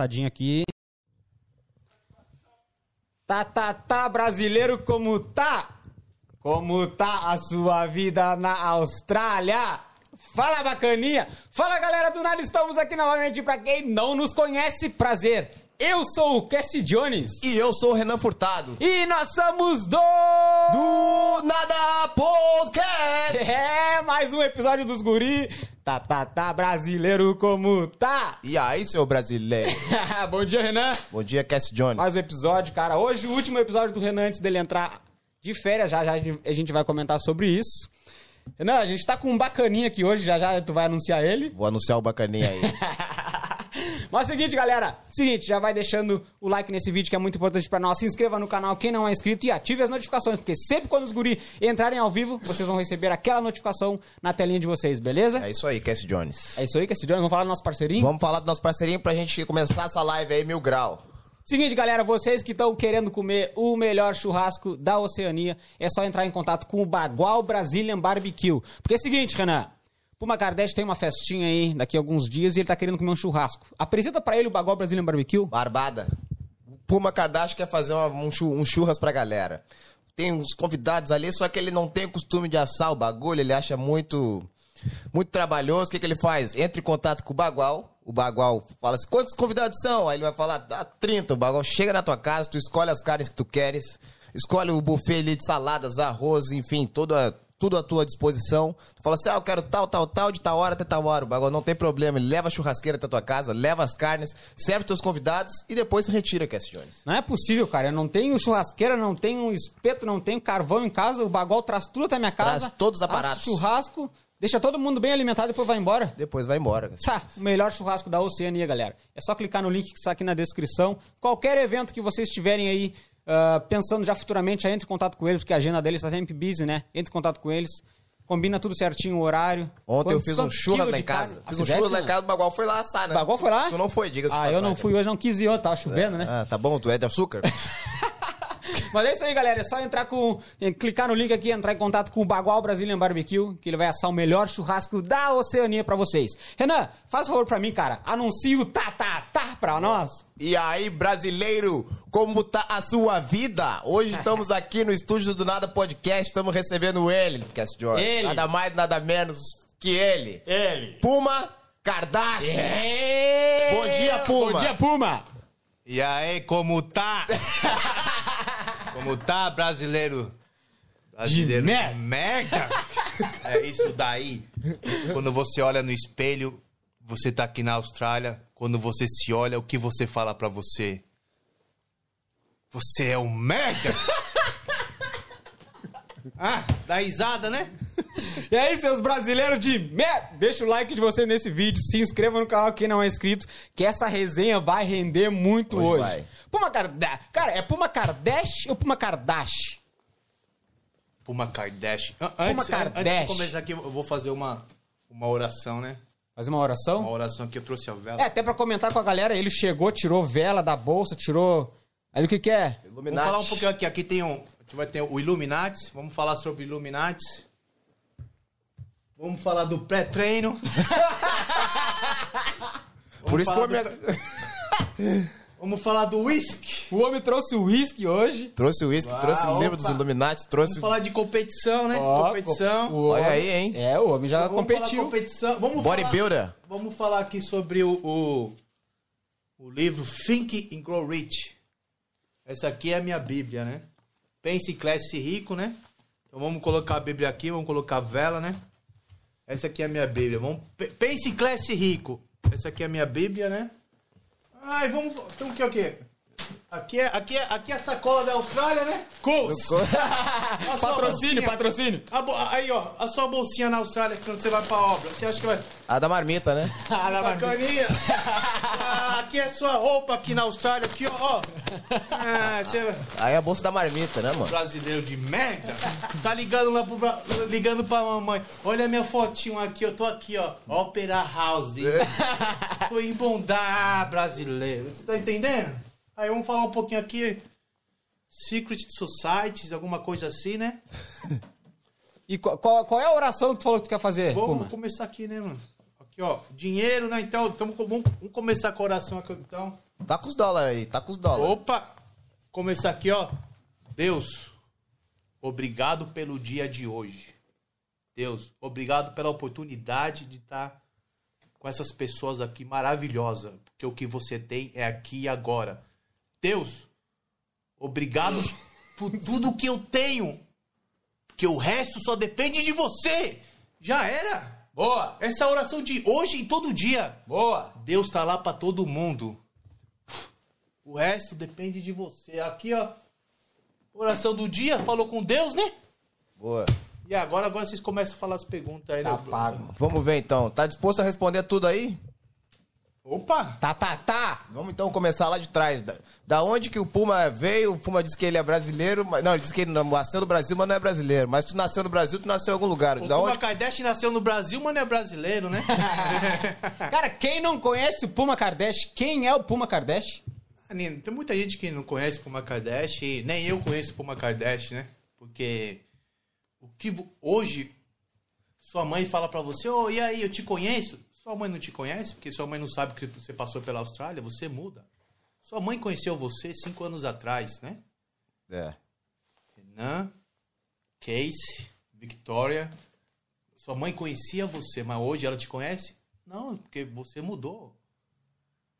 sentadinho aqui. Tá, tá, tá, brasileiro, como tá? Como tá a sua vida na Austrália? Fala, bacaninha! Fala, galera do nada, estamos aqui novamente. Pra quem não nos conhece, prazer. Eu sou o Cassie Jones. E eu sou o Renan Furtado. E nós somos do... Do Nada Podcast! É, mais um episódio dos guri. Tá, tá, tá, brasileiro como tá? E aí, seu brasileiro? Bom dia, Renan. Bom dia, Cass Jones. Mais um episódio, cara. Hoje, o último episódio do Renan antes dele entrar de férias. Já já a gente vai comentar sobre isso. Renan, a gente tá com um bacaninha aqui hoje. Já já tu vai anunciar ele. Vou anunciar o bacaninha aí. Mas é o seguinte, galera. Seguinte, já vai deixando o like nesse vídeo que é muito importante pra nós. Se inscreva no canal quem não é inscrito e ative as notificações, porque sempre quando os guri entrarem ao vivo, vocês vão receber aquela notificação na telinha de vocês, beleza? É isso aí, Cass Jones. É isso aí, Cassidão. Vamos falar do nosso parceirinho? Vamos falar do nosso parceirinho pra gente começar essa live aí, mil grau. Seguinte, galera, vocês que estão querendo comer o melhor churrasco da Oceania, é só entrar em contato com o Bagual Brazilian Barbecue. Porque é o seguinte, Renan, Puma Kardashian tem uma festinha aí daqui a alguns dias e ele tá querendo comer um churrasco. Apresenta pra ele o Bagual Brazilian Barbecue. Barbada. Puma Kardashian quer fazer uma- um, um churras pra galera. Tem uns convidados ali, só que ele não tem costume de assar o bagulho, ele acha muito muito trabalhoso. O que, que ele faz? Entra em contato com o Bagual. O Bagual fala assim: quantos convidados são? Aí ele vai falar: ah, 30. O Bagual chega na tua casa, tu escolhe as carnes que tu queres, escolhe o buffet ali de saladas, arroz, enfim, toda, tudo à tua disposição. Tu fala assim: ah, eu quero tal, tal, tal, de tal hora até tal hora. O Bagual não tem problema, ele leva a churrasqueira até tua casa, leva as carnes, serve teus convidados e depois se retira, Cass Jones. Não é possível, cara. Eu não tenho churrasqueira, não tenho espeto, não tenho carvão em casa. O Bagual traz tudo até minha casa. Traz todos os aparatos. churrasco, deixa todo mundo bem alimentado e depois vai embora. Depois vai embora. Tá, o melhor churrasco da Oceania, galera. É só clicar no link que está aqui na descrição. Qualquer evento que vocês tiverem aí ah, pensando já futuramente, já entre em contato com eles, porque a agenda deles está sempre busy, né? Entre em contato com eles. Combina tudo certinho, o horário. Ontem eu fiz um churras quilos lá em casa. carne? Fiz Ah, um churras lá em casa, o Bagual foi lá assar, né? O Bagual foi lá? Tu não foi, diga-se Ah, eu não fui hoje, não quis ir, hoje, tava chovendo, né? Ah, tá bom, tu é de açúcar? Mas é isso aí, galera. É só entrar com. clicar no link aqui, entrar em contato com o Bagual Brazilian Barbecue, que ele vai assar o melhor churrasco da Oceania pra vocês. Renan, faz favor pra mim, cara. Anuncie o tá, tá, tá pra nós. E aí, brasileiro, como tá a sua vida? Hoje estamos aqui no estúdio do Nada Podcast, estamos recebendo ele, Cass George. Ele. Nada mais, nada menos que ele. Ele. Puma Kardashian. É. Bom dia, Puma. Bom dia, Puma. E aí, como tá? como tá, brasileiro? Brasileiro De merda. merda? É isso daí. Quando você olha no espelho, você tá aqui na Austrália. Quando você se olha, o que você fala pra você? Você é um merda? Ah, dá risada, né? E aí, seus brasileiros de merda, deixa o like de vocês nesse vídeo, se inscreva no canal quem não é inscrito, que essa resenha vai render muito Hoje hoje. vai. Puma Kardashian. Cara, é Puma Kardashian ou Puma Kardashian? Puma Kardashian. Puma Antes, Kardashian. antes de começar aqui, eu vou fazer uma, uma oração, né? Fazer uma oração? Uma oração que eu trouxe a vela. É, até pra comentar com a galera, ele chegou, tirou vela da bolsa, tirou. Aí o que que é? Illuminati. Vamos falar um pouquinho aqui. Aqui tem um. Aqui vai ter o Illuminati. Vamos falar sobre Illuminati. Vamos falar do pré-treino. Por isso que eu me... Vamos falar do whisky. O homem trouxe o uísque hoje. trouxe o uísque, trouxe o livro dos Illuminati, trouxe... Vamos falar de competição, né? Ó, competição. o Olha aí, hein? É, o homem já Vamos falar competiu. competição. Vamos Bodybuilder. Falar, vamos falar aqui sobre o, o, o livro Think and Grow Rich. Essa aqui é a minha Bíblia, né? Pense e cresce rico, né? Então vamos colocar a Bíblia aqui, vamos colocar a vela, né? Essa aqui é a minha Bíblia. Vamos, pe- pense e cresce rico. Essa aqui é a minha Bíblia, né? Ai, vamos. Então o que é o quê? Aqui é, aqui, é, aqui é a sacola da Austrália, né? Cool! A sua patrocínio, patrocínio. A bo- Aí, ó, a sua bolsinha na Austrália quando você vai pra obra. Você acha que vai. A da marmita, né? Não, mas- Bacaninha! Ah, aqui é sua roupa aqui na Austrália, aqui, ó. ó. Ah, você. Aí a bolsa da marmita, né, mano? Brasileiro de merda! Tá ligando lá pro. Bra- Ligando pra mamãe. Olha a minha fotinho aqui, eu tô aqui, ó. Opera House. Tô em bondar, brasileiro. Você tá entendendo? Aí vamos falar um pouquinho aqui. Secret Societies, alguma coisa assim, né? E qual, qual, qual é a oração que tu falou que tu quer fazer, Vamos Puma? começar aqui, né, mano? Aqui, ó. Dinheiro, né? Então, tamo, com- vamos, vamos começar com a oração aqui, então. Tá com os dólares aí, tá com os dólares. Opa! Começar aqui, ó. Deus, obrigado pelo dia de hoje. Deus, obrigado pela oportunidade de estar com essas pessoas aqui maravilhosas. Porque o que você tem é aqui e agora. Deus, obrigado por tudo que eu tenho. Porque o resto só depende de você. Já era. Boa! Essa oração de hoje e todo dia. Boa! Deus tá lá pra todo mundo. O resto depende de você. Aqui, ó. Oração do dia, falou com Deus, né? Boa. E agora, agora vocês começam a falar as perguntas aí, Tá né? pago. Vamos ver então. Tá disposto a responder tudo aí? Opa! Tá, tá, tá! Vamos então começar lá de trás. Da, da onde que o Puma veio? O Puma disse que ele é brasileiro. Mas, não, ele disse que ele nasceu no Brasil, mas não é brasileiro. Mas tu nasceu no Brasil, tu nasceu em algum lugar. O da Puma onde? Kardashian nasceu no Brasil, mas não é brasileiro, né? Cara, quem não conhece o Puma Kardashian, quem é o Puma Kardashian? Nino, tem muita gente que não conhece Puma Kardashian, nem eu conheço Puma Kardashian, né? Porque o que hoje sua mãe fala pra você, ô, e aí, eu te conheço? Sua mãe não te conhece, porque sua mãe não sabe que você passou pela Austrália, você muda. Sua mãe conheceu você cinco anos atrás, né? É. Renan, Casey, Victoria. Sua mãe conhecia você, mas hoje ela te conhece? Não, porque você mudou.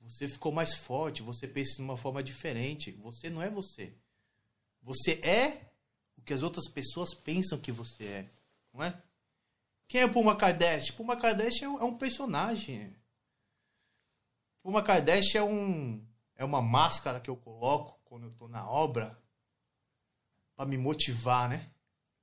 Você ficou mais forte, você pensa de uma forma diferente. Você não é você. Você é o que as outras pessoas pensam que você é, não é? Quem é Puma Kardashian? Puma Kardashian é um- é um personagem. Puma Kardashian é um é uma máscara que eu coloco quando eu tô na obra pra me motivar, né?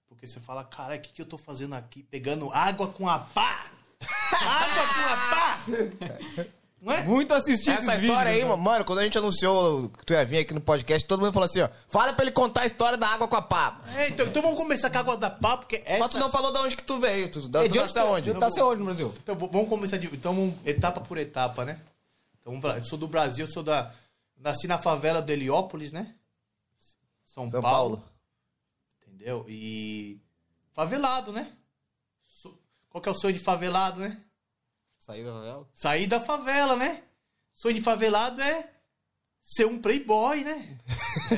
Porque você fala, cara, o que, que eu tô fazendo aqui? Pegando água com a pá! água com a pá! Não é? Muito assisti Essa esses história aí, vídeos, né? mano, quando a gente anunciou que tu ia vir aqui no podcast, todo mundo falou assim, ó. Fala pra ele contar a história da água com a pá. É, então, então vamos começar com a água da pá, porque essa... Mas tu não falou de onde que tu veio. Tu, da, É, tu de onde nasceu tá- onde? de tá no Brasil? Então vamos começar de... Então, etapa por etapa, né? Então, vamos falar. Eu sou do Brasil, eu sou da... Nasci na favela do Heliópolis, né? São, São Paulo. Paulo. Entendeu? E... Favelado, né? Qual que é o sonho de favelado, né? Saí da favela. Sair da favela, né? Sonho de favelado é ser um playboy, né?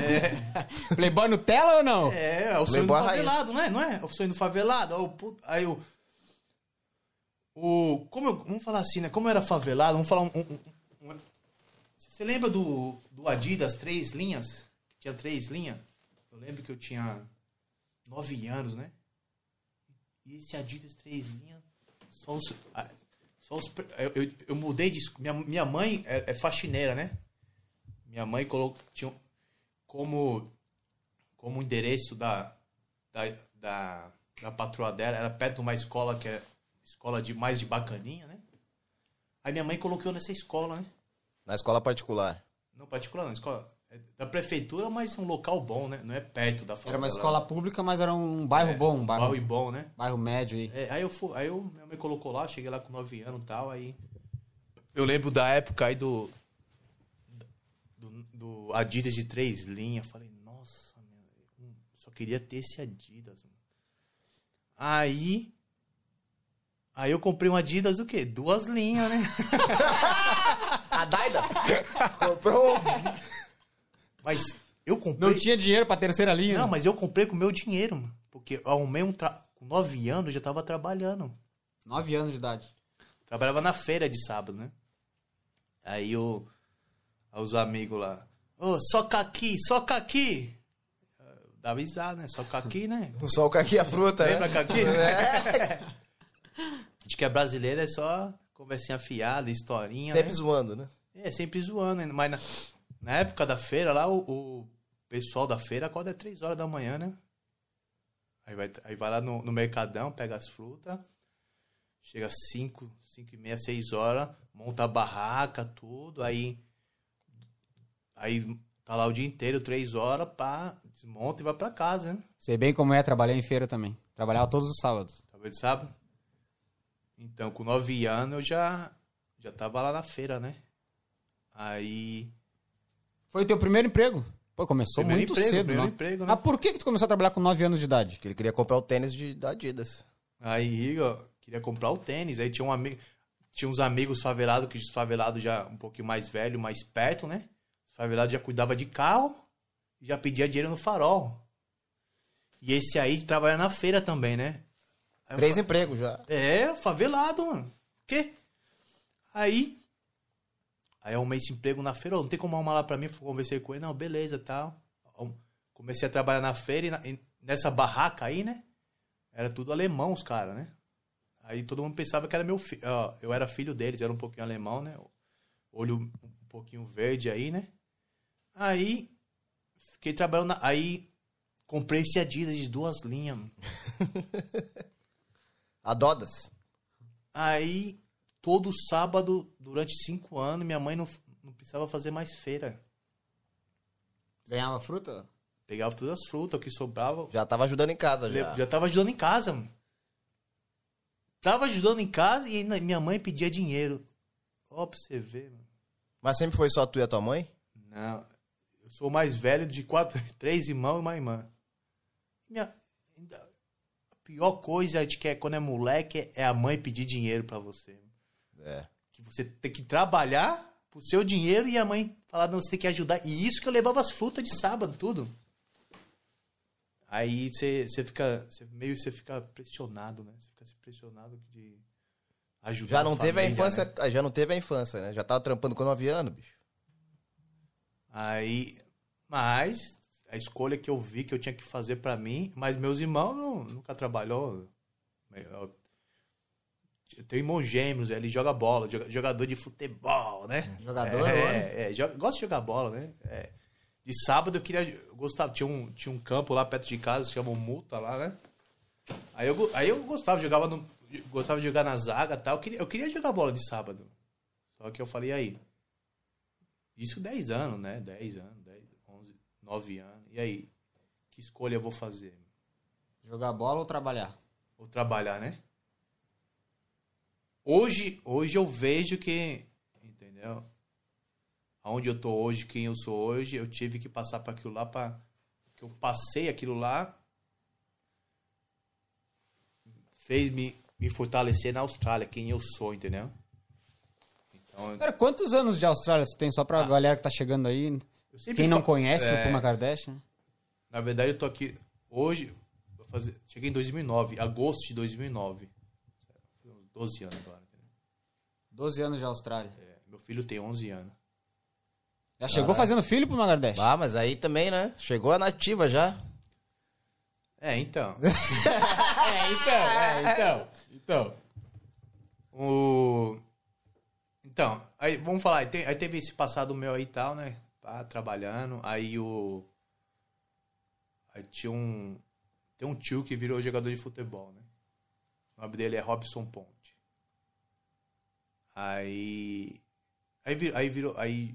Playboy Nutella ou não? É, é o sonho do Playboy favelado, não é? Não é? O sonho do favelado. Ó, o puto- Aí o. O. Como eu- vamos falar assim, né? Como eu era favelado, vamos falar um. um- um- um- você lembra do, do Adidas três linhas? Que tinha três linhas? Eu lembro que eu tinha nove anos, né? E esse Adidas três linhas, só os. Os eu, eu, eu mudei de. Minha, minha mãe é, é faxineira, né? Minha mãe colocou. Tinha, como como endereço da, da, da, da patroa dela era perto de uma escola que é escola de mais de bacaninha, né? Aí minha mãe colocou nessa escola, né? Na escola particular. Não particular, não, escola da prefeitura, mas um local bom, né? Não é perto da favela. Era uma escola pública, mas era um bairro bom, um bairro, Bairro e bom, né? bairro médio aí. É, aí eu fui, aí eu, minha mãe colocou lá, cheguei lá com 9 anos e tal, aí eu lembro da época aí do do, do Adidas de três linhas, falei, nossa, meu, hum, só queria ter esse Adidas. Mano. Aí aí eu comprei um Adidas o quê? Duas linhas, né? Adidas? Comprou um Mas eu comprei Não tinha dinheiro pra terceira linha. Não, mas eu comprei com o meu dinheiro, mano, porque eu arrumei um tra... com 9 anos eu já tava trabalhando. Nove anos de idade. Trabalhava na feira de sábado, né? Aí eu, aí os amigos lá, ô, soca aqui, soca aqui. Eu Dava risada, né? Soca aqui, né? O sol aqui a fruta, Lembra né? caqui? É. A gente que é brasileiro é só conversinha fiada, historinha, Sempre né? zoando, né? É, sempre zoando, né? Mas na, na época da feira lá, o, o pessoal da feira acorda às 3 horas da manhã, né? Aí vai, aí vai lá no, no mercadão, pega as frutas, chega às 5, 5 e meia, 6 horas, monta a barraca, tudo, aí aí tá lá o dia inteiro, 3 horas, pá, desmonta e vai pra casa, né? Sei bem como é trabalhar em feira também. Trabalhava todos os sábados. Talvez sabe? Então, com 9 anos eu já já tava lá na feira, né? Aí Foi o teu primeiro emprego? Pô, começou Primeiro muito emprego, cedo, primeiro né? emprego, né? Mas por que que tu começou a trabalhar com 9 anos de idade? Que ele queria comprar o tênis de, da Adidas. Aí, ó, queria comprar o tênis. Aí tinha um amigo. tinha uns amigos favelados, que os favelados já um pouquinho mais velho, mais perto, né? Os favelados já cuidava de carro e já pedia dinheiro no farol. E esse aí trabalha na feira também, né? Aí Três fa- empregos já. É, favelado, mano. O quê? Aí. Aí eu arrumei esse emprego na feira. "Ô, Não tem como arrumar lá pra mim? Conversei com ele. Não, beleza tal. Comecei a trabalhar na feira e, na- e nessa barraca aí, né? Era tudo alemão, os caras, né? Aí todo mundo pensava que era meu filho. Eu era filho deles, era um pouquinho alemão, né? Olho um pouquinho verde aí, né? Aí. Fiquei trabalhando. Na... Aí. Comprei esse Adidas de duas linhas. mano. A Dodas. Aí, todo sábado, durante cinco anos, minha mãe não, não precisava fazer mais feira. Ganhava fruta? Pegava todas as frutas, o que sobrava. Já tava ajudando em casa já. Já, tava ajudando em casa, mano. Tava ajudando em casa e ainda minha mãe pedia dinheiro. Ó, pra você ver, mano. Mas sempre foi só tu e a tua mãe? Não. Eu sou o mais velho de quatro, três irmãos e uma irmã. Minha, ainda- a pior coisa de que é quando é moleque é a mãe pedir dinheiro pra você. É. que você tem que trabalhar pro seu dinheiro e a mãe falar, não, você tem que ajudar. E isso que eu levava as frutas de sábado, tudo. Aí você, fica, você meio você fica pressionado, né? Você fica se pressionado de ajudar Já não teve a família, infância, né? já não teve a infância, né? Já tava trampando com 9 anos, bicho. Aí, mas a escolha que eu vi que eu tinha que fazer pra mim, mas meus irmãos não, nunca trabalhou. Eu, eu tenho irmão gêmeos, ele joga bola, joga- jogador de futebol, né? Jogador, é, olha. é, joga- gosta de jogar bola, né? É. De sábado eu queria. Eu gostava, tinha um, tinha um campo lá perto de casa, se chama Muta lá, né? Aí eu, aí eu gostava, jogava no, gostava de jogar na zaga e tal. Eu queria, eu queria jogar bola de sábado. Só que eu falei, aí. Isso 10 anos, né? 10 anos, 10, 11, 9 anos. E aí? Que escolha eu vou fazer? Jogar bola ou trabalhar? Ou trabalhar, né? Hoje, hoje eu vejo que, entendeu? Aonde eu tô hoje, quem eu sou hoje, eu tive que passar para aquilo lá para que eu passei aquilo lá fez me me fortalecer na Austrália, quem eu sou, entendeu? Então, Cara, quantos anos de Austrália você tem? Só pra galera que tá chegando aí. Quem não conhece é, o Puma Kardashian. Na verdade, eu tô aqui hoje, fazer, cheguei em 2009, agosto de 2009. Uns 12 anos agora. entendeu? 12 anos de Austrália. É, meu filho tem 11 anos. Já chegou fazendo filho pro Kardashian? Ah, mas aí também, né? Chegou a nativa já. É, então. É, então, é, então. Então. o... Então, aí vamos falar, aí, tem- aí teve esse passado meu aí e tal, né? Pá, trabalhando. Aí o. Aí tinha um. Tem um tio que virou jogador de futebol, né? O nome dele é Robson Ponte. Aí. Aí, vi- aí virou. Aí.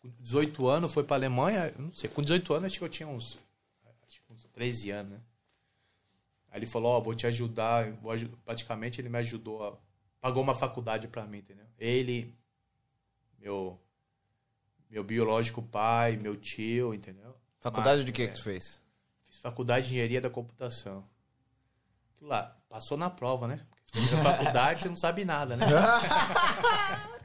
Com 18 anos foi pra Alemanha. Não sei, com 18 anos acho que eu tinha uns. Acho que uns 13 anos, né? Aí ele falou, ó, vou te ajudar. Vou aju- Praticamente ele me ajudou a. Pagou uma faculdade pra mim, entendeu? Ele, meu. Meu biológico pai, meu tio, entendeu? Faculdade Mas, de que é, que tu fez? Fiz faculdade de engenharia da computação. Aquilo lá, passou na prova, né? Porque você fez a faculdade, você não sabe nada, né?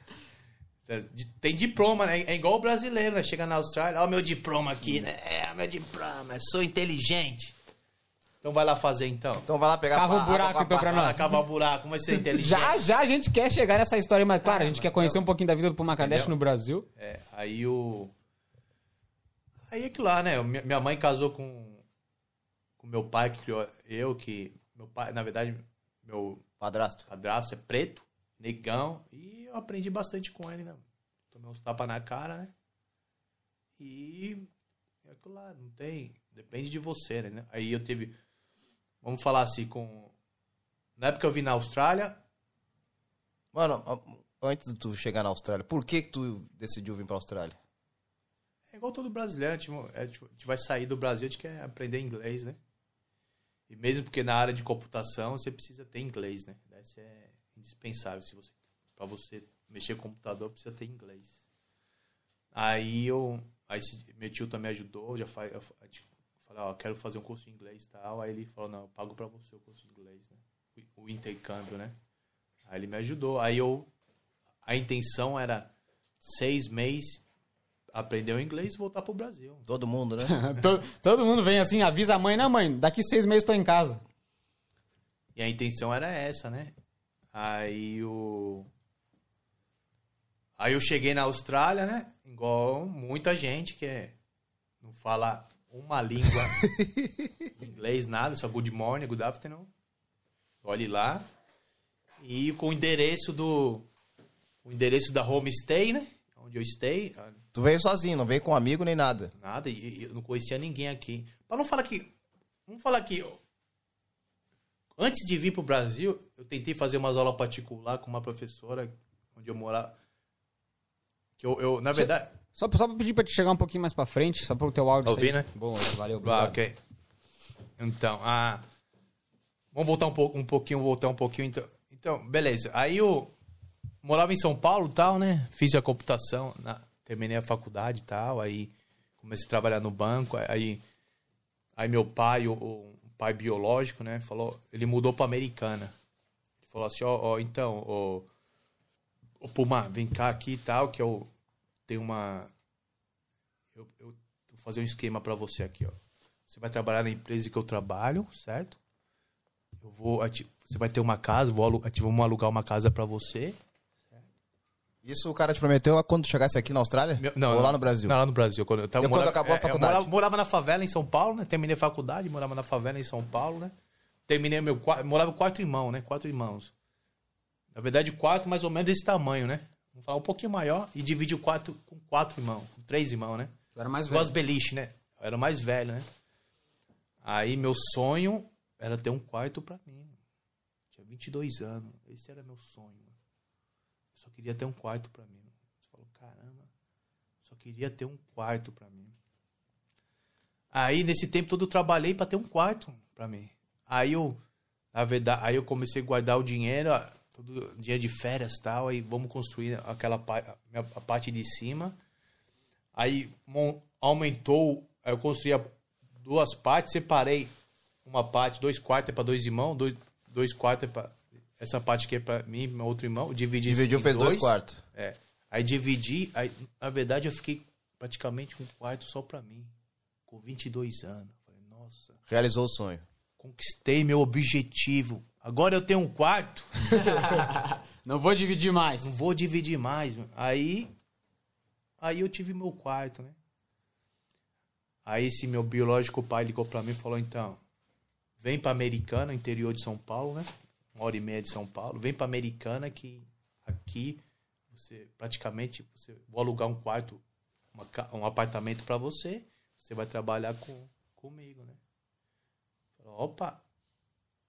Tem diploma, né? É igual o brasileiro, né? Chega na Austrália, ó, meu diploma aqui, né? É, meu diploma, sou inteligente. Então vai lá fazer então. Então vai lá pegar Cava um buraco, então, pra nós. Vai lá cavar buraco, vai ser inteligente. Já, já a gente quer chegar nessa história, mas claro, a gente quer conhecer um pouquinho da vida do Puma Kardashian Entendeu? no Brasil. É, aí o. Aí é que lá, né? Minha minha mãe casou com. Com meu pai que criou eu, que. Meu pai, na verdade, meu Padrasto. padrasto é preto, negão, e eu aprendi bastante com ele, né? Tomei uns tapas na cara, né? E. É aquilo lá, não tem. Depende de você, né? Aí eu tive. Vamos falar assim, com. Na época eu vim na Austrália, Mano, antes de tu chegar na Austrália, por que que tu decidiu vir pra Austrália? É igual todo brasileiro, a gente- a gente vai sair do Brasil, a gente quer aprender inglês, né? E mesmo porque na área de computação você precisa ter inglês, né? Isso é indispensável. Se você, pra você mexer com computador, precisa ter inglês. Aí eu. Aí meu tio também ajudou, já faz. Eu, gente- falei, ó, quero fazer um curso de inglês e tal. Aí ele falou, não, eu pago pra você o curso de inglês, né? O, o intercâmbio, né? Aí ele me ajudou. Aí eu. A intenção era seis meses aprender o inglês e voltar pro Brasil. Todo mundo, né? todo, todo mundo vem assim, avisa a mãe, não, mãe, daqui seis meses tô em casa. E a intenção era essa, né? Aí o. Aí eu cheguei na Austrália, né? Igual muita gente que é- não fala uma língua inglês, nada, só good morning, good afternoon. Olhe lá. E com o endereço do. O endereço da homestay, né? Onde eu stay. Tu veio sozinho, não veio com amigo nem nada. Nada, e eu não conhecia ninguém aqui. Pra não falar que. Vamos falar que. Antes de vir pro Brasil, eu tentei fazer umas aulas particular com uma professora onde eu morava. Que eu, eu na verdade. Só, só pra pedir pra te chegar um pouquinho mais pra frente, só pro teu áudio. Ouvi, sair. né? Bom, valeu, Ah, obrigado. ok. Então, ah, vamos voltar um pouco, um pouquinho, voltar um pouquinho. Então, então beleza. Aí eu morava em São Paulo e tal, né? Fiz a computação, na- terminei a faculdade e tal. Aí comecei a trabalhar no banco. Aí, aí meu pai, o, o pai biológico, né? Falou, ele mudou pra Americana. Ele falou assim, ó, ó, então, ô, ô Puma, vem cá aqui e tal, que eu tenho uma eu, eu vou fazer um esquema pra você aqui, ó. Você vai trabalhar na empresa que eu trabalho, certo? Eu vou, você vai ter uma casa, vou vamos alugar uma casa pra você. Isso o cara te prometeu quando chegasse aqui na Austrália? Meu- não, Ou não, lá no Brasil? Não, lá no Brasil. Quando eu tava E quando acabou a eu faculdade? morava, morava na favela em São Paulo, né? Terminei a faculdade, morava na favela em São Paulo, né? Terminei meu quarto, morava com quatro irmãos, né? Quatro irmãos. Na verdade, quatro mais ou menos desse tamanho, né? Vamos falar um pouquinho maior e dividi o quarto com quatro irmãos, com três irmãos, né? Tu era mais velho. beliche, né? Eu era o mais velho, né? Aí meu sonho era ter um quarto pra mim. Tinha 22 anos. Esse era meu sonho. Só queria ter um quarto pra mim. Você falou, caramba, só queria ter um quarto pra mim. Aí nesse tempo todo eu trabalhei pra ter um quarto pra mim. Aí eu, na verdade, aí eu comecei a guardar o dinheiro, todo dia de férias tal, aí vamos construir aquela a parte de cima. Aí aumentou, eu construí duas partes, separei uma parte, dois quartos é para dois irmãos, dois, dois quartos é para essa parte aqui é para mim, meu outro irmão, dividi Dividiu, em fez dois quartos. É. Aí dividi, aí na verdade eu fiquei praticamente um quarto só para mim, com 22 anos. Falei, nossa, Realizou o sonho. conquistei meu objetivo. Agora eu tenho um quarto, Não vou dividir mais. não vou dividir mais. mano. Aí, aí eu tive meu quarto, né? Aí esse meu biológico pai ligou pra mim e falou, então, vem pra Americana, interior de São Paulo, né? Uma hora e meia de São Paulo. Vem pra Americana que aqui você praticamente você vou alugar um quarto, uma um apartamento pra você. Você vai trabalhar com, comigo, né? Falei, Opa!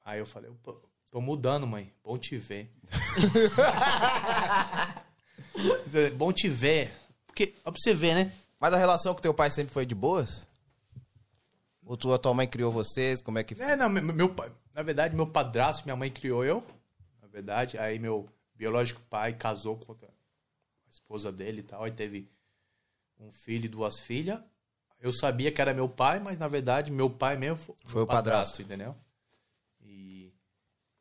Aí eu falei, "Opa, tô mudando, mãe. Bom te ver. Bom te ver. Porque, ó, pra você ver, né? Mas a relação com teu pai sempre foi de boas? Ou tu, a tua mãe criou vocês? Como é que... É, não, meu, meu pai, na verdade, meu padrasto, minha mãe criou eu, na verdade. Aí meu biológico pai casou com a esposa dele e tal. Aí teve um filho e duas filhas. Eu sabia que era meu pai, mas na verdade meu pai mesmo fo- Foi meu o padrasto. entendeu? E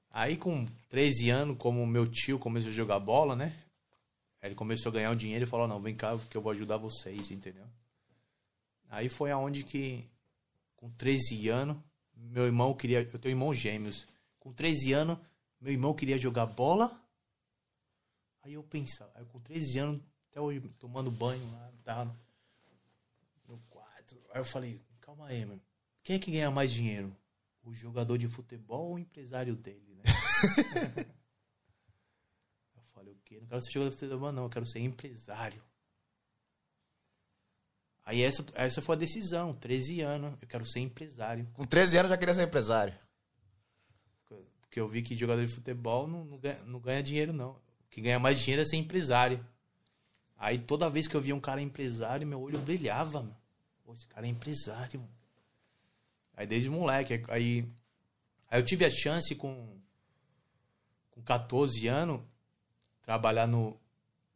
aí com 13 anos, como meu tio começou a jogar bola, né? Aí ele começou a ganhar o dinheiro e falou, não, vem cá que eu vou ajudar vocês, entendeu? Aí foi aonde que, com 13 anos, meu irmão queria. Eu tenho irmãos gêmeos. Com 13 anos, meu irmão queria jogar bola. Aí eu pensava, aí com 13 anos, até hoje, tomando banho lá, tava no quarto. Aí eu falei, calma aí, mano. Quem é que ganha mais dinheiro? O jogador de futebol ou o empresário dele, né? eu falei, o quê? Não quero ser jogador de futebol, não, eu quero ser empresário. Aí essa, essa foi a decisão, 13 anos, eu quero ser empresário. Com 13 anos já queria ser empresário. Porque eu vi que jogador de futebol não, não, ganha, não ganha dinheiro, não. O que ganha mais dinheiro é ser empresário. Aí toda vez que eu via um cara empresário, meu olho brilhava, mano. Pô, esse cara é empresário, mano. Aí desde moleque, aí, aí eu tive a chance com, com 14 anos trabalhar no,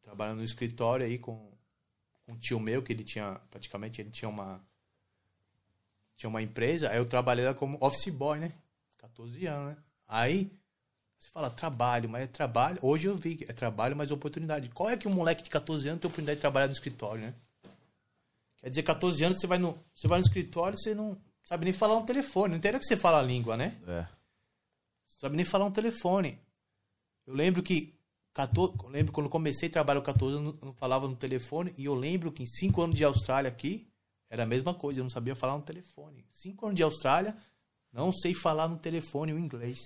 trabalhar no escritório aí com, com um tio meu, que ele tinha, praticamente, ele tinha uma, tinha uma empresa, aí eu trabalhei lá como office boy, né? 14 anos, né? Aí, Você fala trabalho, mas é trabalho. Hoje eu vi que é trabalho, mas oportunidade. Qual é que um moleque de 14 anos tem oportunidade de trabalhar no escritório, né? Quer dizer, 14 anos você vai no, você vai no escritório você não sabe nem falar um telefone. Não interessa que você fala a língua, né? É. Você sabe nem falar um telefone. Eu lembro que 14, eu lembro quando eu comecei a trabalhar com 14 anos, eu não falava no telefone. E eu lembro que em 5 anos de Austrália aqui, era a mesma coisa, eu não sabia falar no telefone. 5 anos de Austrália, não sei falar no telefone o inglês.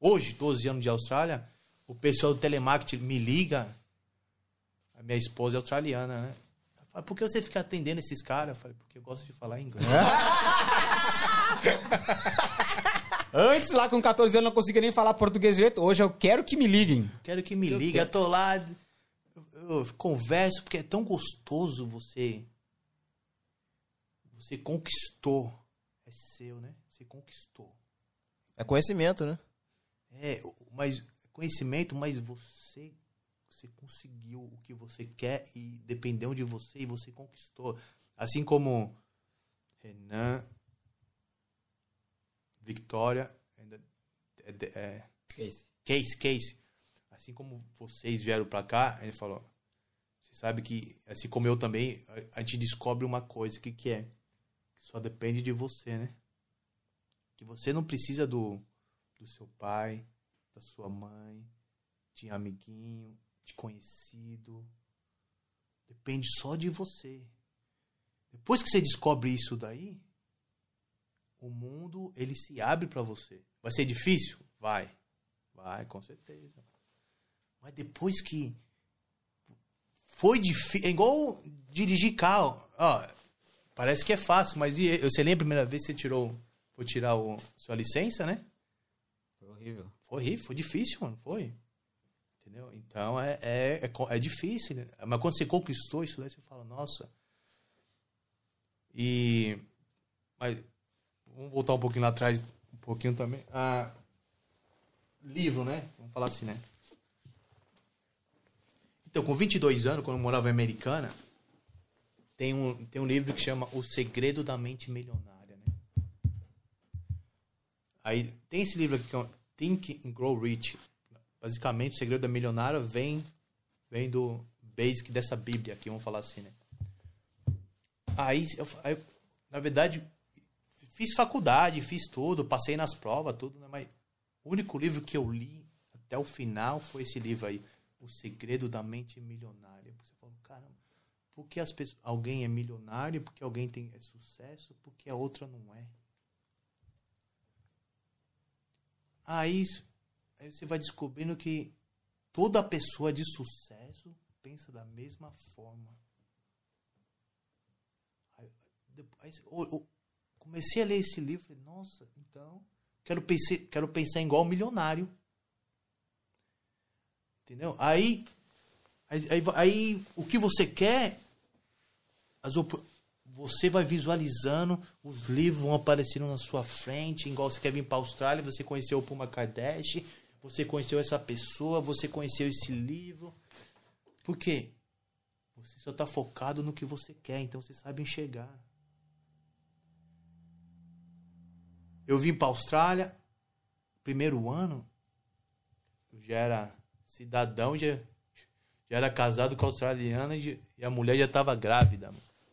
Hoje, 12 anos de Austrália, o pessoal do telemarketing me liga. A minha esposa é australiana, né? Ela fala, por que você fica atendendo esses caras? Eu falei, porque eu gosto de falar inglês. Antes, lá com 14 anos, eu não conseguia nem falar português direito. Hoje eu quero que me liguem. Quero que me ligue. Eu tô lá, eu, eu converso, porque é tão gostoso você. Você conquistou. É seu, né? Você conquistou. É conhecimento, né? É, mas conhecimento, mas você você conseguiu o que você quer e dependeu de você e você conquistou. Assim como Renan, Victoria, é, é, Case, Case. Assim como vocês vieram pra cá, ele falou. Você sabe que, assim como eu também, a- gente descobre uma coisa, o que, que é? Que só depende de você, né? Que você não precisa do, do seu pai, da sua mãe, de amiguinho, de conhecido. Depende só de você. Depois que você descobre isso daí, o mundo ele se abre para você. Vai ser difícil? Vai. Vai, com certeza. Mas depois que foi difícil, é igual dirigir carro. Ó, parece que é fácil, mas e- você lembra a primeira vez que você tirou, foi tirar o, sua licença, né? Foi horrível. Foi horrível, foi difícil, mano, foi. Entendeu? Então é, é, é, é difícil, né? Mas quando você conquistou isso daí, você fala, nossa. E. Mas, vamos voltar um pouquinho lá atrás, um pouquinho também. Ah, livro, né? Vamos falar assim, né? Então, com 22 anos, quando eu morava em Americana, tem um, tem um livro que chama O Segredo da Mente Milionária, né? Aí tem esse livro aqui que é Think and Grow Rich. Basicamente, o segredo da milionária vem vem do basic dessa Bíblia aqui, vamos falar assim, né? Aí, eu, aí na verdade, fiz faculdade, fiz tudo, passei nas provas, tudo, né? Mas o único livro que eu li até o final foi esse livro aí, O Segredo da Mente Milionária. Você fala, caramba, por que as pessoas, alguém é milionário, porque alguém tem é sucesso, porque a outra não é? Aí, aí você vai descobrindo que toda pessoa de sucesso pensa da mesma forma. Aí, depois, eu, eu comecei a ler esse livro falei, nossa, então quero pensar, quero pensar igual milionário. Entendeu? Aí, aí, aí, aí o que você quer, as op- você vai visualizando, os livros vão aparecendo na sua frente, igual você quer vir para a Austrália, você conheceu o Puma Kardashian, você conheceu essa pessoa, você conheceu esse livro. Por quê? Você só está focado no que você quer, então você sabe enxergar. Eu vim para a Austrália, primeiro ano, eu já era cidadão, já, já era casado com a australiana e, e a mulher já estava grávida.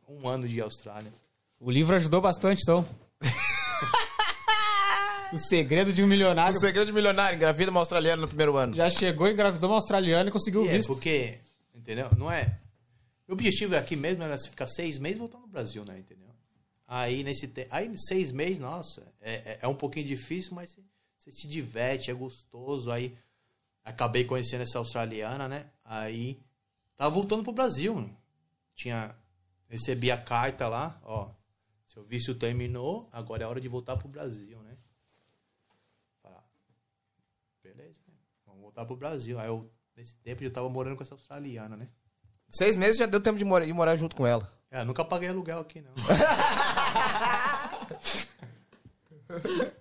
Um ano de Austrália. O livro ajudou bastante, então. o segredo de um milionário O segredo de milionário, engravida uma australiana no primeiro ano. já chegou, engravidou uma australiana e conseguiu o E é, visto. porque, entendeu? Não é. O objetivo aqui mesmo era ficar seis meses e voltar no Brasil, né? Entendeu? Aí, nesse tempo. Aí, seis meses, nossa, é, é, é um pouquinho difícil, mas você, se diverte, é gostoso. Aí, acabei conhecendo essa australiana, né? Aí, tava voltando pro Brasil. Tinha. Recebi a carta lá, ó. Seu visto terminou, agora é hora de voltar pro Brasil, né? Falei, ah, beleza, né? Vamos voltar pro Brasil. Aí eu, nesse tempo, eu tava morando com essa australiana, né? Seis meses já deu tempo de morar, de morar junto com ela. É, nunca paguei aluguel aqui, não.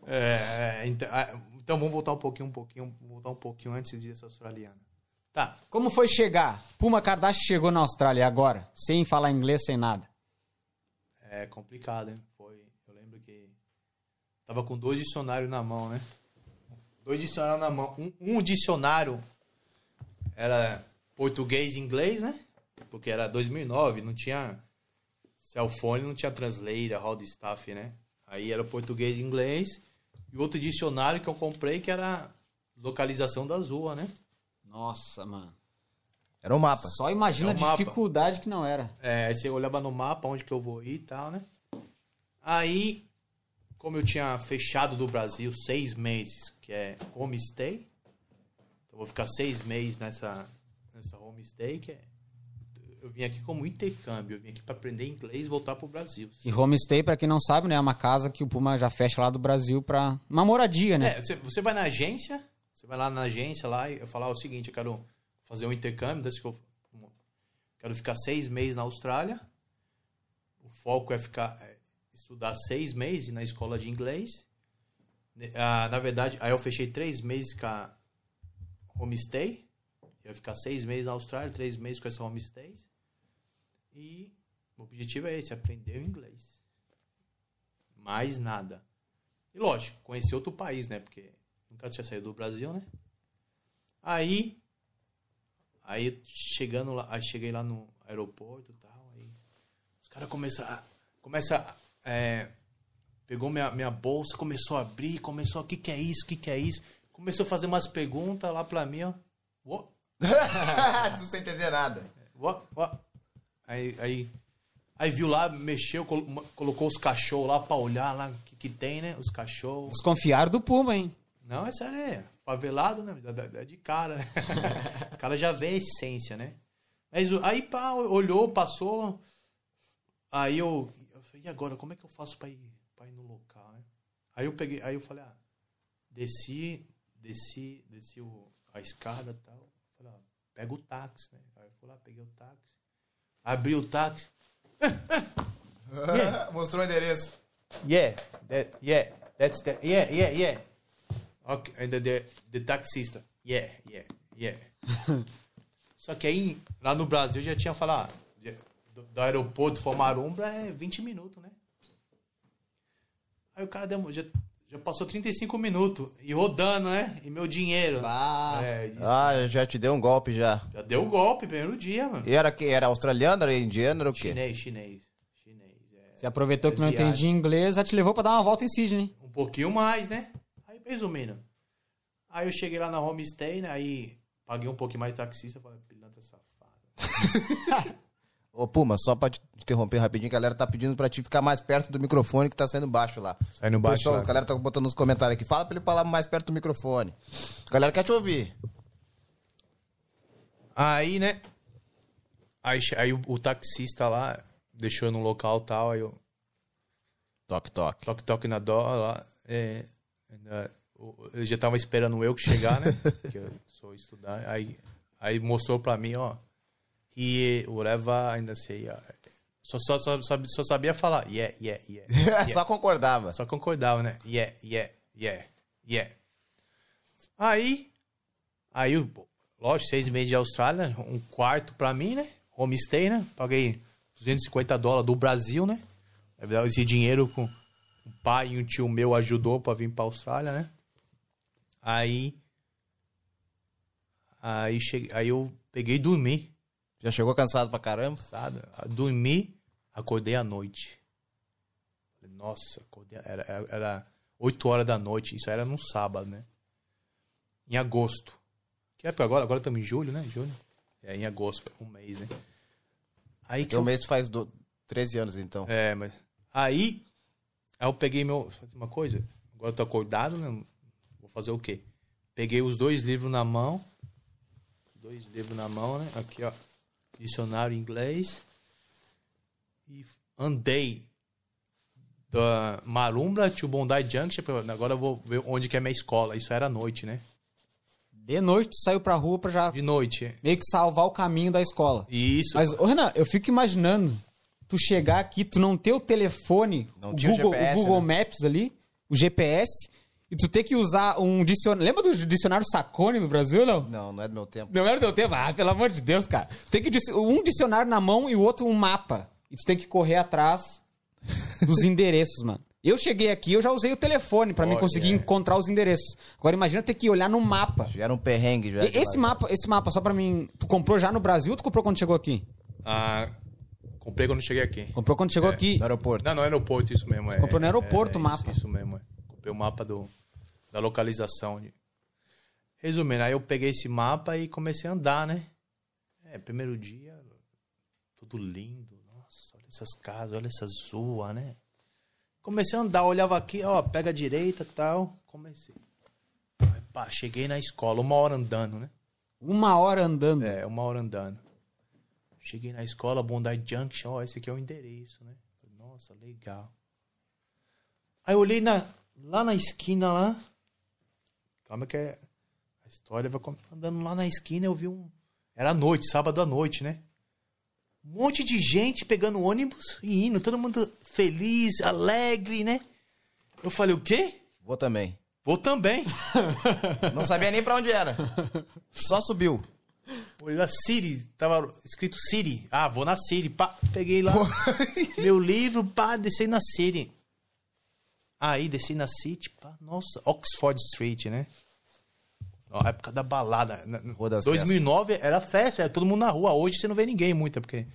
é, é, então, ah, então vamos voltar um pouquinho, um pouquinho, voltar um pouquinho antes dessa australiana. Tá. Como foi chegar? Puma Kardashian chegou na Austrália agora, sem falar inglês, sem nada. É complicado, hein? Foi. Eu lembro que tava com dois dicionários na mão, né? dois dicionários na mão. Um, um dicionário era português e inglês, né? Porque era 2009, não tinha cellphone, não tinha translator, all the stuff, né? Aí era português e inglês. E outro dicionário que eu comprei que era localização da rua, né? Nossa, mano. Era um mapa. Só imagina É um a mapa. dificuldade que não era. É, aí você olhava no mapa onde que eu vou ir e tal, né? Aí, como eu tinha fechado do Brasil seis meses, que é homestay, então eu vou ficar seis meses nessa, nessa homestay, que é. Eu vim aqui como intercâmbio, eu vim aqui para aprender inglês e voltar pro Brasil. E homestay, pra quem não sabe, né, é uma casa que o Puma já fecha lá do Brasil pra uma moradia, né? É, você, você vai na agência, você vai lá na agência lá e eu falar o seguinte, eu quero fazer um intercâmbio, desse que eu quero ficar seis meses na Austrália. O foco é ficar é, estudar seis meses na escola de inglês. Ah, na verdade, aí eu fechei três meses com a homestay. Eu ia ficar seis meses na Austrália, três meses com essa homestay. E o objetivo é esse, aprender o inglês. Mais nada. E lógico, conhecer outro país, né? Porque nunca tinha saído do Brasil, né? Aí, aí chegando lá, aí cheguei lá no aeroporto e tal, aí os caras começaram, começa, é, pegou minha, minha bolsa, começou a abrir, começou, o que que é isso, o que que é isso? Começou a fazer umas perguntas lá pra mim, ó. What? tu sem entender nada. What? What? Aí, aí, aí viu lá, mexeu, colo- colocou os cachorros lá pra olhar lá o que, que tem, né? Os cachorros. Desconfiaram do Puma, hein? Não, é sério, é favelado, né? Da- de cara, né? o cara já vê a essência, né? Mas aí, pá, olhou, passou. Aí eu, eu falei, e agora, como é que eu faço pra ir, pra ir no local, né? Aí eu peguei, aí eu falei, ah, desci, desci, desci o, a escada e tal. Falei, ah, pega o táxi, né? Aí eu fui lá, peguei o táxi. Abri o táxi. Mostrou o endereço. Yeah, that, yeah, that's the, yeah, yeah, yeah. Okay, and the, the, the taxista, yeah, yeah, yeah. Só que aí, lá no Brasil, já tinha falado, do, do aeroporto for Marumba é 20 minutos, né? Aí o cara deu, já, já passou 35 minutos, e rodando, né? E meu dinheiro. Ah. É, Ah, já te deu um golpe já. já deu o golpe, primeiro dia, mano. E era que Era australiano, era indiano, era o quê? Chinês, chinês, chinês, é. Você aproveitou que não entendia inglês, já te levou pra dar uma volta em Sydney. Um pouquinho mais, né? Aí, resumindo. Aí eu cheguei lá na homestay, né? Aí paguei um pouquinho mais de taxista. Falei, pilantra safado. Ô, Puma, só pra te interromper rapidinho, a galera tá pedindo pra ti ficar mais perto do microfone que tá saindo baixo lá. Saindo baixo Pessoal, lá. A galera tá botando nos comentários aqui. Fala pra ele falar mais perto do microfone. A galera quer te ouvir. Aí, né? Aí, aí o, o taxista lá deixou no local e tal. Aí eu Toque, toque. toque, toque na dó lá. É, ele já tava esperando eu que chegar, né? que eu sou estudante. Aí, aí mostrou pra mim, ó. E whatever, ainda sei. ó. Só, só, só, só, sabia falar. Yeah, yeah, yeah. yeah. Só concordava. Só concordava, né? Yeah, yeah, yeah, yeah. Aí, aí, lógico, seis meses de Austrália, um quarto pra mim, né? Homestay, né? Paguei 250 dólares do Brasil, né? Esse dinheiro com o pai e um tio meu ajudou pra vir pra Austrália, né? Aí, aí, cheguei, aí eu peguei e dormi. Já chegou cansado pra caramba? Sabe? Dormi, acordei à noite. Nossa, acordei, era, era, era 8 horas da noite, isso era num sábado, né? Em agosto. Que época agora? Agora estamos em julho, né? Julho. É, em agosto, um mês, né? Aí que Teu eu... mês faz do... 13 anos, então. É, mas... Aí, aí eu peguei meu... Uma coisa, agora eu tô acordado, né? Vou fazer o quê? Peguei os dois livros na mão. Dois livros na mão, né? Aqui, ó. Dicionário em inglês. E andei da Marumbra to Bondi Junction. Agora eu vou ver onde que é minha escola. Isso era à noite, né? De noite, tu saiu pra rua pra já De noite. meio que salvar o caminho da escola. Isso. Mas, ô Renan, eu fico imaginando tu chegar aqui, tu não ter o telefone, Não o tinha o Google, GPS, o Google né? Maps ali, o GPS, e tu ter que usar um dicionário. Lembra do dicionário Sacone no Brasil, não? Não, não é do meu tempo. Não era do teu tempo? Ah, pelo amor de Deus, cara. Tu tem que um dicionário na mão e o outro um mapa. E tu tem que correr atrás dos endereços, mano. Eu cheguei aqui, eu já usei o telefone pra mim Olha, conseguir é. encontrar os endereços. Agora imagina ter que olhar no mapa. Já era um perrengue, já. E- Esse mapa, esse mapa, só pra mim. Tu comprou já no Brasil ou tu comprou quando chegou aqui? Ah, comprei quando cheguei aqui. Comprou quando chegou É, aqui. No aeroporto. Não, no aeroporto, isso mesmo. É, Comprou no aeroporto é, o é mapa. Isso, isso mesmo, é. Comprei o mapa do, da localização. Resumindo, aí eu peguei esse mapa e comecei a andar, né? É, primeiro dia, tudo lindo. Nossa, olha essas casas, olha essas ruas, né? Comecei a andar, olhava aqui, ó, pega a direita e tal. Comecei. Aí, pá, cheguei na escola, uma hora andando, né? Uma hora andando. É, uma hora andando. Cheguei na escola, Bondi Junction, ó, esse aqui é o endereço, né? Nossa, legal. Aí eu olhei na, lá na esquina lá. Calma que é- a história vai andando lá na esquina, eu vi um. Era à noite, sábado à noite, né? Um monte de gente pegando ônibus e indo, todo mundo feliz, alegre, né? Eu falei, o quê? Vou também. Vou também. Não sabia nem pra onde era. Só subiu. Olhei lá, City, tava escrito City. Ah, vou na City. Pá, peguei lá meu livro, pá, desci na City. Aí, desci na City, pá, nossa, Oxford Street, né? Ó, época da balada. Na- Rua das 2009 era festa, era todo mundo na rua. Hoje você não vê ninguém muito, é porque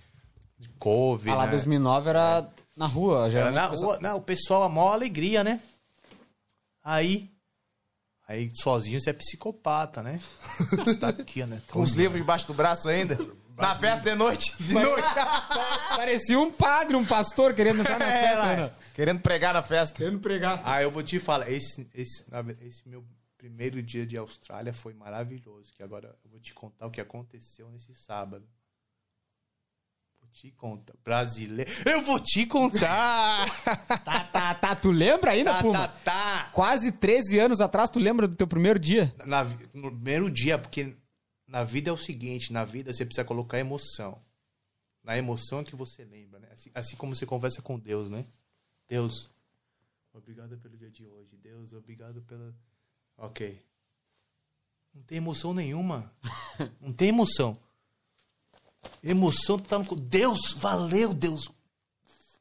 Covid, Ah, lá né? 2009 era na rua. Era geralmente na o pessoal- rua, não, o pessoal, a maior alegria, né? Aí, aí sozinho você é psicopata, né? Você tá aqui, né? Com os livros debaixo do braço ainda. Na festa de noite. De noite. Parecia um padre, um pastor querendo entrar na É, festa. né? Querendo pregar na festa. Querendo pregar. Ah, eu vou te falar, esse, esse, esse meu primeiro dia de Austrália foi maravilhoso. Que agora eu vou te contar o que aconteceu nesse sábado. Vou te contar. Brasileiro. Eu vou te contar! Tá, tá, tá. Tu lembra ainda, tá, Puma? tá, tá. Quase 13 anos atrás, tu lembra do teu primeiro dia? Na no primeiro dia, porque na vida é o seguinte: na vida você precisa colocar emoção. Na emoção é que você lembra, né? Assim, assim como você conversa com Deus, né? Deus, obrigado pelo dia de hoje. Deus, obrigado pela. Ok. Não tem emoção nenhuma. Não tem emoção. Emoção tá no. Deus, valeu, Deus.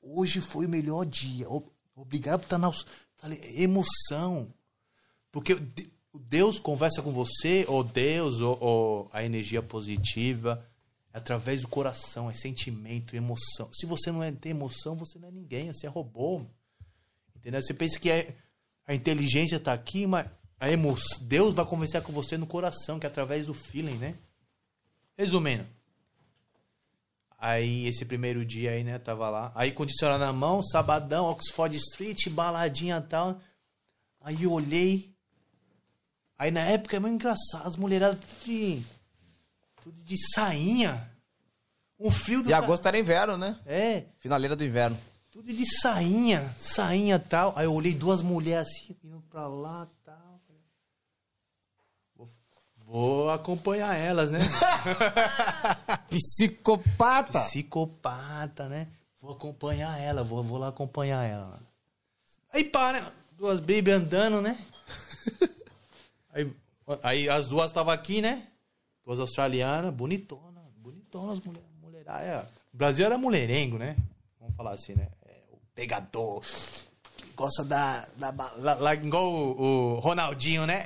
Hoje foi o melhor dia. Obrigado por estar na. aus- Falei, emoção. Porque Deus conversa com você, ou Deus, ou, ou a energia positiva, é através do coração, é sentimento, emoção. Se você não é, tem emoção, você não é ninguém, você é robô. Entendeu? Você pensa que é- a inteligência está aqui, mas a emoção, Deus vai conversar com você no coração, que é através do feeling, né? Resumindo. Aí, esse primeiro dia aí, né, tava lá. Aí, com o dicionário na mão, sabadão, Oxford Street, baladinha e tal. Aí eu olhei. Aí na época é muito engraçado, as mulheradas de, tudo de sainha. Um frio do E agosto era inverno, né? É, Finaleira do inverno. tudo de sainha, sainha e tal. Aí eu olhei duas mulheres assim, indo pra lá e tal. Falei, Vou, vou acompanhar elas, né? Psicopata. Psicopata, né? Vou acompanhar ela, vou, vou lá acompanhar ela. Aí pá, né? Duas bíblias andando, né? aí, aí as duas estavam aqui, né? Duas australianas, bonitona, bonitonas, mulher, mulher, é, o Brasil era mulherengo, né? Vamos falar assim, né? É, o pegador, gosta da, da ba- lá, igual o, o Ronaldinho, né?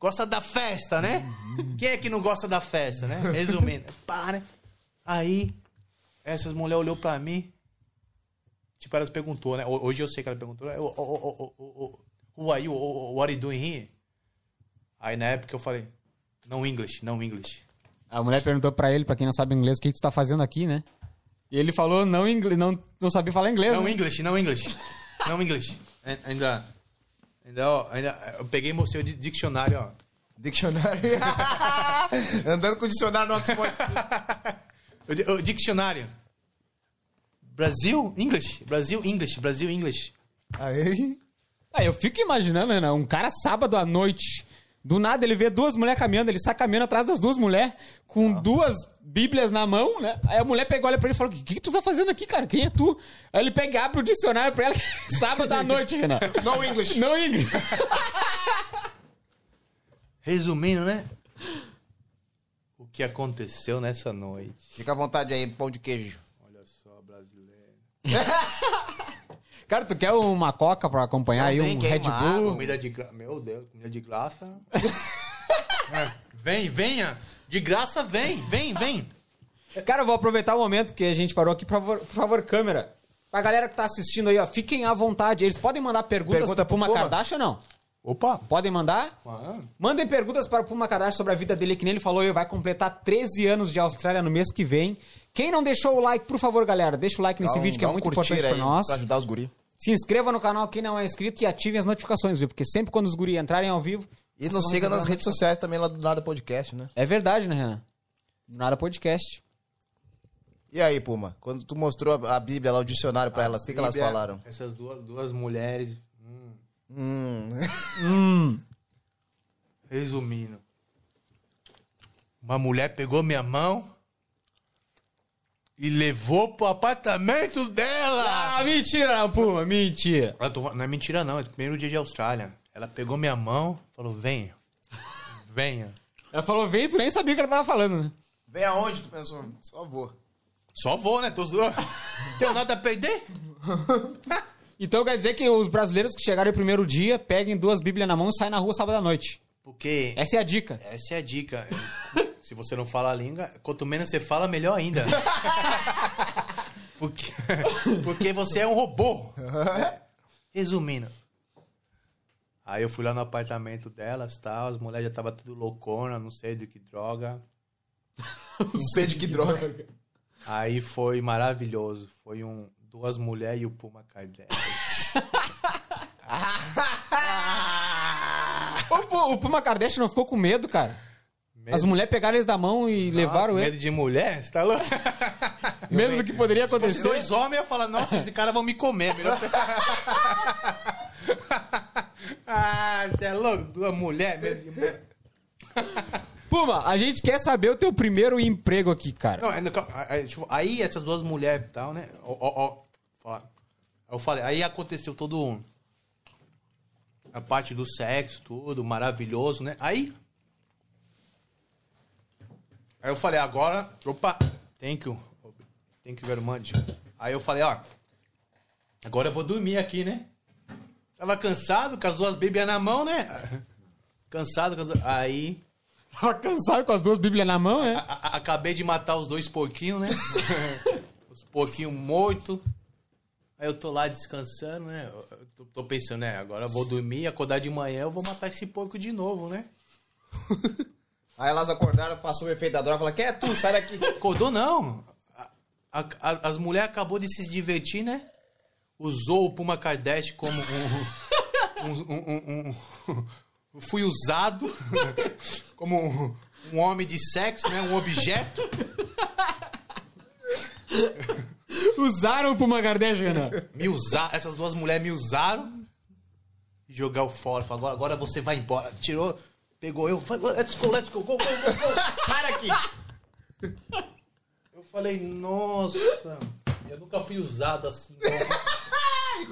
Gosta da festa, né? Quem é que não gosta da festa, né? Resumindo, pá, né? Aí, essas mulheres olhou pra mim, tipo, elas perguntou, né? Hoje eu sei que ela perguntou, "Ô, ô, ô, ô, ô, ô, who are you? What are you doing here? Aí na época eu falei, no English, no English. A mulher perguntou pra ele, pra quem não sabe inglês, o que, que tu tá fazendo aqui, né? E ele falou não inglês, não, não sabia falar inglês. No né? English, no English. No English. Ai- Ainda, ainda, ó, ainda, eu peguei meu seu di- dicionário, ó. Dicionário. Andando com o dicionário no Oxford. O, o dicionário. Brasil, English. Brasil, English. Brasil, English. Aí. Ah, eu fico imaginando, né? Um cara sábado à noite, do nada ele vê duas mulheres caminhando, ele sai caminhando atrás das duas mulheres, com duas bíblias na mão, né? Aí a mulher pega, olha pra ele e fala, o que, que tu tá fazendo aqui, cara? Quem é tu? Aí ele pega e abre o dicionário pra ela, sábado à noite, Renan. No English. Não inglês. Resumindo, né? O que aconteceu nessa noite. Fica à vontade aí, pão de queijo. Olha só, brasileiro. Cara, tu quer uma coca pra acompanhar Não, aí? Um Red Bull? Comida de graça. Meu Deus, comida de graça. É, vem, venha. De graça, vem, vem, vem. Cara, eu vou aproveitar o momento que a gente parou aqui, por favor, por favor, câmera. Pra galera que tá assistindo aí, ó, fiquem à vontade. Eles podem mandar perguntas Pergunta pro Puma? Kardashian ou não? Opa. Podem mandar? Mano. Mandem perguntas para o Puma Kardashian sobre a vida dele, que nem ele falou, ele vai completar 13 anos de Austrália no mês que vem. Quem não deixou o like, por favor, galera, deixa o like nesse Dá um- vídeo que é um muito importante aí, nós. Pra ajudar os guri. Se inscreva no canal quem não é inscrito e ative as notificações, viu? Porque sempre quando os guri entrarem ao vivo... E nos siga nas redes sociais também lá do Nada Podcast, né? É verdade, né, Renan? Nada podcast. E aí, Puma? Quando tu mostrou a a Bíblia lá, o dicionário pra elas, o que, que elas falaram? Essas duas, duas mulheres. hum, Hum. Hum. resumindo. Uma mulher pegou minha mão e levou pro apartamento dela. Ah, mentira, Puma, mentira. Ela tô- não é mentira, não. É o primeiro dia de Austrália. Ela pegou minha mão falou: venha. Venha. Ela falou, vem, tu nem sabia o que ela tava falando, né? Vem aonde, tu pensou? Só vou. Só vou, né? Tô zoando. Tenho nada a perder? Então quer dizer que os brasileiros que chegaram no primeiro dia peguem duas bíblias na mão e saem na rua sábado à noite. Porque Essa é a dica. essa é a dica. Se você não fala a língua, quanto menos você fala, melhor ainda. Porque, porque você é um robô. É. Resumindo. Aí eu fui lá no apartamento delas, tal, as mulheres já estavam tudo loucona, não sei de que droga. Não sei de que droga. Aí foi maravilhoso. Foi um duas mulheres e o Puma Kardashian. O, Pu- o Puma Kardashian não ficou com medo, cara. As mulheres pegaram eles da mão e levaram Nossa, ele. medo de mulher? Você tá louco? Medo do que poderia Se fosse acontecer. dois homens, eu ia falar, nossa, esse cara vão me comer. Melhor você... ah, você é louco? Duas mulheres, mulher. Puma, a gente quer saber o teu primeiro emprego aqui, cara. Não, ainda- aí, tipo, aí essas duas mulheres e tal, né? Ó, ó, ó, eu falei, aí aconteceu todo a parte do sexo, tudo maravilhoso, né? Aí Aí eu falei, agora, opa, thank you. Thank you very much. Aí eu falei, ó, agora eu vou dormir aqui, né? Tava cansado, com as duas bíblias na mão, né? Cansado, com as duas... aí Tava cansado com as duas bíblias na mão, é? a- a- acabei de matar os dois porquinhos, né? os porquinhos mortos. Aí eu tô lá descansando, né? Eu tô, tô pensando, né? Agora eu vou dormir, acordar de manhã, eu vou matar esse porco de novo, né? Aí elas acordaram, passou o efeito da droga, falaram, quem é tu? Sai daqui. Acordou não. A- a- as mulheres acabou de se divertir, né? Usou o Puma Kardashian como um... um- um- fui usado como um, homem de sexo, né? Um objeto. Usaram o Puma Kardashian, Renan. me usar, essas duas mulheres me usaram e jogar o fora. Agora, agora você vai embora. Tirou, pegou eu, let's go, let's go, go, go, go, go. Sai daqui. Eu falei, nossa, eu nunca fui usado assim,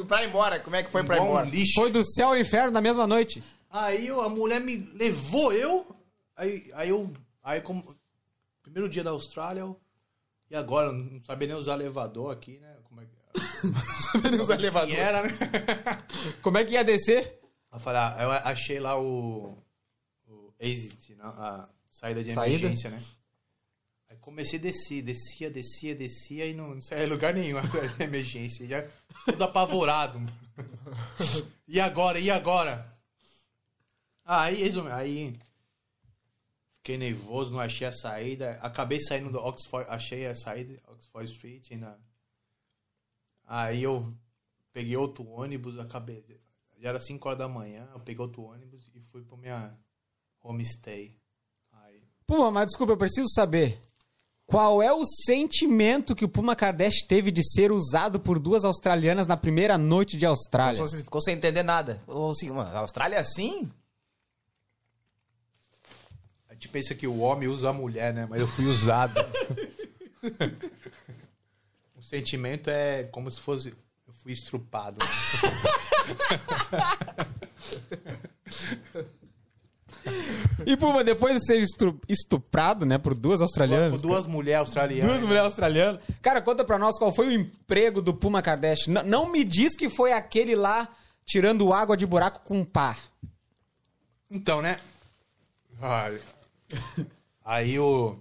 pra ir embora, como é que foi pra ir embora? lixo. Foi do céu ao inferno na mesma noite. Aí eu- a mulher me levou eu, aí, aí eu, aí como, primeiro dia da Austrália, eu, e agora, não sabia nem usar elevador aqui, né? Como é que Os elevadores. que era, né? Como é que ia descer? Eu falei, ah, eu achei lá o, o exit, né? a saída de Saída? emergência, né? Comecei a descer, descia, descia, descia e não, não saía lugar nenhum a de emergência. Já tudo apavorado. e agora, e agora? Aí, aí fiquei nervoso, não achei a saída. Acabei saindo do Oxford, achei a saída, Oxford Street. Na... Aí eu peguei outro ônibus, acabei. Já era 5 horas da manhã, eu peguei outro ônibus e fui pra minha homestay. Aí, Puma, mas desculpa, eu preciso saber. Qual é o sentimento que o Puma Kardashian teve de ser usado por duas australianas na primeira noite de Austrália? Ficou sem entender nada. Falou assim, mano, a Austrália é assim? a gente pensa que o homem usa a mulher, né? Mas eu fui usado. o sentimento é como se fosse. Eu fui estrupado. né? E, Puma, depois de ser estuprado, né, por duas australianas. Por duas mulheres australianas. Duas mulheres australianas. Cara, conta pra nós qual foi o emprego do Puma Kardashian. N- não me diz que foi aquele lá tirando água de buraco com pá. Então, né? Ai. Aí o.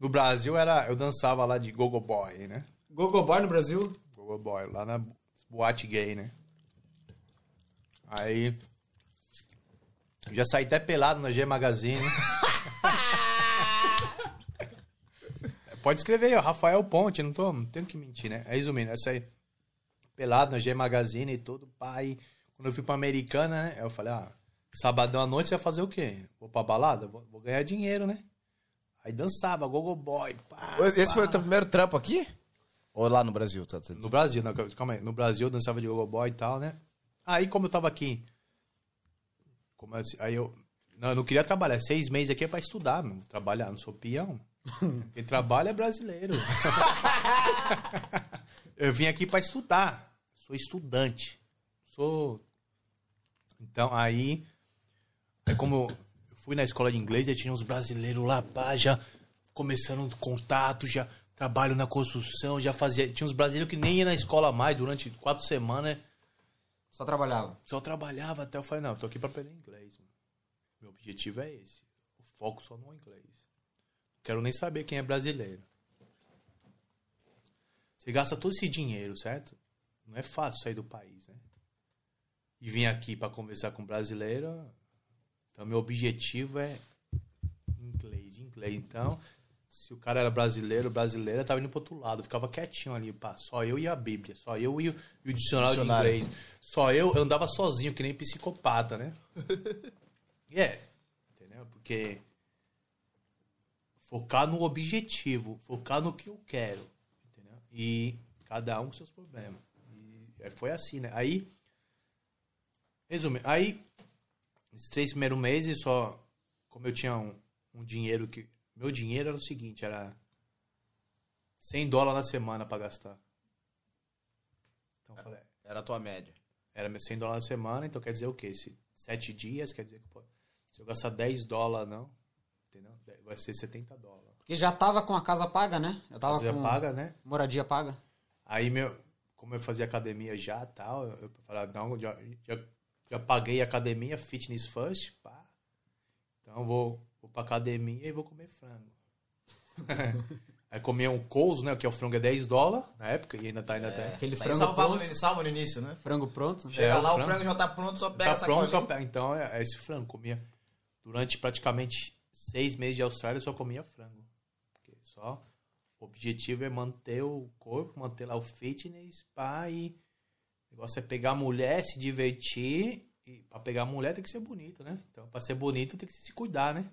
No Brasil era. Eu dançava lá de Gogo Boy, né? Gogo Boy no Brasil? Gogo Boy, lá na boate gay, né? Aí. Já saí até pelado na G Magazine. Pode escrever aí, ó, Rafael Ponte, não, tô, não tenho que mentir, né? É resumindo, essa aí. Pelado na G Magazine e tudo, pai. Quando eu fui pra Americana, né? Eu falei, ah, sabadão à noite você vai fazer o quê? Vou pra balada? Vou, vou ganhar dinheiro, né? Aí dançava, Gogo Boy, pá, Esse pá. foi o teu primeiro trampo aqui? Ou lá no Brasil? tá- tá- No Brasil, não, calma aí. No Brasil eu dançava de gogo boy e tal, né? Aí, como eu tava aqui. Como assim, aí eu. Não, eu não queria trabalhar. Seis meses aqui é pra estudar, não trabalhar, não sou peão. Quem trabalha é brasileiro. eu vim aqui pra estudar. Sou estudante. Sou. Então, aí. É como eu fui na escola de inglês, já tinha uns brasileiros lá, pá, já começando um contato, já trabalho na construção, já fazia. Tinha uns brasileiros que nem ia na escola mais durante quatro semanas, Só trabalhava. só trabalhava até eu falei, não, eu tô aqui pra aprender inglês. Mano. Meu objetivo é esse. O foco só no inglês. Quero nem saber quem é brasileiro. Você gasta todo esse dinheiro, certo? Não é fácil sair do país, né? E vir aqui pra conversar com brasileiro. Então, meu objetivo é inglês, inglês. Então, se o cara era brasileiro, brasileira, tava indo pro outro lado. Ficava quietinho ali, pá. Só eu e a Bíblia. Só eu e o, e o dicionário, Dicionário. de inglês. Só eu, eu andava sozinho, que nem psicopata, né? E é. Entendeu? Porque focar no objetivo, focar no que eu quero. Entendeu? E cada um com seus problemas. E foi assim, né? Aí, resumindo, aí, esses três primeiros meses, só, como eu tinha um, um dinheiro que. Meu dinheiro era o seguinte, era 100 dólares na semana pra gastar. Então eu falei, Era a tua média. era meu 100 dólares na semana, então quer dizer o quê? Se sete dias, quer dizer que pô, se eu gastar 10 dólares, não, entendeu? Vai ser 70 dólares. Porque já tava com a casa paga, né? Eu tava Você com paga, né? moradia paga. Aí, meu, como eu fazia academia já tal, eu, eu falava, não, já, já, já paguei a academia, fitness first, pá. Então vou, vou pra academia e vou comer frango. Aí comia um couso, né? Que é o frango é 10 dólares na época, e ainda tá, ainda tá. Aquele Isso aí frango salvava pronto. no, salva no início, né? Frango pronto. É, Chega o lá, o frango- frango já tá pronto, só pega Tá essa pronto, só pega. Então é, é esse frango. Comia durante praticamente seis meses de Austrália, eu só comia frango. Porque só o objetivo é manter o corpo, manter lá o fitness, pá, e o negócio é pegar a mulher, se divertir. E pra pegar a mulher tem que ser bonito, né? Então, pra ser bonito tem que se cuidar, né?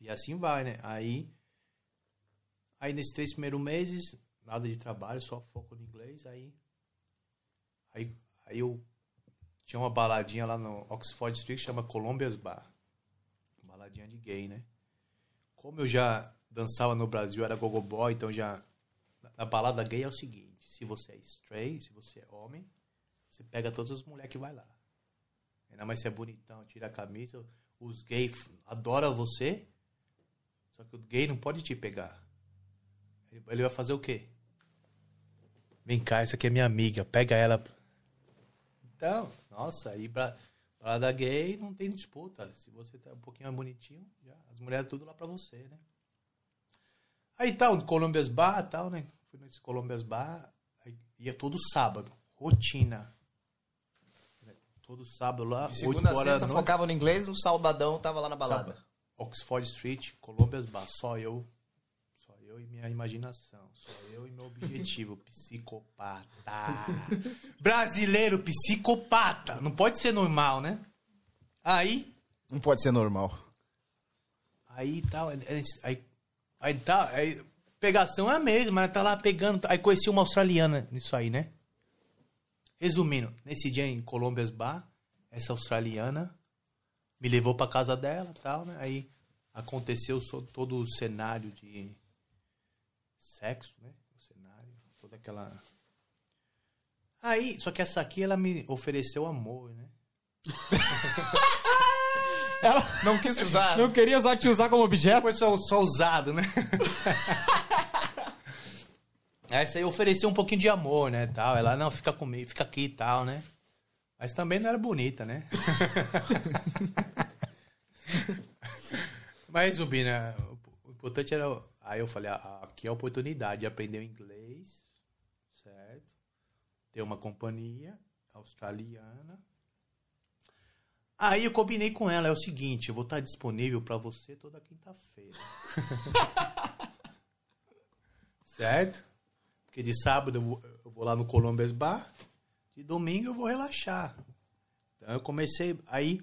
E assim vai, né? Aí, aí nesses três primeiros meses, nada de trabalho, só foco no inglês. Aí, aí, aí eu tinha uma baladinha lá no Oxford Street chama Columbia's Bar. Baladinha de gay, né? Como eu já dançava no Brasil, era gogo boy, então já na balada gay é o seguinte, se você é straight, se você é homem, você pega todas as mulheres que vai lá. Ainda mais se é bonitão, tira a camisa, os gays adoram você, só que o gay não pode te pegar. Ele, vai fazer o quê? Vem cá, essa aqui é minha amiga, pega ela. Então, nossa, aí pra balada gay não tem disputa. Se você tá um pouquinho mais bonitinho, já, as mulheres tudo lá pra você, né? Aí tal, no Colombia's Bar tal, né? Fui nesse Colombia's Bar, aí ia todo sábado, rotina. Todo sábado lá, De 8 segunda a sexta da noite. focava no inglês, o sabadão tava lá na balada. Sábado. Oxford Street, Colombia's Bar, só eu. Só eu e minha imaginação. Só eu e meu objetivo. psicopata. Brasileiro psicopata. Não pode ser normal, né? Aí, Não pode ser normal. aí tal. Aí, aí, aí tá. Aí, pegação é a mesma, né? Tá lá pegando. Aí conheci uma australiana nisso aí, né? Resumindo, nesse dia em Colombia's Bar, essa australiana me levou pra casa dela tal, né? Aí aconteceu todo o cenário de sexo, né? O cenário, toda aquela. Aí, só que essa aqui ela me ofereceu amor, né? Ela Não quis te usar. não queria só te usar como objeto. Foi só, só usado, né? Essa aí ofereceu um pouquinho de amor, né, tal. Ela, não, fica comigo, fica aqui e tal, né? Mas também não era bonita, né? Mas, Rubina, o importante era... Aí eu falei, ah, aqui é a oportunidade de aprender inglês, certo? Ter uma companhia australiana. Aí eu combinei com ela, é o seguinte, eu vou estar disponível para você toda quinta-feira. certo? Porque de sábado eu vou lá no Columbus Bar, de domingo eu vou relaxar. Então eu comecei aí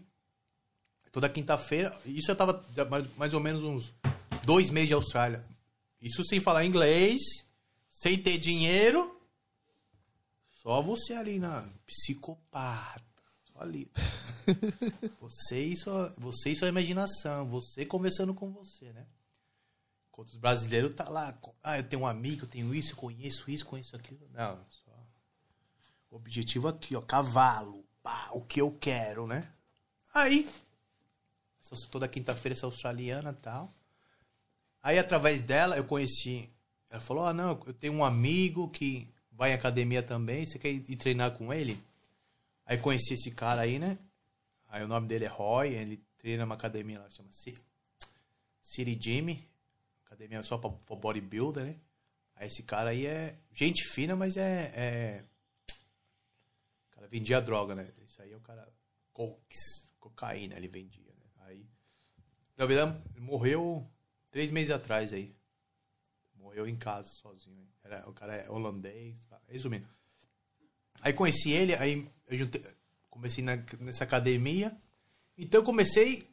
toda quinta-feira, isso eu tava mais, mais ou menos uns dois meses de Austrália. Isso sem falar inglês, sem ter dinheiro. Só você ali na psicopata. Só ali. Você e sua, você e sua imaginação. Você conversando com você, né? Enquanto os brasileiros tá lá. Ah, eu tenho um amigo, eu tenho isso, eu conheço isso, conheço aquilo. Não, objetivo aqui, ó. Cavalo. Pá, o que eu quero, né? Aí. essa- Toda quinta-feira essa australiana tal. Aí, através dela, eu conheci. Ela falou: Ah, não, eu tenho um amigo que vai em academia também. Você quer ir treinar com ele? Aí conheci esse cara aí, né? Aí o nome dele é Roy, ele treina numa academia lá chama Ci- City Gym. Academia só pra, pra bodybuilder, né? Aí esse cara aí é gente fina, mas é. é... Cara vendia droga, né? Isso aí é o cara. Cokes, cocaína ele vendia, né? Aí. Na verdade, morreu três meses atrás aí. Morreu em casa sozinho. Era, o cara é holandês. tá? Resumindo. Aí conheci ele, aí eu juntei, comecei na- nessa academia. Então eu comecei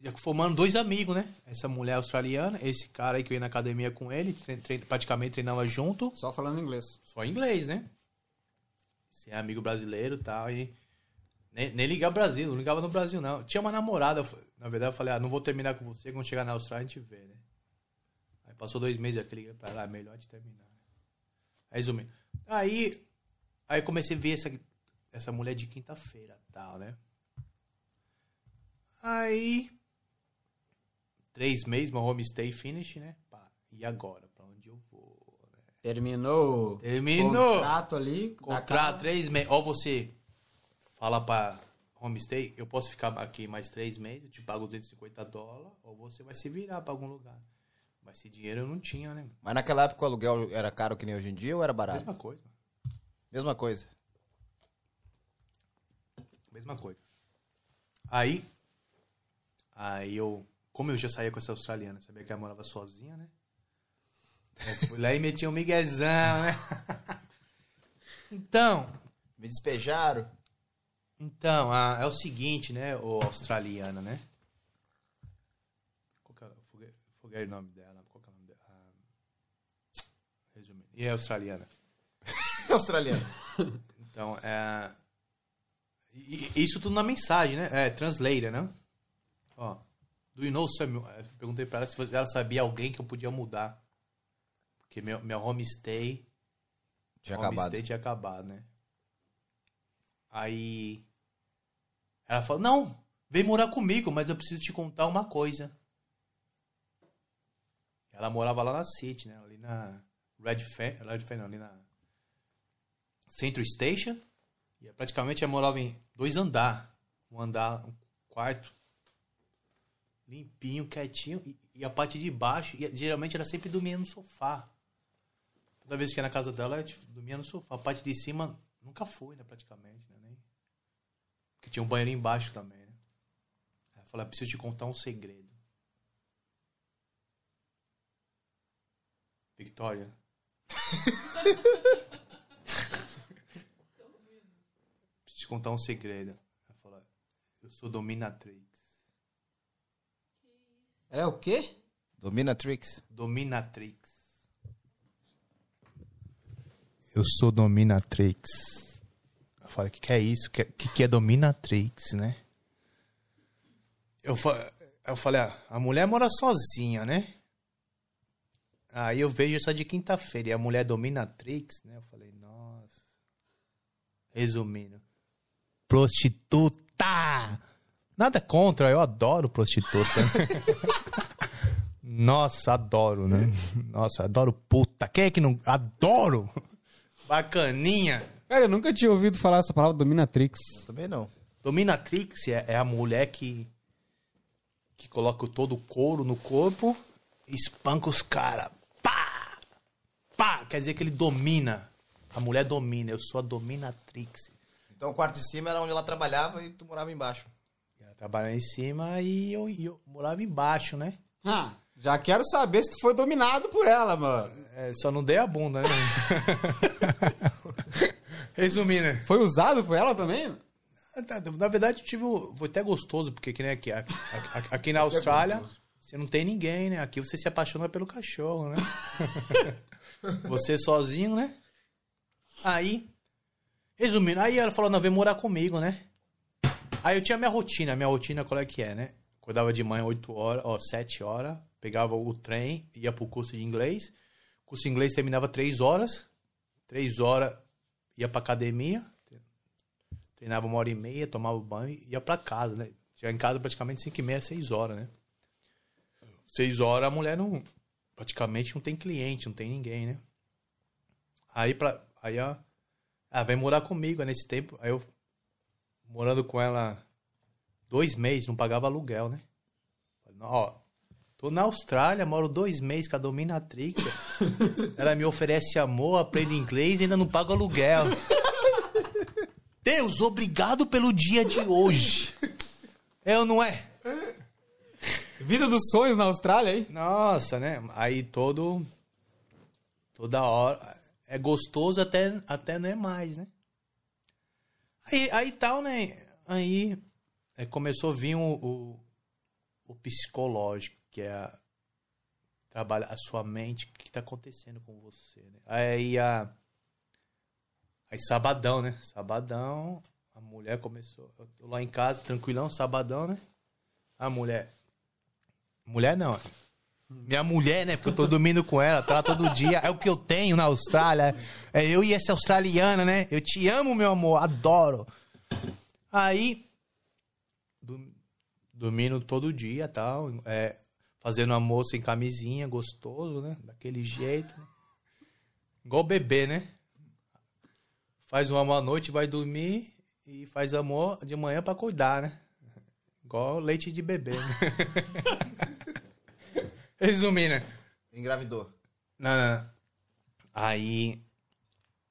já formando dois amigos, né? Essa mulher australiana, esse cara aí que eu ia na academia com ele, tre- tre- praticamente treinava junto. Só falando inglês. Só inglês, né? É amigo brasileiro e tal. E nem, nem ligar Brasil, não ligava no Brasil, não. Tinha uma namorada, na verdade, eu falei, ah, não vou terminar com você, quando chegar na Austrália a gente vê, né? Aí passou dois meses, eu liguei pra ela, ah, melhor de terminar. Resumindo. Aí, aí comecei a ver essa, essa mulher de quinta-feira tal, né? Aí, três meses, meu homestay finish, né? Pá, e agora? Pra onde eu vou? né? Terminou. o Terminou. Contrato ali. Contrato três meses. Ou você fala pra homestay, eu posso ficar aqui mais três meses, eu te pago 250 dólares, ou você vai se virar pra algum lugar. Mas esse dinheiro eu não tinha, né? Mas naquela época o aluguel era caro que nem hoje em dia ou era barato? Mesma coisa. Mesma coisa. Mesma coisa. Aí, aí eu, como eu já saía com essa australiana, sabia que ela morava sozinha, né? Eu fui lá e meti um miguezão, né? Então, Me despejaram. Então, ah, é o seguinte, né, o australiana, né? Qual que é, forget, forget o nome dela. Qual que é o nome dela? Ah, resumindo. E é australiana. Australiano. Então, é... Isso tudo na mensagem, né? É, translator, né? Ó, do you know Samuel? Perguntei pra ela se ela sabia alguém que eu podia mudar. Porque meu, meu homestay Tinha o acabado. homestay tinha acabado, né? Aí ela falou: Não, vem morar comigo, mas eu preciso te contar uma coisa. Ela morava lá na City, né? Ali na Red Fan, Red Fan não, ali na Central Station. E praticamente ela morava em dois andar. Um andar, um quarto. Limpinho, quietinho. E, e a parte de baixo, e geralmente ela sempre dormia no sofá. Toda vez que ia na casa dela, ela tipo, dormia no sofá. A parte de cima nunca foi, né? Praticamente, né? Nem... Porque tinha um banheiro embaixo também, né? Ela falou, "Eu preciso te contar um segredo. Victoria. preciso te contar um segredo. Ela falou, eu sou dominatrix. É o quê? Dominatrix. Dominatrix. Eu sou Dominatrix. Eu falei, o que, que é isso? O que, que, que é Dominatrix, né? Eu, fa eu falei, ah, a mulher mora sozinha, né? Aí eu vejo essa de quinta-feira e a mulher Dominatrix, né? Eu falei, nossa. Resumindo. Prostituta! Nada contra, eu adoro prostituta. Nossa, adoro, né? Nossa, adoro puta. Quem é que não. Adoro! Bacaninha! Cara, eu nunca tinha ouvido falar essa palavra dominatrix. Também não. Dominatrix é, é a mulher que. que coloca todo o couro no corpo e espanca os caras. Pá! Pá! Quer dizer que ele domina. A mulher domina. Eu sou a dominatrix. Então o quarto de cima era onde ela trabalhava e tu morava embaixo. Ela trabalhava em cima e eu, e eu morava embaixo, né? Ah, já quero saber se tu foi dominado por ela, mano. É, só não dei a bunda, né? Resumindo, né? Foi usado por ela também? Na verdade, tive, foi até gostoso, porque que nem aqui, aqui, aqui- aqui na Austrália, você não tem ninguém, né? Aqui você se apaixona pelo cachorro, né? você sozinho, né? Aí, resumindo, aí ela falou, não, vem morar comigo, né? Aí eu tinha minha rotina, minha rotina qual é que é, né? Acordava de manhã 8 horas, ó, 7 horas, pegava o trem, ia pro curso de inglês. O curso de inglês terminava 3 horas. 3 horas ia pra academia, treinava uma hora e meia, tomava banho e ia pra casa, né? Chegava em casa praticamente 5 e meia, 6 horas, né? 6 horas a mulher não. Praticamente não tem cliente, não tem ninguém, né? Aí, pra, aí a. Ah, vem morar comigo nesse tempo. Aí eu, morando com ela dois meses, não pagava aluguel, né? Falei, "Não, Ó, tô na Austrália, moro dois meses com a Dominatrix. ela me oferece amor, aprendo inglês e ainda não pago aluguel. Deus, obrigado pelo dia de hoje. Eu não é? Vida dos sonhos na Austrália aí? Nossa, né? Aí todo. Toda hora. É gostoso até, até não é mais, né? Aí, aí tal, né? Aí é, começou a vir o, o, o psicológico, que é a, trabalha a sua mente, o que tá acontecendo com você, né? Aí a. Aí sabadão, né? Sabadão, a mulher começou. Eu tô lá em casa, tranquilão, sabadão, né? A mulher. Mulher não. Minha mulher, né? Porque eu tô dormindo com ela, tá todo dia. É o que eu tenho na Austrália. É eu e essa australiana, né? Eu te amo, meu amor, adoro. Aí, dom- dormindo todo dia, tal, é, fazendo amor sem camisinha, gostoso, né? Daquele jeito. né? Igual bebê, né? Faz um amor à noite, vai dormir e faz amor de manhã pra cuidar, né? Igual leite de bebê, né? Resumindo, né? Engravidou. Não, não, não. Aí.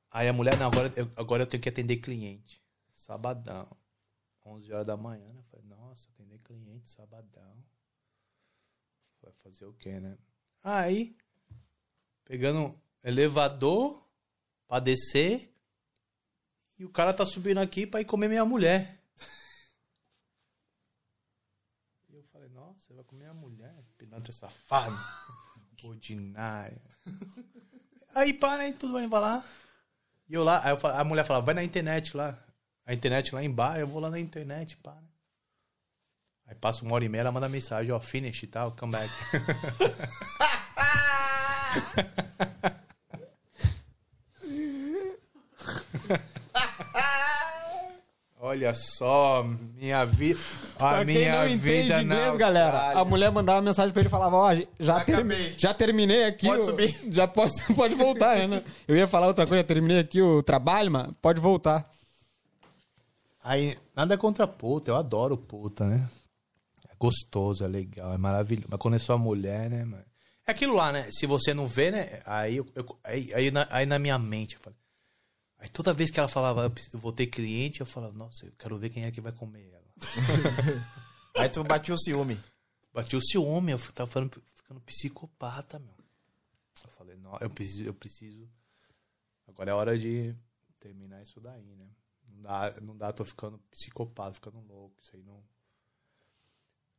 Aí a mulher, não, agora eu, agora eu tenho que atender cliente. Sabadão. 11 horas da manhã, né? Falei, nossa, atender cliente, sabadão. Vai fazer o quê, né? Aí, pegando elevador pra descer. E o cara tá subindo aqui pra ir comer minha mulher. E eu falei, nossa, você vai comer a mulher? Pilantra safado. Ordinária. Aí para aí tudo vai lá. E eu lá, aí eu falo- a mulher fala, vai na internet lá. A internet lá embaixo, eu vou lá na internet, para. Aí passa uma hora e meia, ela manda mensagem, ó, finish e tal, come back. Olha só, minha vida. A Pra quem minha não entende vida inglês, na galera, Austrália. a mulher mandava mensagem pra ele e falava, ó, já, Já acabei. já terminei aqui. Pode o- subir. Já pode, pode voltar, né? Eu ia falar outra coisa, terminei aqui o trabalho, mano, pode voltar. Aí, nada contra puta, eu adoro puta, né? Gostoso, é legal, é maravilhoso. Mas quando é sua mulher, né, mano? É aquilo lá, né? Se você não vê, né? Aí, eu- eu- aí, aí, na, aí na minha mente, eu falei. Aí toda vez que ela falava, eu vou ter cliente, eu falava, nossa, eu quero ver quem é que vai comer ela. Aí tu bateu o ciúme. Bati o ciúme, eu tava falando, ficando psicopata, meu. Eu falei, não, eu preciso, eu preciso. Agora é hora de terminar isso daí, né? Não dá, não dá, tô ficando psicopata, ficando louco, isso aí não.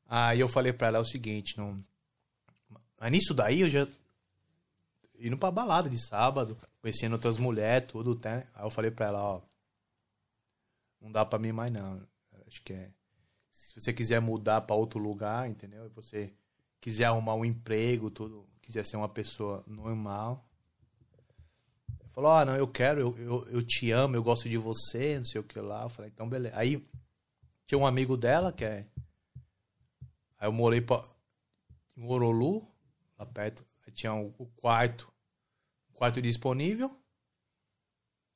Aí eu falei pra ela o seguinte, não. Mas nisso daí eu já. Indo pra balada de sábado, conhecendo outras mulheres, tudo, né? Aí eu falei pra ela, ó. Não dá pra mim mais não. Acho que é se você quiser mudar para outro lugar, entendeu? E você quiser arrumar um emprego, tudo, quiser ser uma pessoa normal. Ele falou, ah, não, eu quero, eu, eu, eu te amo, eu gosto de você, não sei o que lá. Eu falei, então beleza. Aí tinha um amigo dela, que é Aí eu morei pra, em Orolu, lá perto. Aí tinha o, o quarto, o quarto disponível.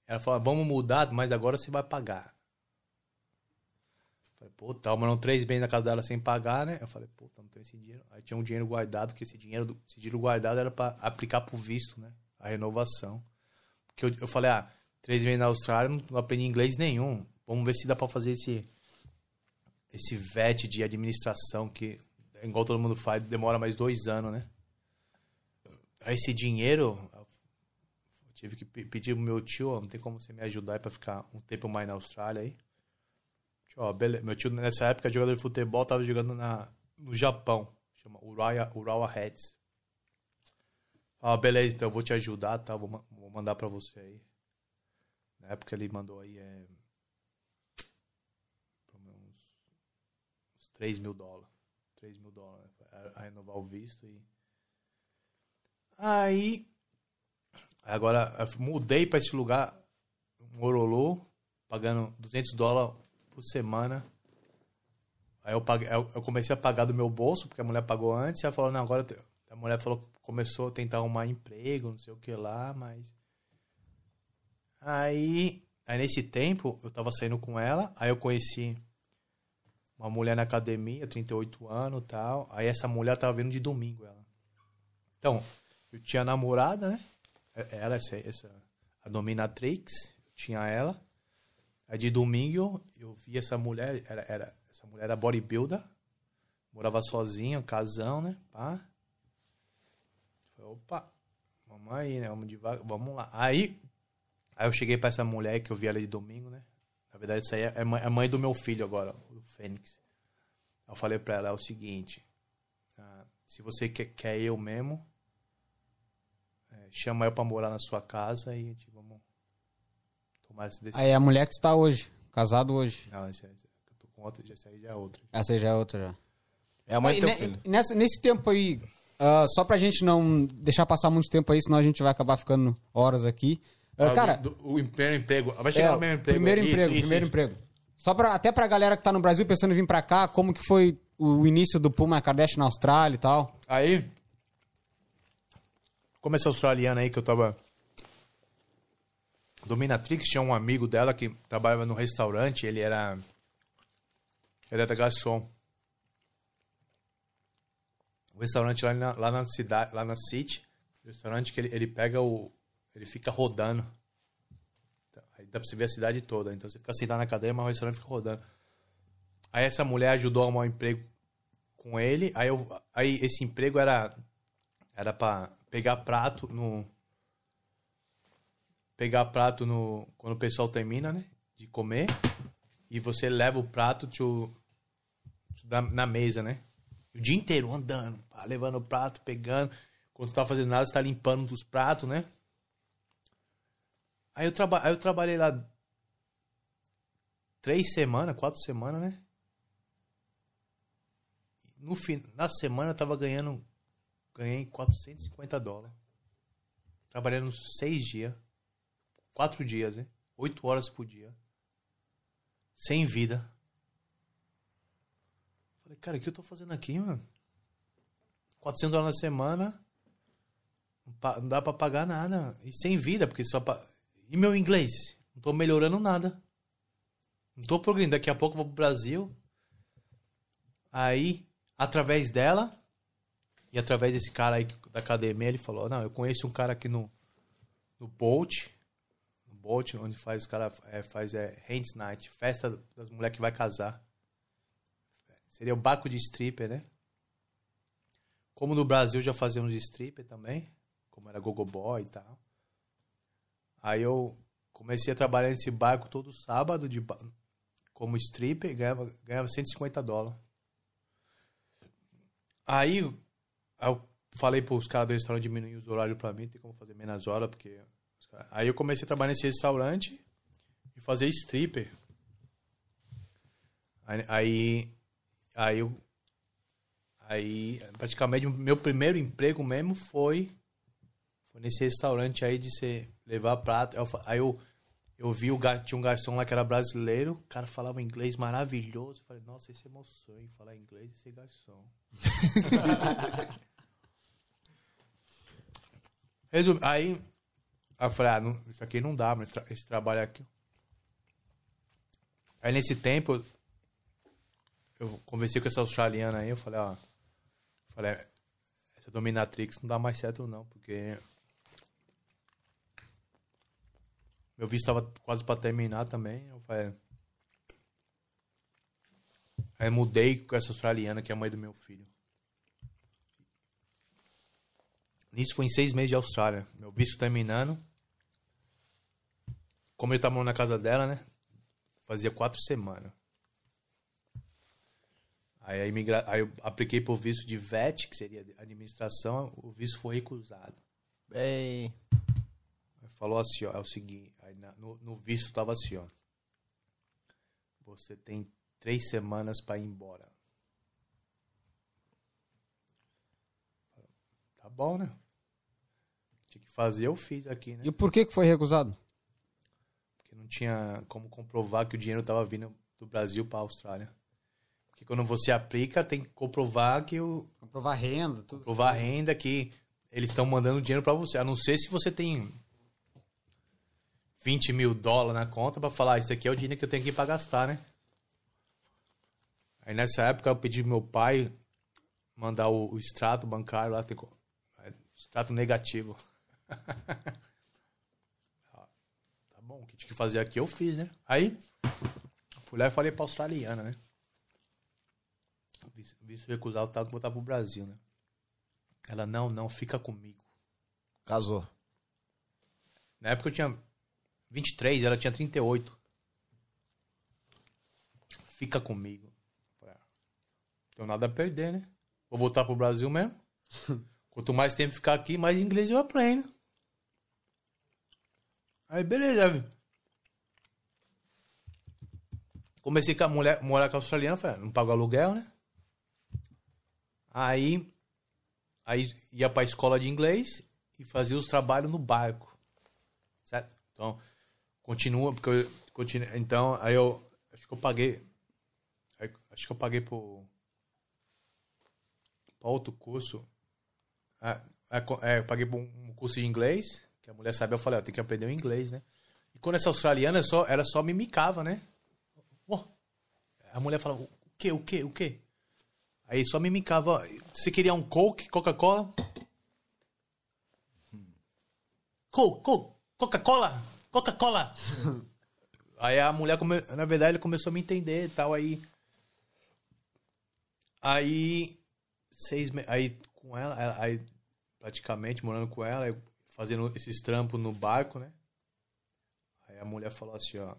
Ela falou, vamos mudar, mas agora você vai pagar. Falei, pô, tá, morando três meses na casa dela sem pagar, né? Eu falei, pô, não tenho esse dinheiro. Aí tinha um dinheiro guardado, que esse dinheiro, esse dinheiro guardado era pra aplicar pro visto, né? A renovação. Porque eu, eu falei, ah, três meses na Austrália, não, não aprendi inglês nenhum. Vamos ver se dá pra fazer esse, esse VET de administração, que, igual todo mundo faz, demora mais dois anos, né? Esse dinheiro, eu tive que pe- pedir pro meu tio, não tem como você me ajudar pra ficar um tempo mais na Austrália aí. Tio, ó, Meu tio, nessa época, jogador de futebol, tava jogando na, no Japão. Chama Urawa, Urawa Reds. Ah, beleza, então eu vou te ajudar, tá? Vou, vou mandar pra você aí. Na época ele mandou aí é, pelo menos uns, uns 3 mil dólares. 3 mil dólares a, a renovar o visto e. Aí. Agora mudei pra esse lugar, Morolô, pagando 200 dólares por semana. Aí eu, paguei, eu comecei a pagar do meu bolso, porque a mulher pagou antes. Ela falou, não, agora... A mulher falou, começou a tentar arrumar emprego, não sei o que lá, mas... Aí, aí nesse tempo, eu tava saindo com ela. Aí eu conheci uma mulher na academia, 38 anos tal. Aí essa mulher tava vindo de domingo, ela. Então, eu tinha namorada, né? Ela, essa, essa a dominatrix, eu tinha ela. Aí de domingo eu vi essa mulher, era, era, essa mulher era bodybuilder, morava sozinha, casão, né? Pá. Falei, opa, vamos aí, né? Vamos devagar, vamos lá. Aí, aí eu cheguei pra essa mulher que eu vi ela de domingo, né? Na verdade, essa aí é mãe, é mãe do meu filho agora, o Fênix. Eu falei pra ela é o seguinte, ah, se você quer, quer eu mesmo, é, chama eu pra morar na sua casa e a gente vamos tomar esse decisão. Aí a mulher que está hoje, casado hoje. Não, esse, esse, eu tô com outra, esse aí já é outra. Essa já é outra já. É a mãe Aí, do teu ne- filho. Nessa, nesse tempo aí, ah, só pra gente não deixar passar muito tempo aí, senão a gente vai acabar ficando horas aqui. Ah, cara, do- do- o primeiro emprego. Vai é, chegar no primeiro emprego. primeiro Isso, emprego, isso, primeiro isso. emprego. Só pra, até pra galera que tá no Brasil pensando em vir pra cá, como que foi o início do Puma Kardashian na Austrália e tal. Aí, como essa australiana aí que eu tava. Dominatrix tinha um amigo dela que trabalhava no restaurante, ele era. Ele era garçom. O restaurante lá na, lá na cidade, lá na City, o restaurante que ele, ele pega o. Ele fica rodando. Então, Aí dá pra você ver a cidade toda. Então você fica sentado na cadeira, mas o restaurante fica rodando. Aí essa mulher ajudou a arrumar um emprego com ele. Aí, eu, aí esse emprego era era para pegar prato no pegar prato no quando o pessoal termina, né, de comer e você leva o prato to, to na mesa, né? O dia inteiro andando, levando o prato, pegando. Quando tu tá fazendo nada, você tá limpando os pratos, né? Aí eu, traba aí eu trabalhei lá três semanas, quatro semanas, né? No fim, na semana eu tava ganhando. Ganhei 450 dólares. Trabalhando seis dias. Quatro dias, né? Oito horas por dia. Sem vida. Falei, cara, o que eu tô fazendo aqui, mano? 400 dólares na semana. Não dá pra pagar nada. E sem vida, porque só. Pa... E meu inglês? Não tô melhorando nada. Não tô progredindo. Daqui a pouco eu vou pro Brasil. Aí, através dela e através desse cara aí da academia, ele falou: Não, eu conheço um cara aqui no, no Bolt. No Bolt, onde faz os cara é, faz é, Hands Night, festa das mulheres que vai casar. Seria o Baco de stripper, né? Como no Brasil já fazíamos stripper também, como era Gogo Boy e tal. Aí eu comecei a trabalhar nesse barco todo sábado de, como stripper ganhava, ganhava 150 dólares. Aí eu falei pros caras do restaurante diminuir os horários pra mim, tem como fazer menos horas, porque. os Aí eu comecei a trabalhar nesse restaurante e fazer stripper. Aí. Aí, aí praticamente, meu primeiro emprego mesmo foi, foi nesse restaurante aí de você levar prato. Aí eu, Eu vi o gar... tinha um garçom lá que era brasileiro, o cara falava inglês maravilhoso. Eu falei, nossa, esse é meu sonho, falar inglês e ser garçom. Resum... Aí, aí eu falei, ah, não, isso aqui não dá, mas esse trabalho aqui. Aí nesse tempo, eu- eu conversei com essa australiana aí, eu falei, ó, falei, essa dominatrix não dá mais certo não, porque meu visto tava quase pra terminar também, eu falei, aí mudei com essa australiana que é a mãe do meu filho. Nisso foi em seis meses de Austrália, meu visto terminando. Como eu tava morando na casa dela, né? Fazia quatro semanas. Aí, a imigra... Aí eu apliquei pro visto de VET, que seria administração, o visto foi recusado. Bem. Falou assim, ó, é o seguinte, na- no, no visto tava assim, ó. Você tem três semanas para ir embora. Tá bom, né? Tinha que fazer, eu fiz aqui, né? E por que que foi recusado? Porque não tinha como comprovar que o dinheiro estava vindo do Brasil para a Austrália. Porque quando você aplica, tem que comprovar que o Comprovar renda, tudo. comprovar a renda que eles estão mandando dinheiro para você. A não ser se você tem 20 mil dólares na conta para falar, isso aqui é o dinheiro que eu tenho aqui para gastar, né? Aí nessa época eu pedi pro meu pai mandar o, o extrato bancário lá, tem, é, extrato negativo. Ah, tá bom, o que tinha que fazer aqui eu fiz, né? Aí fui lá e falei pra australiana, né? Visto- recusado, tá, vou voltar pro Brasil, né? Ela, não, não, fica comigo. Casou. Na época eu tinha 23, ela tinha 38. Fica comigo. Ah, não tenho nada a perder, né? Vou voltar pro Brasil mesmo. Quanto mais tempo ficar aqui, mais inglês eu aprendo. Aí, beleza. Comecei com a mulher, morar com a australiana, falei, ah, não pago aluguel, né? Aí, aí ia pra escola de inglês e fazia os trabalhos no barco. Certo? Então, continua, porque eu, então, aí eu, acho que eu paguei, acho que eu paguei pro, pra outro curso, é, é, é, eu paguei pra um, curso de inglês, que a mulher sabe, eu falei, ó, tem que aprender o inglês, né? E quando essa australiana, só, ela só mimicava, né? A mulher falava, o quê, o quê, o quê? Aí só mimicava, você queria um Coke, Coca-Cola? Coke, Coke, Coca-Cola, Coca-Cola. aí a mulher, come... na verdade, ele começou a me entender e tal, aí... Aí, seis meses, aí com ela, ela- aí praticamente morando com ela, eu fazendo esses trampos no barco, né? Aí a mulher falou assim, ó...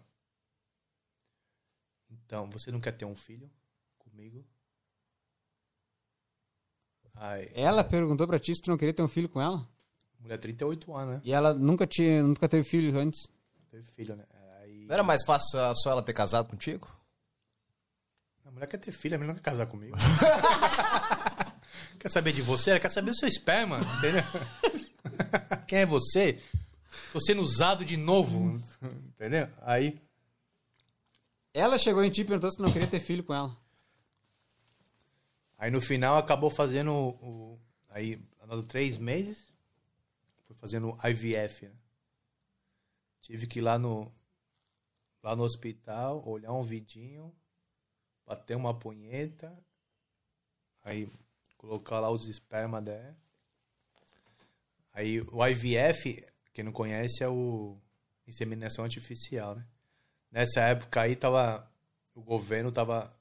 Então, você não quer ter um filho comigo? Aí, Ela perguntou pra ti se tu não queria ter um filho com ela? Mulher 38 anos, né? E ela nunca tinha, nunca teve filho antes. Teve filho, né? Aí, Não era mais fácil só ela ter casado contigo? a mulher quer ter filho, a mulher não quer casar comigo. quer saber de você? Ela quer saber do seu esperma, entendeu? Quem é você? Tô sendo usado de novo, entendeu? Aí, Ela chegou em ti e perguntou se não queria ter filho com ela. aí no final acabou fazendo o... o- aí, andando três meses, foi fazendo IVF, né? Tive que ir lá no, lá no hospital, olhar um vidinho, bater uma punheta, aí colocar lá os esperma dela. Aí o IVF, quem não conhece, é o inseminação artificial, né? Nessa época aí tava o governo tava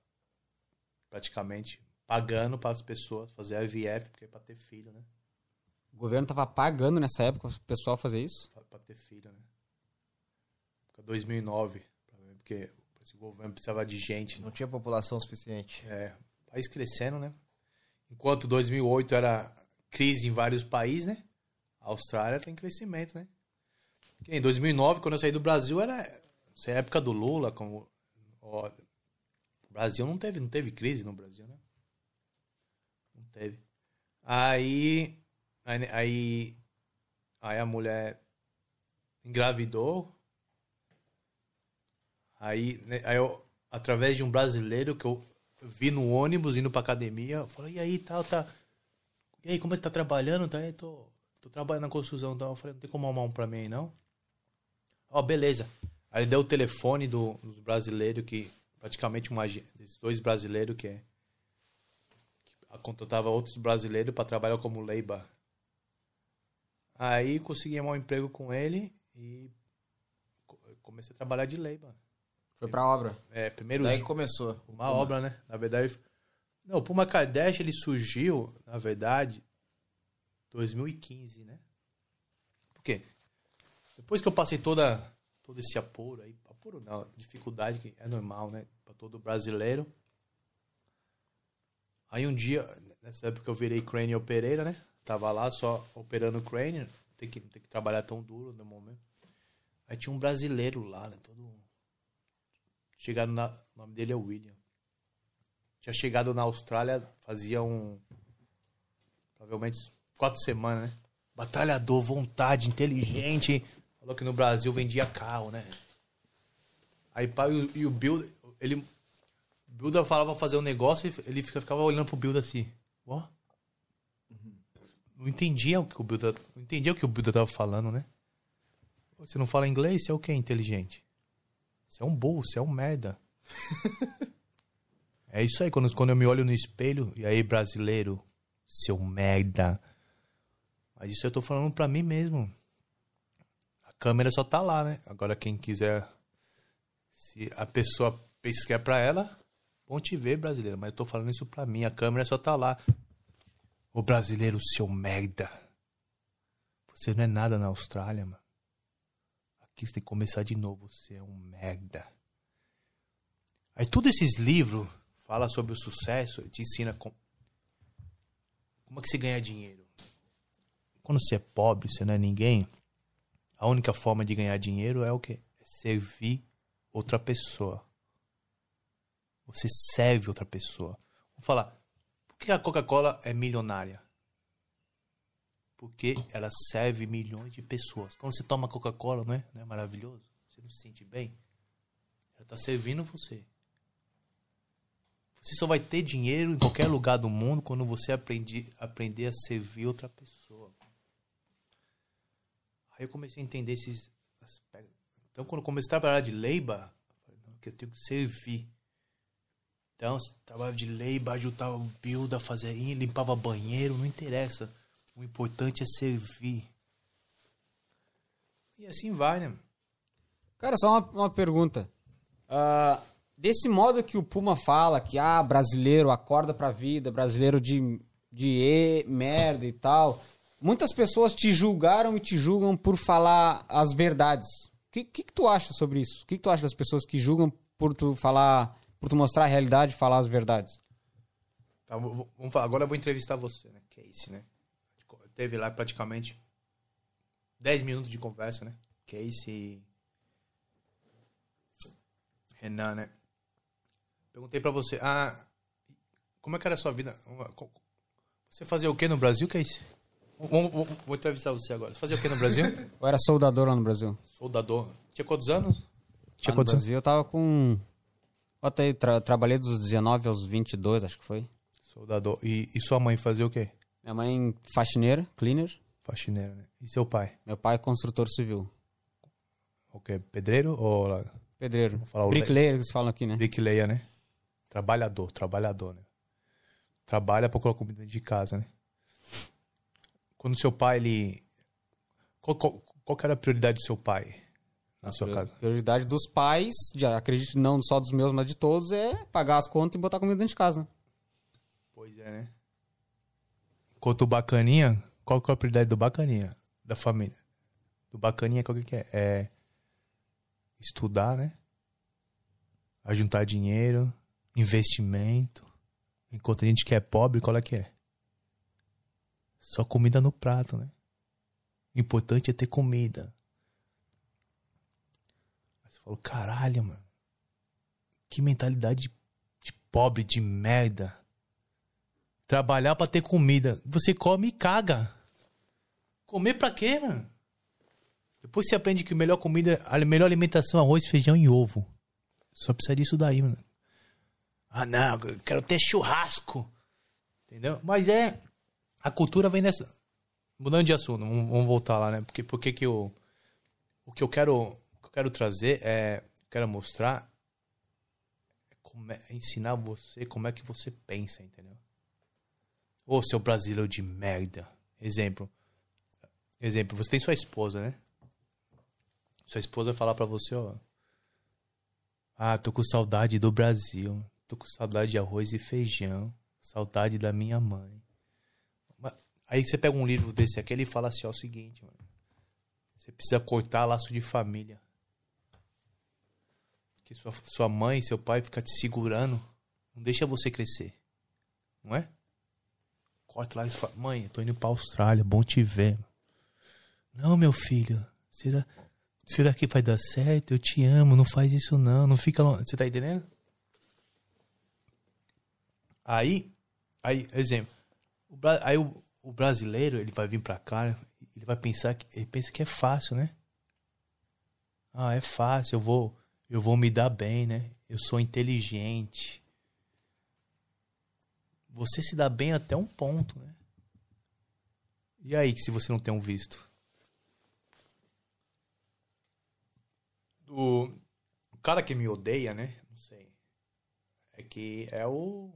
praticamente pagando para as pessoas fazer IVF porque é para ter filho, né? O governo tava pagando nessa época o pessoal fazer isso? Para ter filho, né? Época 2009, porque esse governo precisava de gente, Não tinha população suficiente. É, país crescendo, né? Enquanto 2008 era crise em vários países, né? A Austrália tem crescimento, né? Porque em 2009, quando eu saí do Brasil, era essa é a época do Lula, como ó, o Brasil não teve, não teve crise no Brasil, né? Não teve. Aí aí aí, aí a mulher engravidou Aí, né, aí eu, através de um brasileiro que eu vi no ônibus indo pra academia, eu falei, e aí, tal, tá. E aí, como é que tá trabalhando? Tá aí, tô, tô trabalhando na construção. Então eu falei, não tem como arrumar um pra mim aí, não? Ó, beleza. Aí ele deu o telefone do, dos brasileiros que, praticamente uma, esses dois brasileiros que é que contratava outros brasileiros pra trabalhar como labor. Aí consegui um emprego com ele e co- comecei a trabalhar de labor. Foi pra obra. É, primeiro Daí que começou. uma obra, né? Na verdade. Não, o Puma Kardashian ele surgiu, na verdade, 2015, né? Por quê? Depois que eu passei toda, todo esse apuro aí, apuro não, dificuldade que é normal, né? Pra todo brasileiro. Aí um dia, nessa época eu virei crane operator, né? Tava lá só operando crane, não tem que, tem que trabalhar tão duro no momento. Aí tinha um brasileiro lá, né? Todo Chegaram na. O nome dele é William. Tinha chegado na Austrália fazia um. Provavelmente quatro semanas, né? Batalhador, vontade, inteligente. Falou que no Brasil vendia carro, né? Aí pá, e, o- o Builder. Ele. O Builder falava fazer um negócio e ele fica- ficava olhando pro Builder assim. Ó. Não entendia o que o Builder. Não entendia o que o Builder tava falando, né? Você não fala inglês? Você é o que inteligente? Você é um burro, você é um merda. é isso aí, quando, quando eu me olho no espelho, e aí, brasileiro, seu merda. Mas isso eu tô falando pra mim mesmo. A câmera só tá lá, né? Agora quem quiser. Se a pessoa pensa que é pra ela, bom te ver, brasileiro. Mas eu tô falando isso pra mim. A câmera só tá lá. Ô brasileiro, seu merda. Você não é nada na Austrália, mano. Aqui você tem que começar de novo. Você é um merda. Aí todos esses livros fala sobre o sucesso, te ensina com... como é que você ganha dinheiro. Quando você é pobre, você não é ninguém, a única forma de ganhar dinheiro é o quê? É servir outra pessoa. Você serve outra pessoa. Vou falar, que a Coca-Cola é milionária? Porque ela serve milhões de pessoas. Quando você toma Coca-Cola, não é? Não é maravilhoso? Você não se sente bem? Ela está servindo você. Você só vai ter dinheiro em qualquer lugar do mundo quando você aprender, aprender a servir outra pessoa. Aí eu comecei a entender esses aspectos. Então, quando eu comecei a trabalhar de que eu tenho que servir. Então, eu trabalhava de labor, ajudava o build a fazer, limpava banheiro, não interessa. O importante é servir. E assim vai, né? Cara, só uma, uma pergunta. Ah, desse modo que o Puma fala, que ah, brasileiro acorda pra vida, brasileiro de, de e, merda e tal, muitas pessoas te julgaram e te julgam por falar as verdades. O que, que, que tu acha sobre isso? O que, que tu acha das pessoas que julgam por tu falar, por tu mostrar a realidade e falar as verdades? Tá, vou- vamos falar. Agora eu vou entrevistar você, né? Casey, né? Teve lá praticamente 10 minutos de conversa, né? Casey e Renan, né? Perguntei pra você, ah, como é que era a sua vida? Você fazia o que no Brasil, Casey? Vou, vou, vou entrevistar você agora. Você fazia o que no Brasil? Eu era soldador lá no Brasil. Soldador. Tinha quantos anos? Tinha Lá no quantos anos? Brasil eu tava com... Bota aí, tra- trabalhei dos 19 aos 22, acho que foi. Soldador. E, e sua mãe fazia o quê? Minha mãe, faxineira, cleaner. Faxineira, né? E seu pai? Meu pai, construtor civil. O quê? Pedreiro ou? Pedreiro. Bricklayer, que eles falam aqui, né? Bricklayer, né? Trabalhador, trabalhador, né? Trabalha pra colocar comida de casa, né? Quando seu pai, ele... Qual, qual, qual era a prioridade do seu pai na sua casa? Prioridade dos pais, de, acredito não só dos meus, mas de todos, é pagar as contas e botar comida dentro de casa. Pois é, né? Enquanto o bacaninha, qual que é a prioridade do bacaninha? Da família? Do bacaninha, qual que é? É estudar, né? Ajuntar dinheiro, investimento. Enquanto a gente que é pobre, qual é que é? Só comida no prato, né? O importante é ter comida. Falou, caralho, mano. Que mentalidade de pobre, de merda. Trabalhar pra ter comida. Você come e caga. Comer pra quê, mano? Depois você aprende que a melhor comida, a melhor alimentação é arroz, feijão e ovo. só precisa disso daí, mano. Ah, não, eu quero ter churrasco. Entendeu? Mas é. A cultura vem dessa. Mudando de assunto, vamos, voltar lá, né? Porque, porque que eu. O que eu quero, quero trazer é. Quero mostrar. É ensinar você como é que você pensa, entendeu? Ô, seu brasileiro de merda. Exemplo. Exemplo, você tem sua esposa, né? Sua esposa falar pra você, ó. Ah, tô com saudade do Brasil. Tô com saudade de arroz e feijão. Saudade da minha mãe. Aí você pega um livro desse aqui, ele fala assim, ó, o seguinte, mano. Você precisa cortar laço de família. Que sua, sua mãe, seu pai fica te segurando. Não deixa você crescer. Não é? Corta lá e fala, mãe, eu tô indo pra Austrália, bom te ver. Não, meu filho, será, será que vai dar certo? Eu te amo, não faz isso não, não fica longe. Você tá entendendo? Aí, aí, exemplo, o, aí o, o brasileiro, ele vai vir pra cá, ele vai pensar que, ele pensa que é fácil, né? Ah, é fácil, eu vou, eu vou me dar bem, né? Eu sou inteligente. Você se dá bem até um ponto, né? E aí, se você não tem um visto? O, cara que me odeia, né? Não sei. É que é o.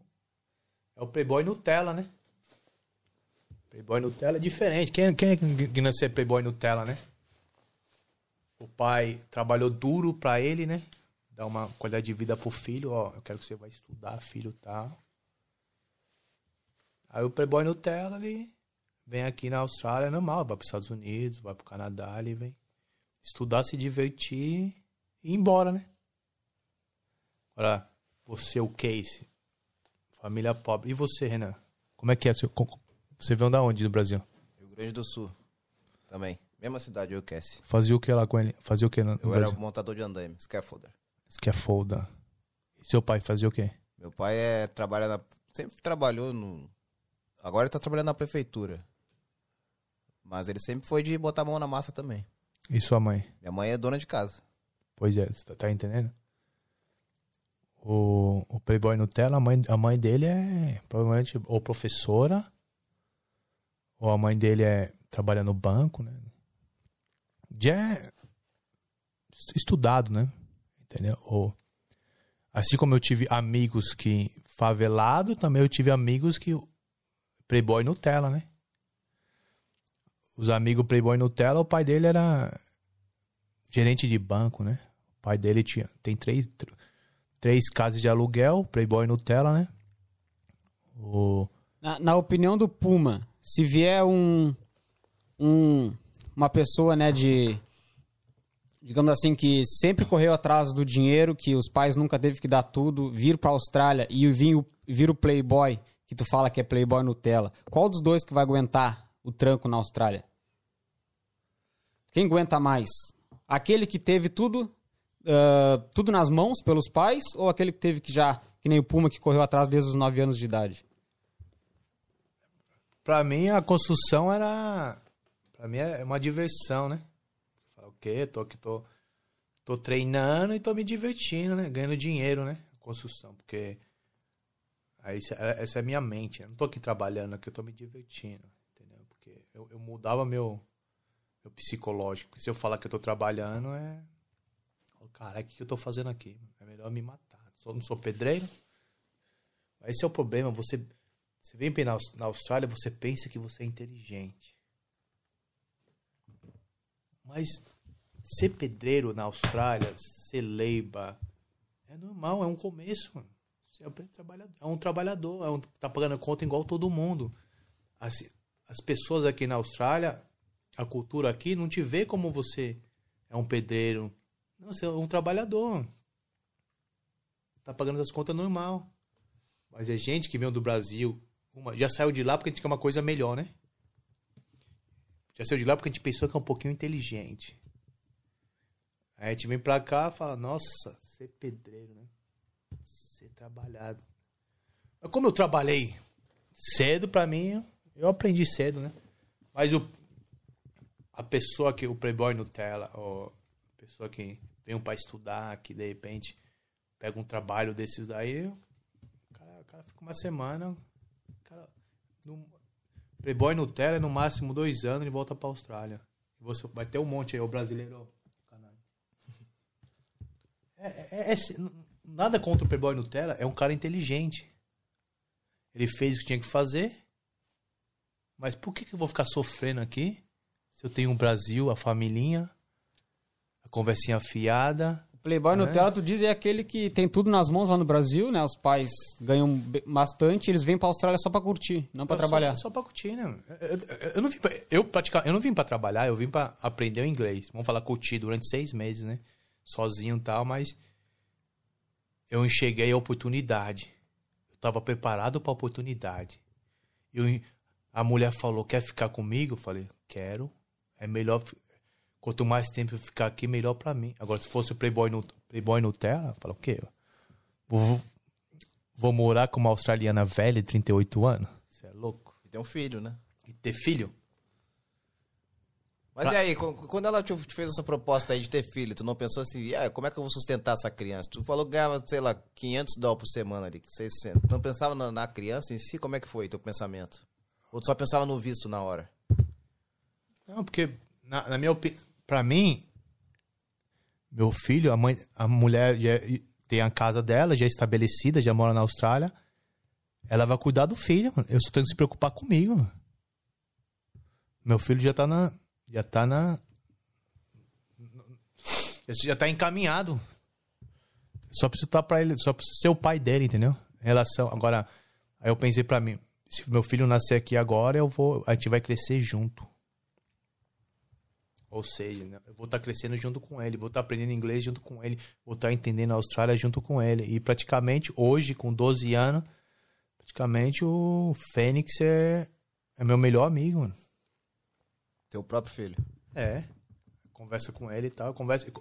É o Playboy Nutella, né? Playboy Nutella é diferente. Quem, quem é que não ser Playboy Nutella, né? O pai trabalhou duro pra ele, né? Dar uma qualidade de vida pro filho. Ó, eu quero que você vai estudar, filho, tá? Aí o Playboy Nutella, ele vem aqui na Austrália, é normal. Vai pros Estados Unidos, vai pro Canadá, ele vem estudar, se divertir e ir embora, né? Agora, você, o Case, família pobre. E você, Renan? Como é que é? Você veio da onde no Brasil? Rio Grande do Sul. Também. Mesma cidade, eu Cassie. Fazia o que lá com ele? Fazia o que no, Eu era Brasil? montador de andaime, scaffolder. Scaffolder. E seu pai fazia o quê? Meu pai é, trabalha na, sempre trabalhou no. Agora ele tá trabalhando na prefeitura. Mas ele sempre foi de botar a mão na massa também. E sua mãe? Minha mãe é dona de casa. Pois é, você tá, tá entendendo? O, o Playboy Nutella, a mãe, a mãe dele é provavelmente ou professora, ou a mãe dele é trabalha no banco, né? Já é est- estudado, né? Entendeu? Ou, assim como eu tive amigos que favelado, também eu tive amigos que Playboy Nutella, né? Os amigos Playboy Nutella, o pai dele era gerente de banco, né? O pai dele tinha tem três tr- três casas de aluguel, Playboy Nutella, né? O Na, na opinião do Puma, se vier um, um uma pessoa, né, de digamos assim que sempre correu atrás do dinheiro, que os pais nunca teve que dar tudo, vir pra Austrália e vir o, vir o Playboy, que tu fala que é Playboy Nutella. Qual dos dois que vai aguentar o tranco na Austrália? Quem aguenta mais? Aquele que teve tudo ah, tudo nas mãos pelos pais ou aquele que teve que já, que nem o Puma que correu atrás desde os 9 anos de idade? Pra mim, a construção era. Pra mim é uma diversão, né? Fala, o quê? Tô aqui, tô, tô treinando e tô me divertindo, né? Ganhando dinheiro, né? Construção, porque. Aí, essa- essa é a minha mente. né? Não tô aqui trabalhando aqui, eu tô me divertindo, entendeu? Porque eu, eu mudava meu, meu psicológico. Porque se eu falar que eu tô trabalhando, é. Cara, o que eu tô fazendo aqui? É melhor me matar. Eu não sou pedreiro. Esse é o problema. Você, você vem na Austrália, você pensa que você é inteligente. Mas ser pedreiro na Austrália, ser leiba, é normal, é um começo. Você é um trabalhador, é um trabalhador, é um, tá pagando conta igual todo mundo. As, as pessoas aqui na Austrália, a cultura aqui, não te vê como você é um pedreiro. Não, você é um trabalhador. Tá pagando as contas normal. Mas é gente que veio do Brasil, uma- já saiu de lá porque a gente quer uma coisa melhor, né? Já saiu de lá porque a gente pensou que é um pouquinho inteligente. Aí a gente vem pra cá e fala, nossa, ser pedreiro, né? Ser trabalhado. Mas como eu trabalhei cedo, pra mim, eu aprendi cedo, né? Mas o, a pessoa que, o Playboy Nutella, ou a pessoa que veio pra estudar, que de repente pega um trabalho desses daí, o cara, o cara fica uma semana. Cara, Playboy Nutella, no máximo dois anos, ele volta pra Austrália. E você vai ter um monte aí, o brasileiro. É, é- é- é- nada contra o Playboy Nutella, é um cara inteligente. Ele fez o que tinha que fazer. Mas por que, que eu vou ficar sofrendo aqui? Se eu tenho um Brasil, a família, a conversinha fiada. Playboy É. Nutella, tu diz, é aquele que tem tudo nas mãos lá no Brasil, né? Os pais ganham bastante, eles vêm pra Austrália só pra curtir, não pra Eu trabalhar. Só, só pra curtir, né? Eu, eu- eu não vim pra, eu, praticar, eu não vim pra trabalhar, eu vim pra aprender o inglês. Vamos falar curtir durante seis meses, né? Sozinho e tal, mas eu enxerguei a oportunidade. Eu tava preparado pra oportunidade. Eu, a mulher falou, quer ficar comigo? Eu falei, quero. É melhor... Quanto mais tempo eu ficar aqui, melhor pra mim. Agora, se fosse o Playboy, no, Playboy Nutella, eu falo, o quê? Vou, vou morar com uma australiana velha de 38 anos? Você é louco? E tem um filho, né? E ter filho? Mas e aí, qu- quando ela te fez essa proposta aí de ter filho, tu não pensou assim, aí, como é que eu vou sustentar essa criança? Tu falou que ganhava, sei lá, 500 dólares por semana ali, 600. Tu não pensava na, na criança em si? Como é que foi teu pensamento? Ou tu só pensava no visto na hora? Não, porque, na, na minha opinião, pra mim, meu filho, a mãe, a mulher já tem a casa dela, já é estabelecida, já mora na Austrália. Ela vai cuidar do filho, mano. Eu só tenho que se preocupar comigo. Meu filho já tá na. Já tá na. Já tá encaminhado. Só preciso estar para ele, só preciso ser o pai dele, entendeu? Em relação. Agora, aí eu pensei pra mim, se meu filho nascer aqui agora, eu vou, a gente vai crescer junto. Ou seja, né, eu vou estar crescendo junto com ele, vou estar aprendendo inglês junto com ele, vou estar entendendo a Austrália junto com ele. E praticamente hoje, com 12 anos, praticamente o Fênix é, é meu melhor amigo, mano. Teu próprio filho. É. Conversa com ele e tal. Conversa,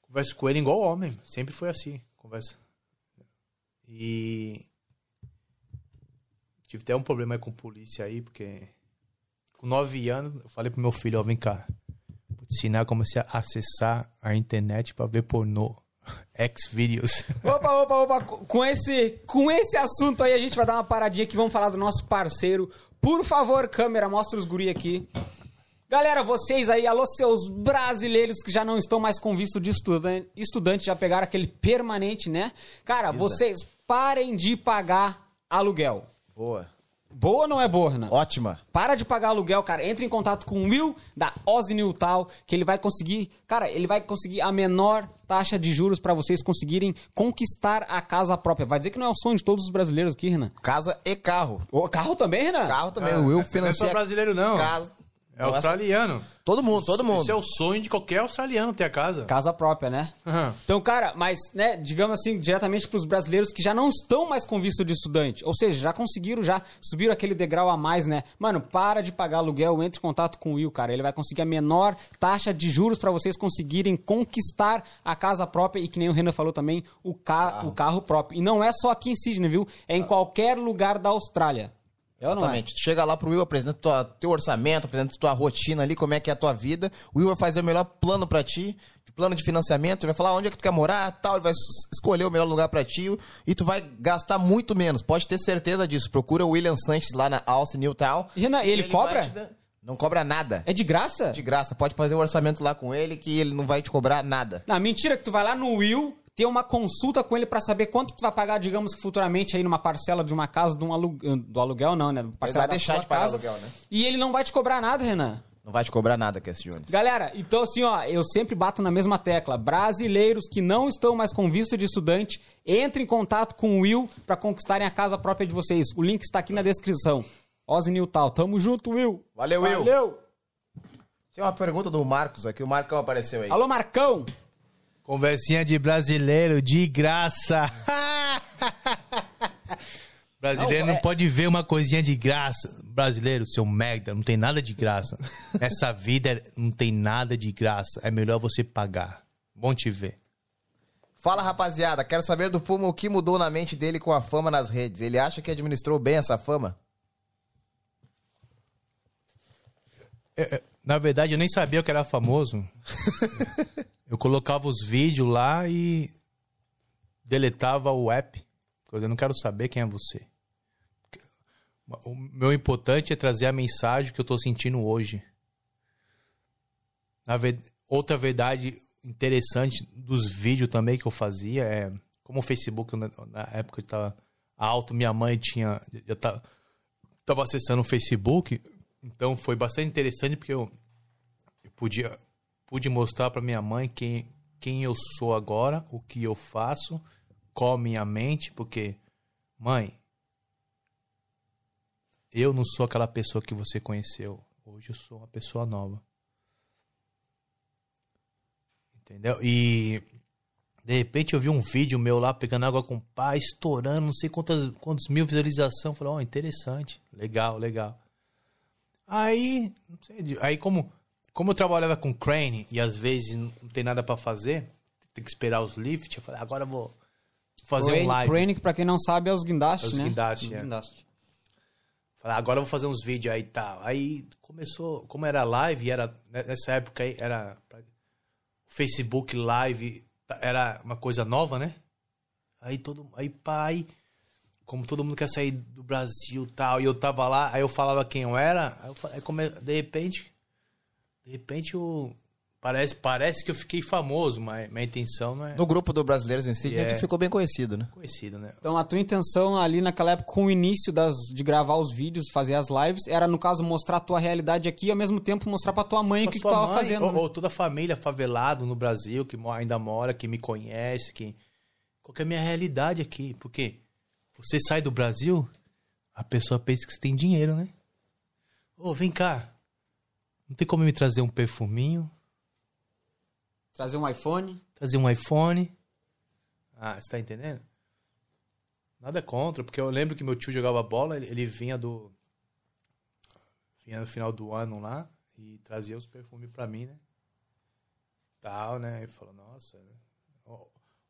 conversa com ele igual homem. Sempre foi assim. Conversa. E. Tive até um problema aí com polícia aí, porque. Com nove anos, eu falei pro meu filho: Ó, vem cá. Ensinar como você acessar a internet pra ver pornô. X-Videos. Opa, opa, opa, com esse, com esse assunto aí a gente vai dar uma paradinha aqui, vamos falar do nosso parceiro. Por favor, câmera, mostra os guri aqui. Galera, vocês aí, alô seus brasileiros que já não estão mais com visto de estudante, estudante já pegaram aquele permanente, né? Cara, vocês parem de pagar aluguel. Boa. Boa ou não é boa, Renan? Ótima. Para de pagar aluguel, cara. Entre em contato com o Will da Ozzy Newtal, que ele vai conseguir, cara, ele vai conseguir a menor taxa de juros pra vocês conseguirem conquistar a casa própria. Vai dizer que não é o sonho de todos os brasileiros aqui, Renan. Casa e carro. O carro também, Renan? Carro também. Ah, o Will não é financia. só brasileiro, não. Casa. É australiano. Todo mundo, todo mundo. Isso é o sonho de qualquer australiano ter a casa. Casa própria, né? Aham. Então, cara, mas, né, digamos assim, diretamente pros brasileiros que já não estão mais com visto de estudante. Ou seja, já conseguiram, já subiram aquele degrau a mais, né? Mano, para de pagar aluguel, entre em contato com o Will, cara. Ele vai conseguir a menor taxa de juros pra vocês conseguirem conquistar a casa própria e, que nem o Renan falou também, o, ca o carro próprio. E não é só aqui em Sydney, viu? É em qualquer lugar da Austrália. É é? Exatamente. Tu chega lá pro Will, apresenta tua, teu orçamento, apresenta tua rotina ali, como é que é a tua vida. O Will vai fazer o melhor plano pra ti, plano de financiamento, ele vai falar onde é que tu quer morar, tal, ele vai escolher o melhor lugar pra ti e tu vai gastar muito menos. Pode ter certeza disso. Procura o William Sanches lá na Alce Newtown. E, Renan, ele vai cobra? Não cobra nada. É de graça? De graça. Pode fazer o orçamento lá com ele que ele não vai te cobrar nada. Não, mentira que tu vai lá no Will ter uma consulta com ele pra saber quanto tu vai pagar, digamos que futuramente aí numa parcela de uma casa, de um alu... do aluguel não, né? Parcela vai da deixar de pagar casa. aluguel, né? E ele não vai te cobrar nada, Renan. Não vai te cobrar nada, Cass Jones. Galera, então assim, ó, eu sempre bato na mesma tecla. Brasileiros que não estão mais com visto de estudante, entrem em contato com o Will pra conquistarem a casa própria de vocês. O link está aqui na descrição. Ozzy Newtal, tamo junto, Will. Valeu, Will. Valeu. Tem uma pergunta do Marcos aqui. O Marcão apareceu aí. Alô, Marcão. Conversinha de brasileiro de graça. brasileiro Não, não, é- pode ver uma coisinha de graça. Brasileiro, seu merda, não tem nada de graça. Essa vida não tem nada de graça. É melhor você pagar. Bom te ver. Fala rapaziada, quero saber do Puma o que mudou na mente dele com a fama nas redes. Ele acha que administrou bem essa fama? É, é, Na verdade, eu nem sabia que era famoso. eu colocava os vídeos lá e deletava o app. Eu não quero saber quem é você. O meu importante é trazer a mensagem que eu tô sentindo hoje. Ve- Outra verdade interessante dos vídeos também que eu fazia é como o Facebook na, época estava alto, minha mãe tinha já tá, tava acessando o Facebook, então foi bastante interessante porque eu, eu podia pude mostrar para minha mãe quem quem eu sou agora, o que eu faço, qual a minha mente, porque mãe, eu não sou aquela pessoa que você conheceu. Hoje eu sou uma pessoa nova. Entendeu? E de repente eu vi um vídeo meu lá pegando água com pai, estourando, não sei quantas, quantos mil visualizações. Falei, ó, interessante, legal, legal. Aí, sei, aí como, como eu trabalhava com crane e às vezes não tem nada pra fazer, tem que esperar os lift, eu falei, agora eu vou fazer Crane, um live. crane, que pra quem não sabe, é os guindastes, É os né? guindastes, Os é. guindastes. Falei, agora eu vou fazer uns vídeos aí e tal. Aí começou, como era live, era nessa época aí era Facebook Live, era uma coisa nova, né? Aí todo, aí pai, como todo mundo quer sair do Brasil e tal, e eu tava lá, aí eu falava quem eu era, aí eu falei, aí come- de repente, de repente eu parece, parece que eu fiquei famoso, mas minha intenção não é No grupo do Brasileiros em si, a gente Yeah. ficou bem conhecido, né? conhecido, né? Então, a tua intenção ali naquela época, com o início das, de gravar os vídeos, fazer as lives, era, no caso, mostrar a tua realidade aqui e, ao mesmo tempo, mostrar pra tua mãe o que, que tu tava mãe, fazendo. Ou, né? ou toda a família favelado no Brasil, que ainda mora, que me conhece, que. Qual que é a minha realidade aqui? Porque você sai do Brasil, a pessoa pensa que você tem dinheiro, né? Ô, vem cá. Não tem como me trazer um perfuminho? Trazer um iPhone. Trazer um iPhone? Ah, você tá entendendo? Nada contra, porque eu lembro que meu tio jogava bola, ele, ele vinha do. Vinha no final do ano lá e trazia os perfumes pra mim, né? Tal, né? E falou, nossa. né?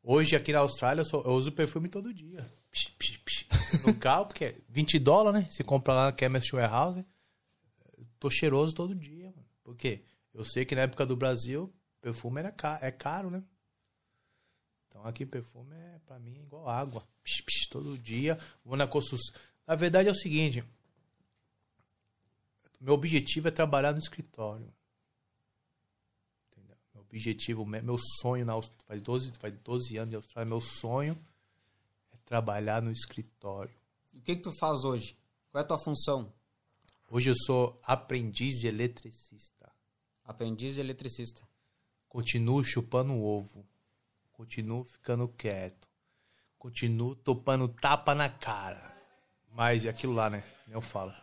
Hoje aqui na Austrália eu, só- eu uso perfume todo dia. Psh, psh, psh. No carro, porque é 20 dólares, né? Você compra lá na Chemist Warehouse. Tô cheiroso todo dia, mano. Por quê? Eu sei que na época do Brasil, perfume era ca- é caro, né? Então aqui perfume é pra mim igual água. Psh, psh, todo dia. Vou na Cossus. Na verdade é o seguinte. Meu objetivo é trabalhar no escritório. Entendeu? Meu objetivo, me- meu sonho na Aust- faz 12, faz 12 anos de Austrália, meu sonho é trabalhar no escritório. E o que que tu faz hoje? Qual é a tua função? Hoje eu sou aprendiz de eletricista. Aprendiz de eletricista. Continuo chupando ovo. Continuo ficando quieto. Continuo topando tapa na cara. Mas é aquilo lá, né? Eu falo.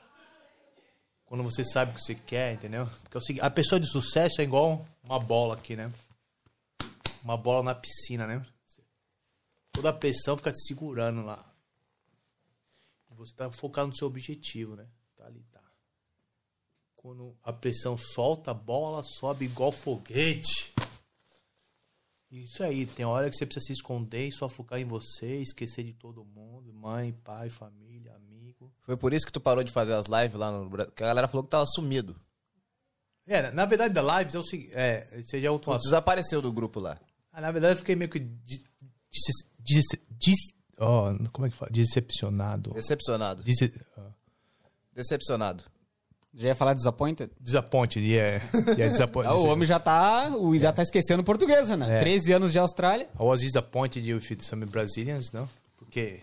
Quando você sabe o que você quer, entendeu? Porque é o seguinte, a pessoa de sucesso é igual uma bola aqui, né? Uma bola na piscina, né? Toda a pressão fica te segurando lá. E você tá focado no seu objetivo, né? Tá ali, tá. Quando a pressão solta, a bola sobe igual foguete. Isso aí, tem hora que você precisa se esconder e só focar em você, esquecer de todo mundo, mãe, pai, família, amigo. Foi por isso que tu parou de fazer as lives lá no Brasil. Que a galera falou que tava sumido. É, na verdade, da Lives é o seguinte, é, esse já é outro assunto. desapareceu do grupo lá. Ah, na verdade, eu fiquei meio que dis, dis, dis- ó, como é que fala? Decepcionado. Decepcionado. Dece, Decepcionado. Já ia falar disappointed? disappointed, yeah. yeah disappointed. O homem já tá, o, já tá esquecendo o português, né? É. 13 anos de Austrália. I was disappointed with some Brazilians, não? Porque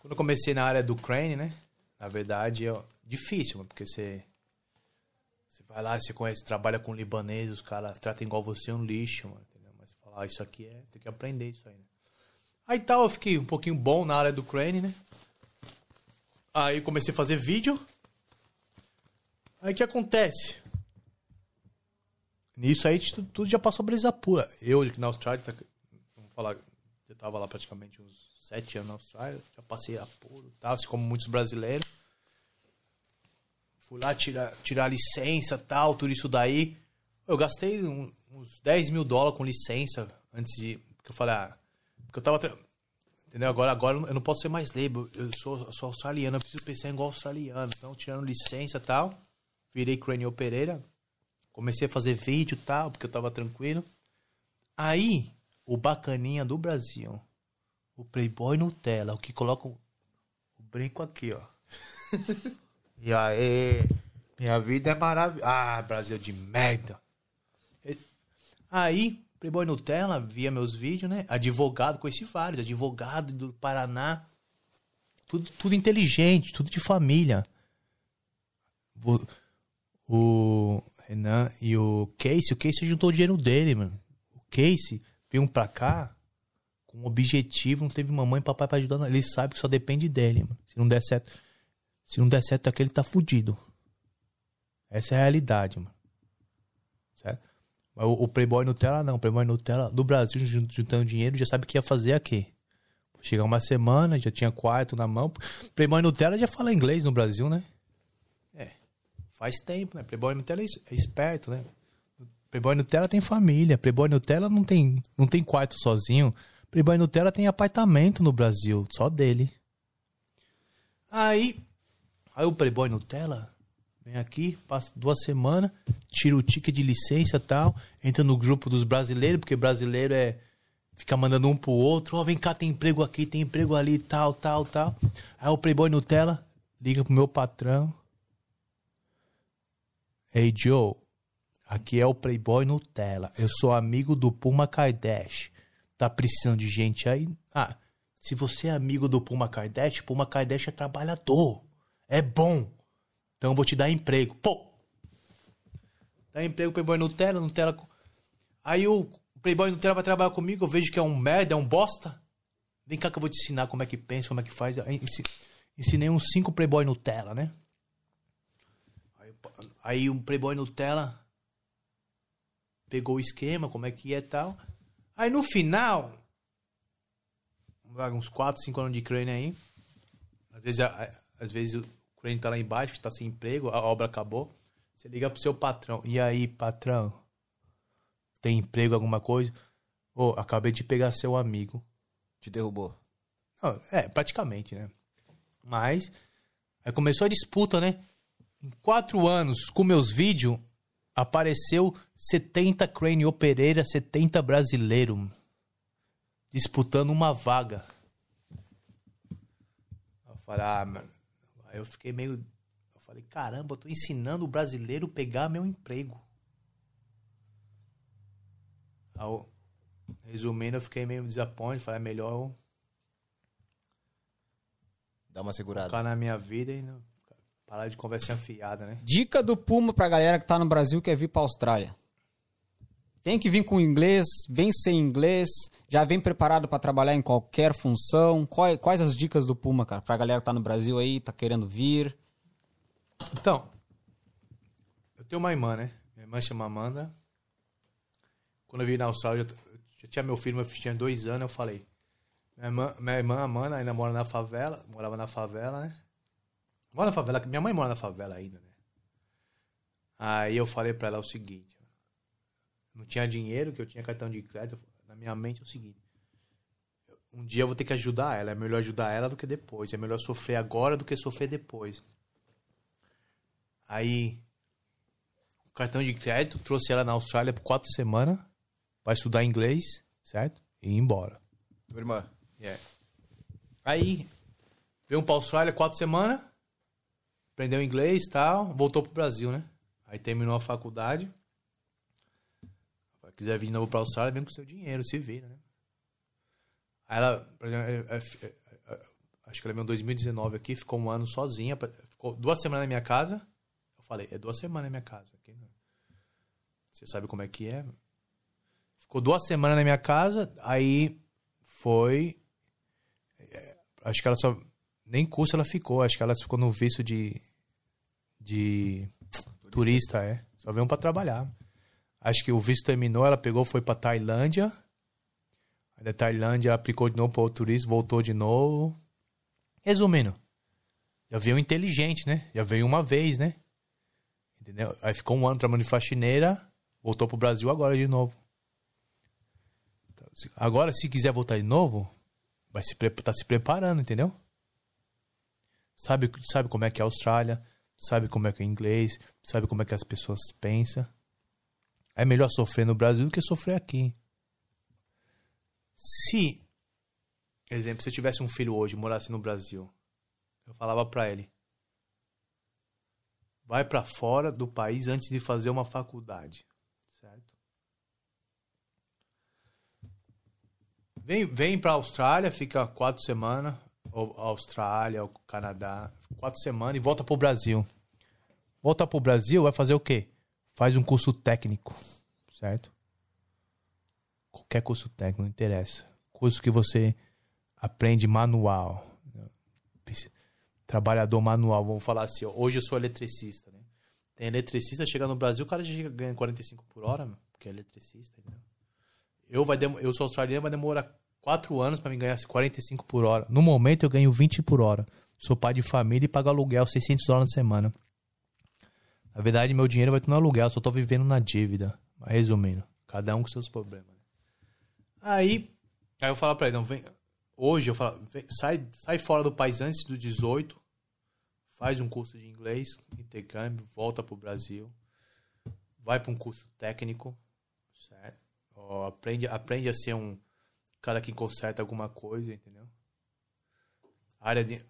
quando eu comecei na área do crane, né? Na verdade, é difícil, porque você você vai lá, você conhece, trabalha com libaneses, os caras tratam igual você um lixo, mano, entendeu? Mas você fala, ah, isso aqui é, tem que aprender isso aí, né? Aí tal, eu fiquei um pouquinho bom na área do crane, né? Aí comecei a fazer vídeo. Aí o que acontece? Nisso aí tudo, já passou brisa pura. Eu aqui na Austrália, tá- vamos falar, eu tava lá praticamente uns sete anos na Austrália, já passei apuro e assim como muitos brasileiros. Fui lá tirar, tirar licença tal, tudo isso daí. Eu gastei um- uns 10 mil dólares com licença antes de. Porque eu falei, ah, porque eu tava. Entendeu? Agora, agora eu não posso ser mais label. Eu sou, eu sou australiano, eu preciso pensar igual australiano. Então, tirando licença e tal, virei Cranial Pereira. Comecei a fazer vídeo e tal, porque eu tava tranquilo. Aí, o bacaninha do Brasil. O Playboy Nutella, o que coloca o brinco aqui, ó. e aí, minha vida é maravilhosa. Ah, Brasil de merda. Aí, Playboy Nutella, via meus vídeos, né? Advogado, conheci vários, advogado do Paraná. Tudo, tudo inteligente, tudo de família. Vo- O Renan e o Casey, o Casey juntou o dinheiro dele, mano. O Casey veio pra cá com um objetivo, não teve mamãe e papai pra ajudar. não. Ele sabe que só depende dele, mano. Se não der certo, se não der certo aquele tá fudido. Essa é a realidade, mano. Certo? O, o Playboy Nutella não. O Playboy Nutella do Brasil jun- juntando dinheiro já sabe o que ia fazer aqui. Chegar uma semana, já tinha quarto na mão. Playboy Nutella já fala inglês no Brasil, né? É. Faz tempo, né? Playboy Nutella é é esperto, né? Playboy Nutella tem família. Playboy Nutella não tem, não tem quarto sozinho. Playboy Nutella tem apartamento no Brasil, só dele. Aí, aí o Playboy Nutella vem aqui, passa duas semanas, tira o ticket de licença tal, entra no grupo dos brasileiros, porque brasileiro é fica mandando um pro outro, ó, vem cá, tem emprego aqui, tem emprego ali, tal, tal, tal. Aí o Playboy Nutella liga pro meu patrão. Ei, Joe, aqui é o Playboy Nutella. Eu sou amigo do Puma Kardashian. Tá precisando de gente aí? Ah, se você é amigo do Puma Kardashian, Puma Kardashian é trabalhador. É bom. Então eu vou te dar emprego. Pô! Dá emprego pro Playboy Nutella, Nutella. Aí o Playboy Nutella vai trabalhar comigo, eu vejo que é um merda, é um bosta. Vem cá que eu vou te ensinar como é que pensa, como é que faz. Ensinei uns cinco Playboy Nutella, né? Aí, aí um Playboy Nutella pegou o esquema, como é que é e tal. Aí no final, uns 4, 5 anos de crânio aí. Às vezes, às vezes o crânio tá lá embaixo, que tá sem emprego, a obra acabou. Você liga pro seu patrão. E aí, patrão? Tem emprego, alguma coisa? Ô, acabei de pegar seu amigo. Te derrubou. Não, é, praticamente, né? Mas, aí começou a disputa, né? Em quatro anos, com meus vídeos, apareceu 70 Crânio Pereira, 70 brasileiro disputando uma vaga. Eu falei, ah, mano. Aí eu fiquei meio. Eu falei, caramba, eu tô ensinando o brasileiro a pegar meu emprego. Aí eu- resumindo, eu fiquei meio desapontado. Falei, é melhor eu Dá uma segurada. focar na minha vida e não parar de conversa fiada, né? Dica do Puma pra galera que tá no Brasil que quer vir pra Austrália. Tem que vir com inglês, vem sem inglês, já vem preparado pra trabalhar em qualquer função. Quais, quais as dicas do Puma, cara, pra galera que tá no Brasil aí, tá querendo vir? Então, eu tenho uma irmã, né? Minha irmã chama Amanda. Quando eu vim na Austrália, eu já tinha meu filho, meu filho tinha dois anos, eu falei. Minha irmã, minha irmã Amanda ainda mora na favela, morava na favela, né? Mora na favela, minha mãe mora na favela ainda, né? Aí eu falei pra ela o seguinte: não tinha dinheiro, que eu tinha cartão de crédito. Na minha mente é o seguinte: um dia eu vou ter que ajudar ela. É melhor ajudar ela do que depois. É melhor sofrer agora do que sofrer depois. Aí, o cartão de crédito trouxe ela na Austrália por quatro semanas para estudar inglês, certo? E ir embora. Tua irmã. Yeah. Aí, veio pra Austrália quatro semanas, aprendeu inglês e tal, voltou pro Brasil, né? Aí terminou a faculdade. Se quiser vir de novo pra Austrália, vem com seu dinheiro, se vira, né? Aí ela, por exemplo, é- é- é- acho que ela veio em 2019 aqui, ficou um ano sozinha, ficou duas semanas na minha casa. Eu falei, é duas semanas na minha casa. Né? Você sabe como é que é. Ficou duas semanas na minha casa, aí foi. Acho que ela só. Nem curso ela ficou, acho que ela ficou no visto de. de. turista, é. Só veio pra trabalhar. Acho que o visto terminou, ela pegou, foi pra Tailândia. Aí da Tailândia aplicou de novo para o turismo, voltou de novo. Resumindo, já veio inteligente, né? Já veio uma vez, né? Entendeu? Aí ficou um ano trabalhando de faxineira, voltou pro Brasil agora de novo. Agora, se quiser voltar de novo, vai se tá se preparando, entendeu? Sabe, sabe como é que é a Austrália, sabe como é que é inglês, sabe como é que as pessoas pensam. É melhor sofrer no Brasil do que sofrer aqui. se, exemplo, se eu tivesse um filho hoje morasse no Brasil, eu falava pra ele: vai pra fora do país antes de fazer uma faculdade, certo? Vem, vem pra Austrália, fica quatro semanas, ou Austrália, ou Canadá, quatro semanas e volta pro Brasil. Volta pro Brasil, vai fazer o quê? Faz um curso técnico, certo? Qualquer curso técnico, não interessa. Curso que você aprende manual. Trabalhador manual, vamos falar assim. ó, Hoje eu sou eletricista, né? Tem eletricista, chega no Brasil, o cara já chega ganha 45 por hora, porque é eletricista? Eu, vai eu sou australiano, vai demorar 4 anos pra me ganhar 45 por hora. No momento eu ganho 20 por hora. Sou pai de família e pago aluguel 600 dólares na semana. Na verdade, meu dinheiro vai tudo no aluguel, só tô vivendo na dívida. Mas resumindo, cada um com seus problemas. Aí, aí eu falo pra ele, não, vem, hoje eu falo, vem, sai, sai fora do país antes dos 18, faz um curso de inglês, intercâmbio, volta pro Brasil, vai para um curso técnico, certo? Ó, aprende, aprende a ser um cara que conserta alguma coisa, entendeu? Área de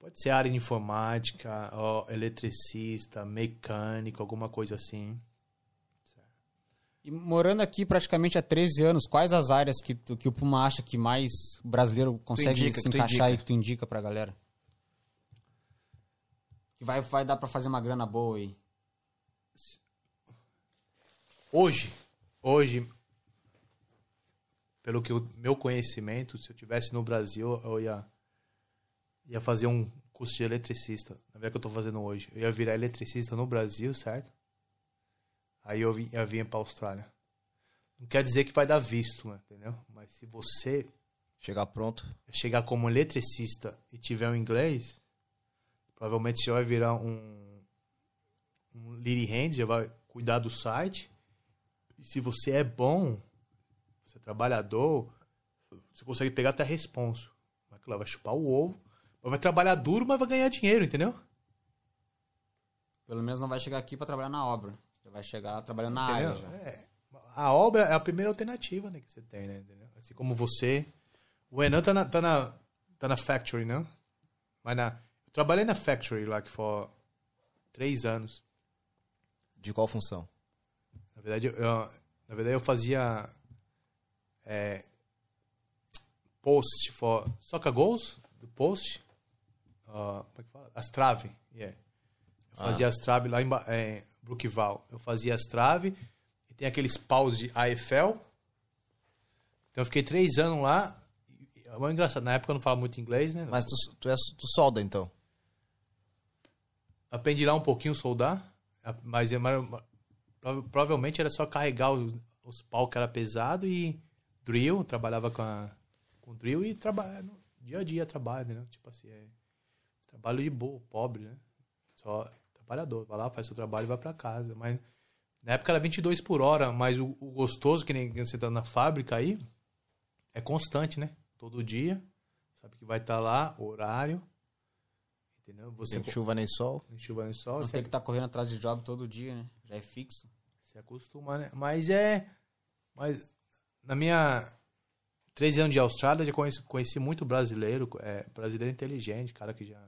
pode ser área de informática, ó, eletricista, mecânico, alguma coisa assim. E morando aqui praticamente há 13 anos, quais as áreas que, tu- que o Puma acha que mais o brasileiro consegue indica, se encaixar e que tu indica pra galera? Que vai, vai dar pra fazer uma grana boa aí. Hoje, hoje, pelo que o meu conhecimento, se eu tivesse no Brasil, eu ia, ia fazer um curso de eletricista. Na verdade, é que eu tô fazendo hoje. Eu ia virar eletricista no Brasil, certo? Aí eu, vi, eu vinha pra Austrália. Não quer dizer que vai dar visto, entendeu? Mas se você Chegar pronto. chegar como eletricista e tiver um inglês, provavelmente você vai virar um, um lead hand, já vai cuidar do site. E se você é bom, você é trabalhador, você consegue pegar até responso. Vai, claro, vai chupar o ovo, mas vai trabalhar duro, mas vai ganhar dinheiro, entendeu? Pelo menos não vai chegar aqui pra trabalhar na obra. Você vai chegar trabalhando na área Entendeu? já. É. A obra é a primeira alternativa né, que você tem, né? Entendeu? Assim como você. O Enan tá na, tá na, tá na factory, não? Mas na, eu trabalhei na factory lá que for três anos. De qual função? Na verdade, eu, eu- na verdade, eu fazia é, post for soccer goals do post. Ah, como é que fala? As traves. Yeah. Eu fazia as traves lá em Ba- é, Brookval. Eu fazia as traves e tem aqueles paus de AFL. Então eu fiquei três anos lá. É engraçado. Na época eu não falava muito inglês, né? Mas tu, tu, és, tu solda, então. Aprendi lá um pouquinho soldar, mas, é prova- provavelmente era só carregar os, os pau que era pesado e drill, trabalhava com, a, com drill e trabalha no dia a dia trabalho, né? Tipo assim, é trabalho de boa, pobre, né? Só trabalhador, vai lá, faz seu trabalho e vai pra casa, mas na época era 22 por hora, mas o, o gostoso que nem você tá na fábrica aí é constante, né? Todo dia, sabe que vai estar lá, horário, entendeu? Você Sem chuva nem sol. nem chuva nem sol, Não você tem que estar correndo atrás de job todo dia, né? Já é fixo. se acostuma, né? Mas é. Mas na minha 13 anos de Austrália, já conheci, conheci muito brasileiro, é, brasileiro inteligente, cara que já.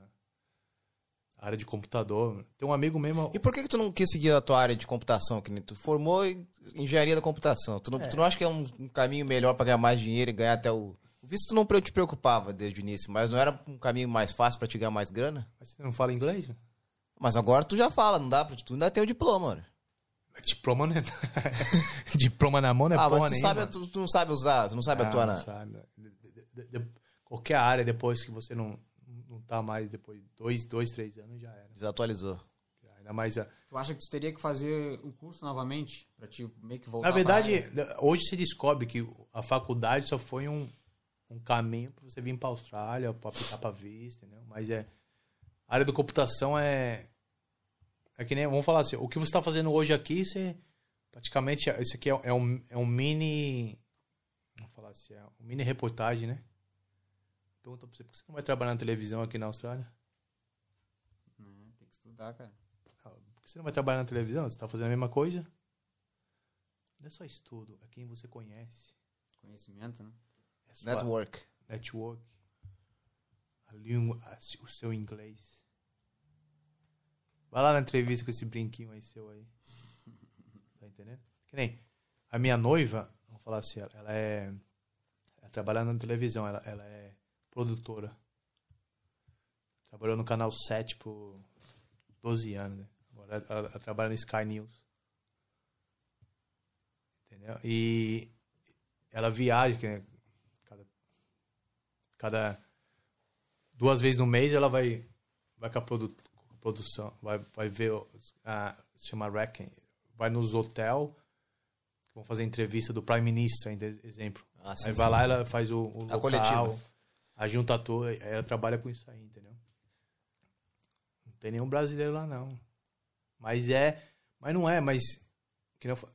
Área de computador. Tem um amigo mesmo. E por que, que tu não quis seguir a tua área de computação? Que tu formou em engenharia da computação. Tu não, tu não acha que é um, um caminho melhor pra ganhar mais dinheiro e ganhar até o. O visto tu não te preocupava desde o início, mas não era um caminho mais fácil pra te ganhar mais grana? Mas você não fala inglês? Mas agora tu já fala, não dá pra. Tu ainda tem o diploma, mano. Diploma não é. Diploma na mão não é ah, porra mas tu, sabe, tu, tu não sabe usar, tu não sabe Ah, atuar não na. sabe. De- de- de- de- qualquer área, depois que você não, não tá mais, depois de dois, dois, três anos, já era. Desatualizou. Ainda mais a, Tu acha que tu teria que fazer o curso novamente? Pra te meio que voltar Na verdade, pra área? hoje se descobre que a faculdade só foi um, um caminho para você vir para a Austrália, para aplicar para visto, entendeu? Mas é a área da computação é é que nem vamos falar assim, o que você está fazendo hoje aqui, você praticamente isso aqui é, é um é um mini vamos falar assim, é um mini reportagem, né? Pergunta pra você, por que você não vai trabalhar na televisão aqui na Austrália? Tem que estudar, cara. Ah, Por que você não vai trabalhar na televisão? Você está fazendo a mesma coisa? Não é só estudo, é quem você conhece. Conhecimento, né? É sua- Network. network, a língua, a- o seu inglês. Vai lá na entrevista com esse brinquinho aí seu aí. Tá entendendo? Que nem a minha noiva, vamos falar assim, ela, ela é. Ela trabalha na televisão, ela, ela é produtora. Trabalhou no canal 7 por 12 anos, né? Agora ela, ela- trabalha no Sky News. Entendeu? E ela viaja, que é cada cada duas vezes no mês ela vai vai com a produ- produção vai vai ver se chama Reckon vai nos hotel vão fazer entrevista do Prime Minister exemplo Ah, sim, aí vai sim, lá sim. ela faz o, o A local, coletiva. A toda aí ela trabalha com isso aí entendeu? Não tem nenhum brasileiro lá não. Mas é mas não é mas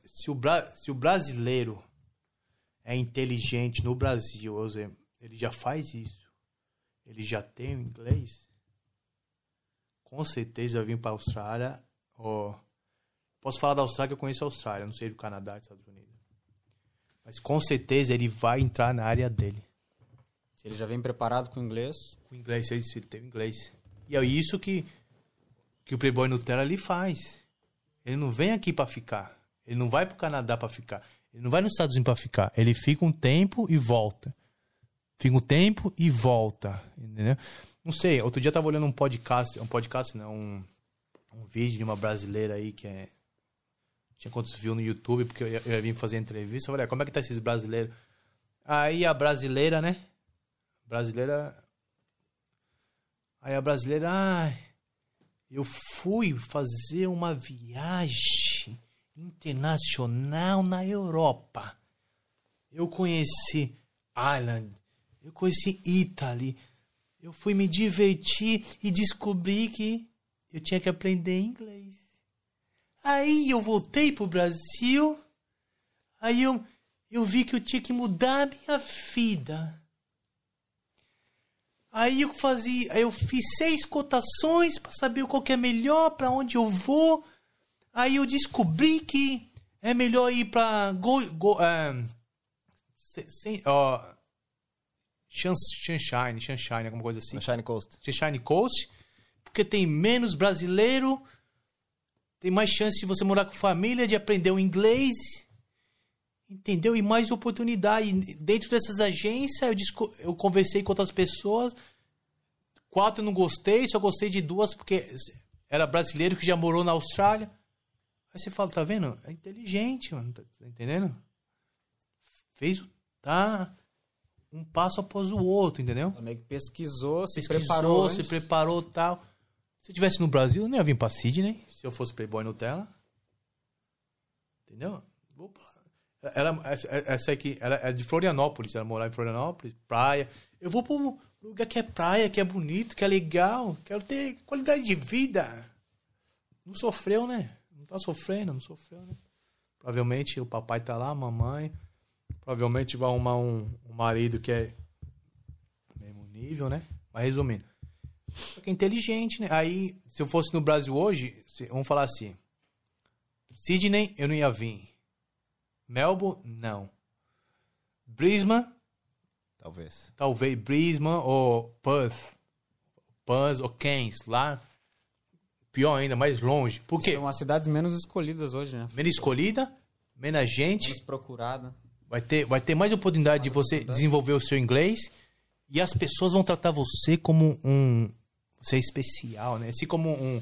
se o Bra- se o brasileiro é inteligente no Brasil, ele já faz isso, ele já tem o inglês, com certeza vir para a Austrália, ó, posso falar da Austrália que eu conheço a Austrália, não sei do Canadá, dos Estados Unidos, mas com certeza ele vai entrar na área dele, Se ele já vem preparado com inglês, o inglês, se ele, tem inglês, e é isso que que o Playboy Nutella ali faz, ele não vem aqui para ficar, ele não vai para o Canadá para ficar, ele não vai nos Estados Unidos para ficar, ele fica um tempo e volta. Fica um tempo e volta, entendeu? Não sei, outro dia eu tava olhando um podcast, um podcast não, um, um vídeo de uma brasileira aí que é tinha quantos viu no YouTube, porque eu ia, eu ia vir fazer entrevista, eu falei, "Ah, como é que tá esses brasileiros? Aí a brasileira, né? Brasileira Aí a brasileira, ai, eu fui fazer uma viagem internacional na Europa. Eu conheci Ireland, eu conheci Italy. Eu fui me divertir e descobri que eu tinha que aprender inglês. Aí eu voltei pro Brasil. Aí eu, eu vi que eu tinha que mudar a minha vida. Aí eu fazia, aí eu fiz seis cotações para saber qual que é melhor, para onde eu vou. Aí eu descobri que é melhor ir para go, go, é, se- sem- ó, Shan- Sunshine, Sunshine, alguma coisa assim. Sunshine Coast. Sunshine Coast, porque tem menos brasileiro, tem mais chance de você morar com família, de aprender o inglês, entendeu? E mais oportunidade. E Dentro dessas agências, eu, disco- eu conversei com outras pessoas, quatro eu não gostei, só gostei de duas porque era brasileiro que já morou na Austrália. Aí você fala, tá vendo? É inteligente, mano, tá tá entendendo? Fez, tá um passo após o outro, entendeu? que pesquisou, se pesquisou, preparou se preparou tal. Se eu tivesse no Brasil, eu nem ia vir pra Sydney, se eu fosse Playboy Nutella. Entendeu? Ela, essa, aqui, ela é de Florianópolis, ela morava em Florianópolis, praia. Eu vou pra um lugar que é praia, que é bonito, que é legal, quero ter qualidade de vida. Não sofreu, né? Não tá sofrendo, não sofreu, né? Provavelmente o papai tá lá, a mamãe. Provavelmente vai arrumar um, um marido que é mesmo nível, né? Mas resumindo. Só que é inteligente, né? Aí, se eu fosse no Brasil hoje, vamos falar assim. Sydney, eu não ia vir. Melbourne, não. Brisbane, Talvez. talvez Brisbane ou Perth. Perth ou Cairns, lá. Pior ainda, mais longe. Por quê? São as cidades menos escolhidas hoje, né? Menos escolhida, menos gente. Menos procurada. Vai ter, vai ter mais oportunidade de você desenvolver o seu inglês e as pessoas vão tratar você como um. Você é especial, né? Assim como um,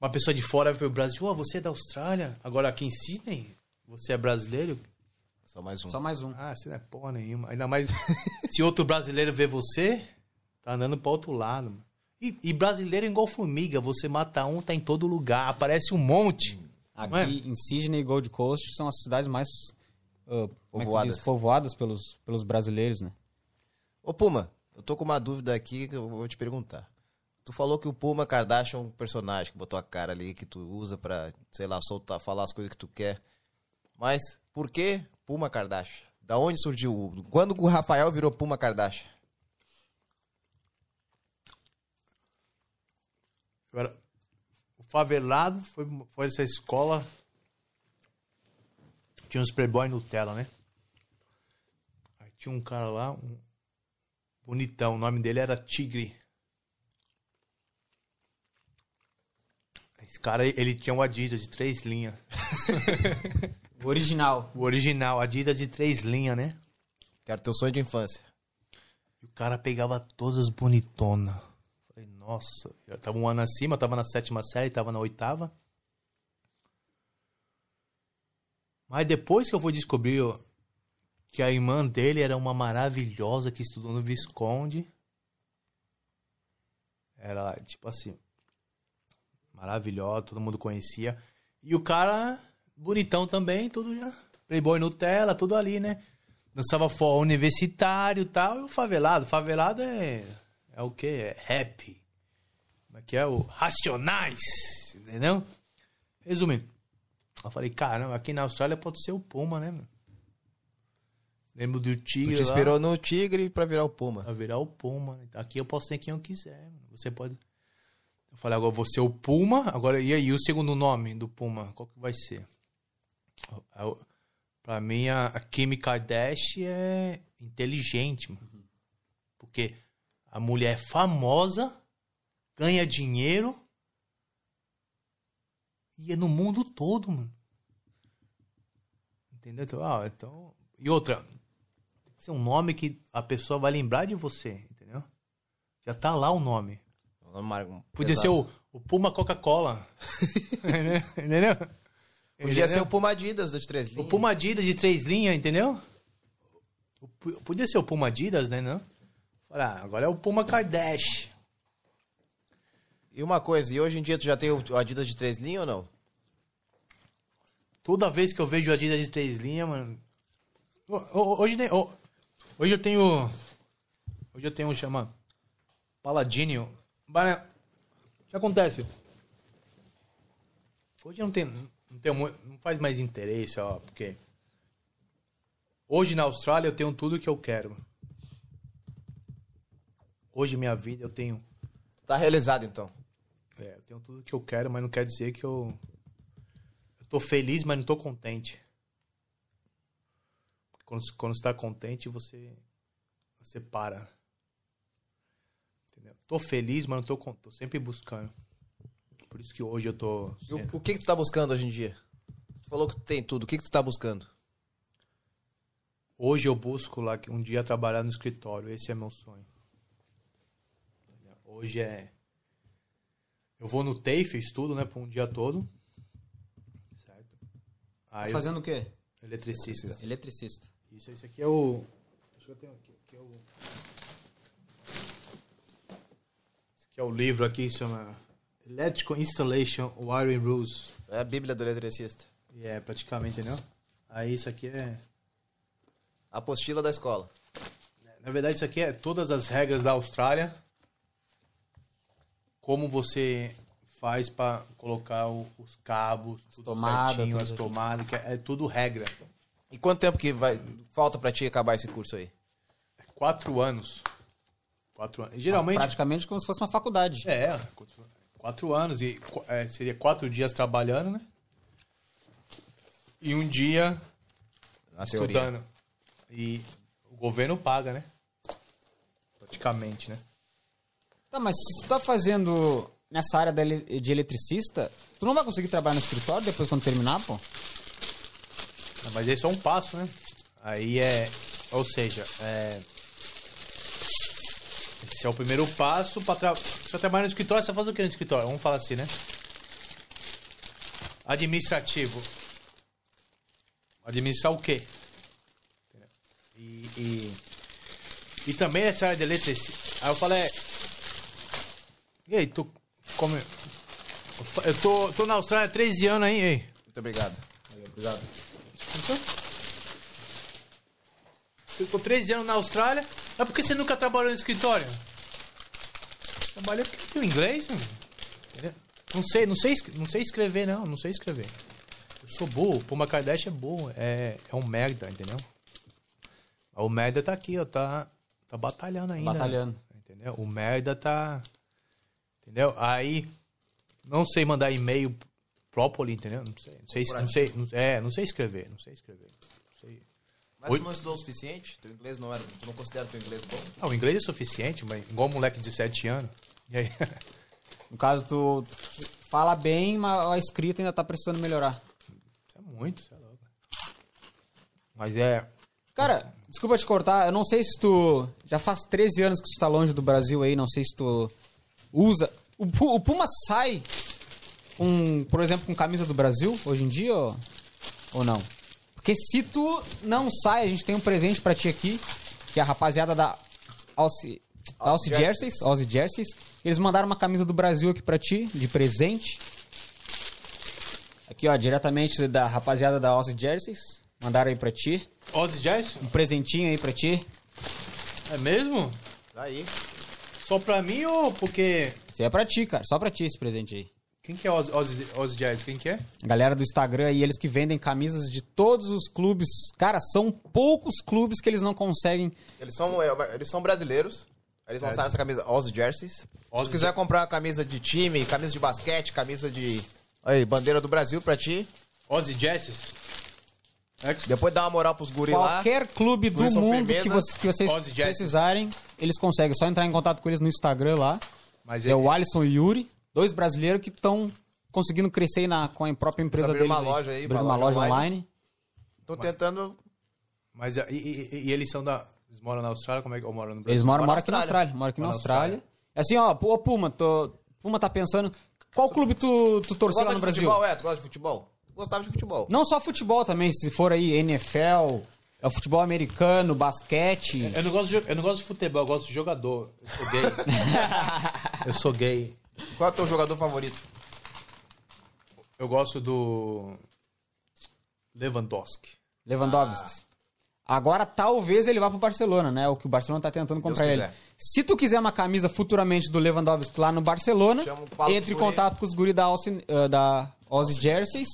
uma pessoa de fora vai pro Brasil, oh, você é da Austrália, agora aqui em Sydney, você é brasileiro. Só mais um. Só mais um. Ah, você não é porra nenhuma. Ainda mais se outro brasileiro vê você, tá andando para outro lado. mano. E, e brasileiro é igual formiga, você mata um, tá em todo lugar, aparece um monte. Aqui Não é? em Sydney e Gold Coast são as cidades mais é que Povoadas. diz? povoadas pelos, pelos brasileiros, né? Ô, Puma, eu tô com uma dúvida aqui que eu vou te perguntar. Tu falou que o Puma Kardashian é um personagem que botou a cara ali, que tu usa pra, sei lá, soltar, falar as coisas que tu quer. Mas por que Puma Kardashian? Da onde surgiu? o- Quando o Rafael virou Puma Kardashian? Era- o favelado foi, foi essa escola. Tinha uns playboy Nutella, né? tinha um cara lá, um bonitão, o nome dele era Tigre. Esse cara, ele tinha um Adidas de três linhas. O original. O original, Adidas de três linhas, né? Que era teu sonho de infância. E o cara pegava todas bonitonas. Falei, nossa, eu tava um ano acima, eu tava na sétima série, tava na oitava. Mas depois que eu fui descobrir que a irmã dele era uma maravilhosa que estudou no Visconde. Era, tipo assim, maravilhosa, todo mundo conhecia. E o cara, bonitão também, tudo já. Playboy Nutella, tudo ali, né? Dançava forró universitário e tal. E o favelado, favelado é. É o quê? É rap. Como é que é? O Racionais. Entendeu? Resumindo. Eu falei, caramba, aqui na Austrália pode ser o Puma, né, mano? Lembro do Tu Tigre te lá. inspirou no Tigre pra virar o Puma. Pra virar o Puma. Aqui eu posso ser quem eu quiser. mano. Você pode. Eu falei, agora você é o Puma. Agora, e aí, o segundo nome do Puma? Qual que vai ser? É Pra mim, a, a Kim Kardashian é inteligente, mano. Porque a mulher é famosa, ganha dinheiro e é no mundo todo, mano. Entendeu? Então, ah, então... E outra, tem que ser um nome que a pessoa vai lembrar de você, entendeu? Já tá lá o nome. Podia ser o, o Puma Coca-Cola. entendeu? Podia ser o Puma Adidas das três O linhas. Puma Adidas de três linhas, entendeu? O Podia ser o Puma Adidas, né? Não? Ah, agora é o Puma Kardashian. E uma coisa, e hoje em dia tu já tem o o Adidas de três linhas ou não? Toda vez que eu vejo o Adidas de três linhas, mano. Ho- ho- Hoje, tem- ho- hoje eu tenho. Hoje eu tenho um chama. Paladinho. O que acontece? Hoje eu não tenho. Não, tenho muito, não faz mais interesse, ó, porque. Hoje na Austrália eu tenho tudo que eu quero. Hoje minha vida eu tenho. Tá realizado então. É, eu tenho tudo que eu quero, mas não quer dizer que eu. Eu tô feliz, mas não tô contente. Quando, quando você tá contente, você. Você para. Entendeu? Tô feliz, mas não tô, con- tô sempre buscando. Por isso que hoje eu tô. O, o que que tu tá buscando hoje em dia? Tu falou que tu tem tudo. O que que tu tá buscando? Hoje eu busco lá que um dia trabalhar no escritório. Esse é meu sonho. Hoje é. Eu vou no TAFE, estudo, né, por um dia todo. Certo? Aí eu- Fazendo o quê? Eletricista. Eletricista. Isso, esse aqui é o. Acho que eu tenho aqui. aqui é o... Esse aqui é o livro aqui, chama Electrical Installation Wiring Rules. É a Bíblia do eletricista. É praticamente, entendeu? Aí isso aqui é. A apostila da escola. Na verdade, isso aqui é todas as regras da Austrália. Como você faz para colocar o- os cabos, tudo tomada, certinho, tudo as tomadas, é, é tudo regra. E quanto tempo que vai falta pra ti acabar esse curso aí? Quatro anos. Quatro anos. Geralmente. Praticamente como se fosse uma faculdade. É, quatro- anos. E é, seria quatro dias trabalhando, né? E um dia Na teoria. estudando. E o governo paga, né? Praticamente, né? Tá, mas se tu tá fazendo nessa área de eletricista, tu não vai conseguir trabalhar no escritório depois quando terminar, pô? Mas esse é um passo, né? Aí é. Ou seja, é. Esse é o primeiro passo para tra... você trabalhar no escritório. Você faz o que no escritório? Vamos falar assim, né? Administrativo. Administrar o quê? E, e, e também essa área de eletricidade. Aí eu falei. E aí, tu. Como. Eu Eu tô, tô na Austrália há 13 anos aí, ei. Muito obrigado. Obrigado. Ficou 13 anos na Austrália. Mas por que você nunca trabalhou no escritório? Trabalhei porque eu tenho inglês, mano. Entendeu? Não sei, não sei, não sei escrever, não. Não sei escrever. Eu sou burro. Puma Kardashian é burro. É, é um merda, entendeu? O merda tá aqui, ó. Tá, tá batalhando ainda. Batalhando. Entendeu? O merda tá. Entendeu? Aí. Não sei mandar e-mail properly, entendeu? Não sei. Não sei, não sei, não- é, não sei escrever. Não sei escrever. Não sei. Mas Oi? tu não estudou o suficiente? Teu inglês não era. Tu não considera teu inglês bom? Ah, o inglês é suficiente, mas igual um moleque de 17 anos. E aí? No caso, tu fala bem, mas a escrita ainda tá precisando melhorar. Isso é muito, isso é louco. Mas é. Cara, desculpa te cortar, eu não sei se tu. Já faz 13 anos que tu tá longe do Brasil aí, não sei se tu usa. O, o Puma sai com, por exemplo, com camisa do Brasil hoje em dia ou, ou não? Porque se tu não sai, a gente tem um presente pra ti aqui, que é a rapaziada da Alce Jerseys, Jerseys. Alce Jerseys. Eles mandaram uma camisa do Brasil aqui pra ti, de presente. Aqui, ó, diretamente da rapaziada da Alce Jerseys. Mandaram aí pra ti. Ozzy Jazz? Um presentinho aí pra ti. É mesmo? Aí. Só pra mim ou porque. Isso é pra ti, cara. Só pra ti esse presente aí. Quem que é Ozzy, Ozzy, Ozzy Jazz? Quem que é? A galera do Instagram aí, eles que vendem camisas de todos os clubes. Cara, são poucos clubes que eles não conseguem. Eles são, eles são brasileiros. Eles lançaram essa camisa Ozzy Jerseys. Se quiser comprar uma camisa de time, camisa de basquete, camisa de. Aí, bandeira do Brasil pra ti. Ozzy Jazz? É Depois dá uma moral pros guri lá. Qualquer clube do mundo que, vocês- que vocês Ozzy Jerseys. precisarem, eles conseguem. É só entrar em contato com eles no Instagram lá. Mas É o Alisson e o Yuri, dois brasileiros que estão conseguindo crescer aí na, com a própria empresa deles. uma loja aí, Abriram uma uma loja online. Tô tentando. Mas e, e- e- eles são da. Eles moram na Austrália? Como é que. Ou moram no Brasil? Eles moram, Mora moram na aqui na Austrália. Moram aqui na Austrália. Assim, ó, pô, Puma, tô, Puma tá pensando. Qual clube tu, tu Tu torceu lá no de Brasil? futebol, é? Tu gosta de futebol? Gostava de futebol. Não só futebol também, se for aí NFL, é o futebol americano, basquete. Eu não, gosto de, eu não gosto de futebol, eu gosto de jogador. Eu sou gay. eu sou gay. Qual é o teu jogador favorito? Eu gosto do. Lewandowski. Lewandowski. Agora talvez ele vá pro Barcelona, né? O que o Barcelona tá tentando comprar ele. Se tu quiser uma camisa futuramente do Lewandowski lá no Barcelona, entre em contato com os guri da, Alci, eh, da Ozzy Jerseys,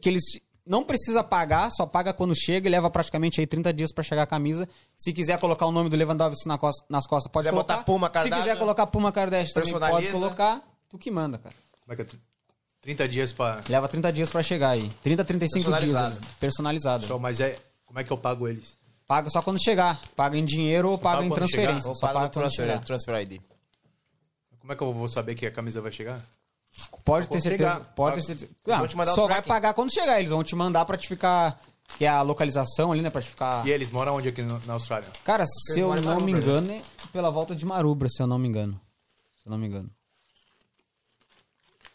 que eles não precisa pagar, só paga quando chega e leva praticamente aí 30 dias pra chegar a camisa. Se quiser colocar o nome do Lewandowski na costa- nas costas, pode quiser colocar. botar Puma Se Kardashian, quiser colocar Puma Kardashian também pode colocar. Tu que manda, cara. Como é que é? 30 dias pra. Leva 30 dias pra chegar aí. 30, 35 dias. Personalizado. aí. Personalizado. Só, mas é. Como é que eu pago eles? Paga só quando chegar. Paga em dinheiro ou paga pago em transferência. chegar? Ou Só paga transfer, chegar. transfer ID. Como é que eu vou saber que a camisa vai chegar? Pode ter certeza. chegar. Pode ter certeza. Não, te só vai pagar quando chegar. Eles vão te mandar pra te ficar. Que é a localização ali, né? Pra te ficar. E eles moram onde aqui no- na Austrália? Cara, se eu não me Marubra, engano, é pela volta de Marubra, se eu não me engano. Se eu não me engano.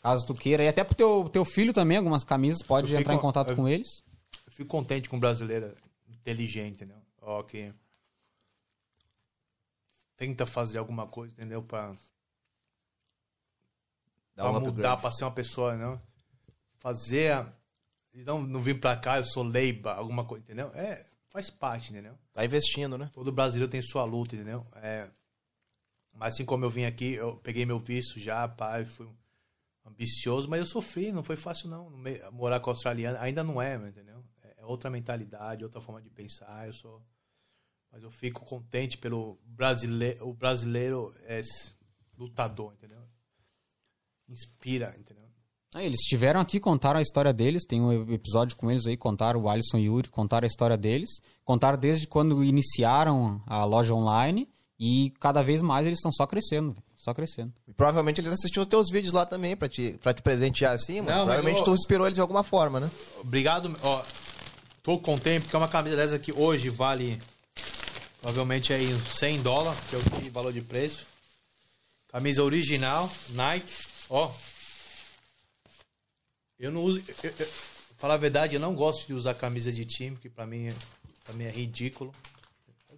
Caso tu queira. E até pro teu, teu filho também, algumas camisas, pode Eu entrar fico- em contato eu- com eles. Eu fico contente com brasileiro inteligente, entendeu? Ó, que tenta fazer alguma coisa, entendeu? Pra, Dá pra um mudar, pra ser uma pessoa, não? Fazer. a- e Não, não vir pra cá, eu sou leiba, alguma coisa, entendeu? É, faz parte, entendeu? Tá investindo, né? Todo brasileiro tem sua luta, entendeu? É, mas assim como eu vim aqui, eu peguei meu visto já, pai, fui ambicioso, mas eu sofri, não foi fácil não. Morar com australiano ainda não é, entendeu? É outra mentalidade, outra forma de pensar. Eu sou, mas eu fico contente pelo brasileiro, o brasileiro é lutador, entendeu? Inspira, entendeu? Ah, Eles estiveram aqui, contaram a história deles, tem um episódio com eles aí, contaram o Alisson e o Yuri, contaram a história deles, contaram desde quando iniciaram a loja online e cada vez mais eles estão só crescendo, só crescendo. E provavelmente eles assistiam os teus vídeos lá também pra te, pra te presentear assim, mano. Não, mas provavelmente eu- tu inspirou eles de alguma forma, né? Obrigado, ó. Tô contente porque uma camisa dessa aqui hoje vale provavelmente aí uns 100 dólares, que é o que valor de preço. Camisa original, Nike, ó. Eu não uso, eu, eu, falar a verdade, eu não gosto de usar camisa de time, que pra mim, é- pra mim é ridículo.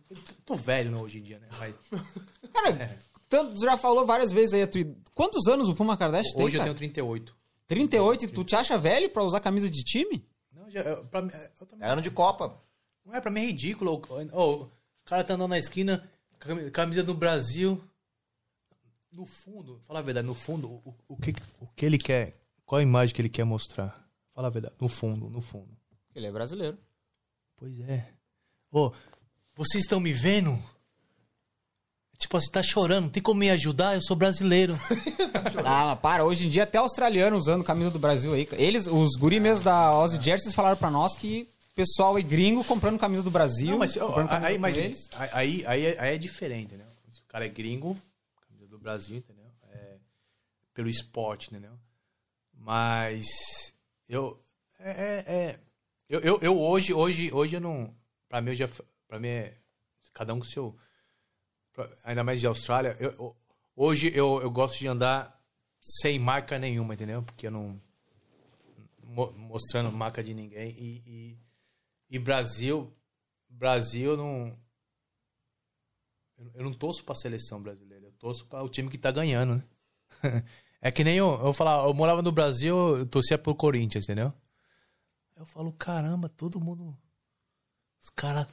Eu tô velho né, hoje em dia, né? Mas Cara, tanto, tu já falou várias vezes aí, a tua- quantos anos o Puma Kardashian tem, hoje eu cara? tenho 38. 38 e tu te acha velho pra usar camisa de time? Não, já, eu, pra mim, eu também É ano de Copa. Não é, pra mim é ridículo. Ô, o cara tá andando na esquina, cami- camisa do Brasil. No fundo, fala a verdade, no fundo, o, o, que, o que ele quer, qual a imagem que ele quer mostrar? Fala a verdade, no fundo, no fundo. Ele é brasileiro. Pois é. Ô, vocês estão me vendo? Tipo, você tá chorando, tem como me ajudar? Eu sou brasileiro. Ah, mas para, hoje em dia até australiano usando camisa do Brasil aí. Eles, os guri mesmo da Ozzy Jerseys falaram pra nós que pessoal e gringo comprando camisa do Brasil. Não, mas, aí, mas aí, aí, é- aí é diferente, entendeu? Se o cara é gringo, Brasil, entendeu? É pelo esporte, entendeu? Mas eu é, é- é- eu, eu, eu hoje hoje hoje eu não para mim eu já para mim é cada um com seu pra- ainda mais de Austrália. Eu, eu- hoje eu, eu gosto de andar sem marca nenhuma, entendeu? Porque eu não mo- mostrando marca de ninguém e, e, e Brasil Brasil não eu- não torço pra seleção brasileira, torço para o time que tá ganhando, né? É que nem eu, eu eu morava no Brasil, eu torcia pro Corinthians, entendeu? Eu falo, caramba, todo mundo os caras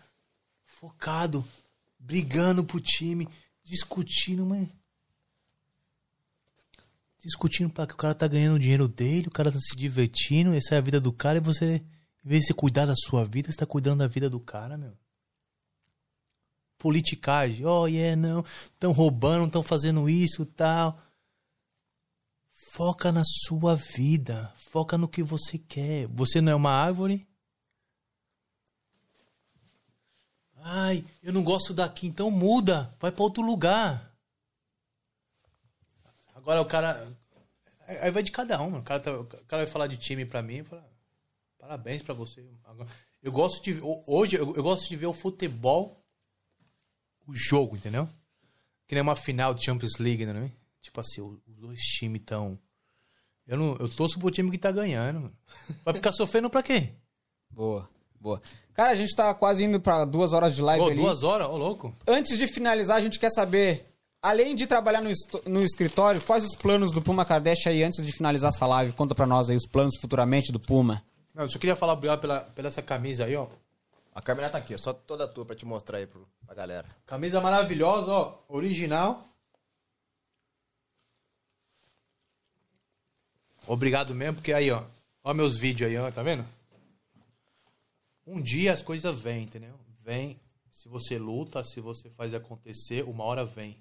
focado, brigando pro time, discutindo, mas discutindo para que o cara tá ganhando o dinheiro dele, o cara tá se divertindo, essa é a vida do cara e você, em vez de cuidar da sua vida, você tá cuidando da vida do cara, meu. Politicagem, oh, yeah, não, estão roubando, estão fazendo isso, tal. Foca na sua vida, foca no que você quer. Você não é uma árvore? Ai, eu não gosto daqui, então muda, vai para outro lugar. Agora o cara. Aí vai de cada um. O cara, tá- o cara vai falar de time pra mim. Fala, Parabéns pra você. Eu gosto de. Hoje eu, eu gosto de ver o futebol, o jogo, entendeu? Que nem uma final de Champions League, né? Tipo assim, os dois times tão. Eu, não, eu torço pro time que tá ganhando, mano. Vai ficar sofrendo pra quê? Boa, boa. Cara, a gente tá quase indo pra duas horas de live Pô, ali. duas horas, ô louco. Antes de finalizar, a gente quer saber, além de trabalhar no, no escritório, quais os planos do Puma Kardashian aí antes de finalizar essa live? Conta pra nós aí os planos futuramente do Puma. Não, eu só queria falar obrigado pela, pela essa camisa aí, ó. A câmera tá aqui, ó, só toda tua pra te mostrar aí pro, pra galera. Camisa maravilhosa, ó. Original. Obrigado mesmo, porque aí, ó. Ó meus vídeos aí, ó. Tá vendo? Um dia as coisas vêm, entendeu? Vem. Se você luta, se você faz acontecer, uma hora vem.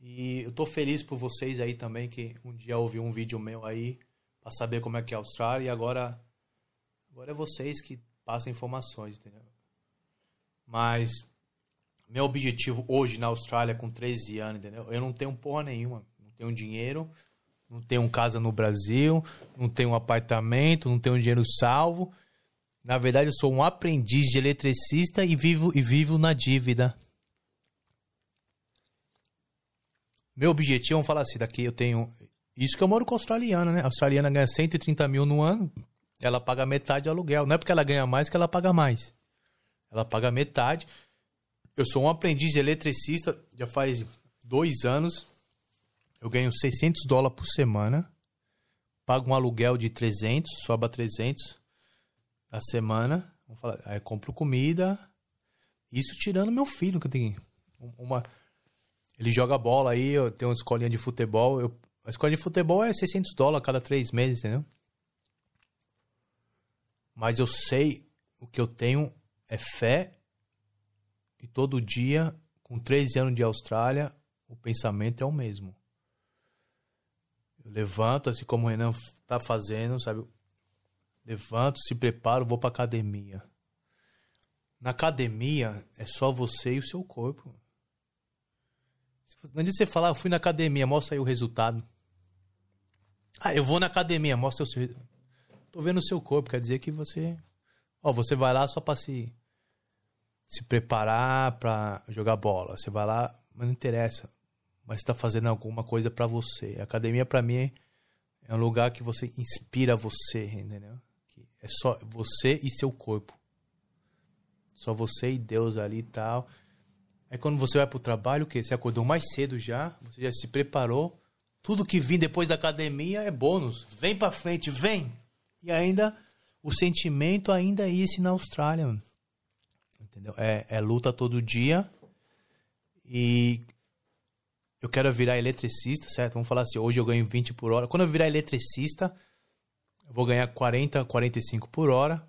E eu tô feliz por vocês aí também, que um dia ouvi um vídeo meu aí pra saber como é que é a Austrália e agora agora é vocês que passam informações, entendeu? Mas meu objetivo hoje na Austrália com 13 anos, entendeu? Eu não tenho porra nenhuma, não tenho dinheiro, não tenho casa no Brasil, não tenho um apartamento, não tenho dinheiro salvo. Na verdade, eu sou um aprendiz de eletricista e vivo e vivo na dívida. Meu objetivo, vamos falar assim, daqui eu tenho. Isso que eu moro com australiana, né? A australiana ganha 130 mil no ano, ela paga metade do aluguel. Não é porque ela ganha mais que ela paga mais. Ela paga metade. Eu sou um aprendiz eletricista já faz dois anos. Eu ganho 600 dólares por semana. Pago um aluguel de 300, sobra 300 a semana. Vamos falar, aí compro comida. Isso tirando meu filho, que tem uma. Ele joga bola aí, eu tenho uma escolinha de futebol. Eu, a escolinha de futebol é 600 dólares a cada três meses, entendeu? Mas eu sei o que eu tenho é fé. E todo dia, com 13 anos de Austrália, o pensamento é o mesmo. Eu levanto, assim como o Renan tá fazendo, sabe? Levanto, se preparo, vou pra academia. Na academia é só você e o seu corpo. Não você falar, eu fui na academia, mostra aí o resultado. Ah, eu vou na academia, mostra o seu. Tô vendo o seu corpo, quer dizer que você. Ó, você vai lá só pra se. Se preparar pra jogar bola. Você vai lá, mas não interessa. Mas você tá fazendo alguma coisa pra você. A academia, pra mim, é um lugar que você inspira você, entendeu? Que É só você e seu corpo. Só você e Deus ali e tal. Aí quando você vai pro trabalho, o quê? Você acordou mais cedo já, você já se preparou. Tudo que vem depois da academia é bônus. Vem pra frente, vem! E ainda, o sentimento ainda é esse na Austrália. Entendeu? É, é luta todo dia. E eu quero virar eletricista, certo? Vamos falar assim, hoje eu ganho 20 por hora. Quando eu virar eletricista, eu vou ganhar 40, 45 por hora.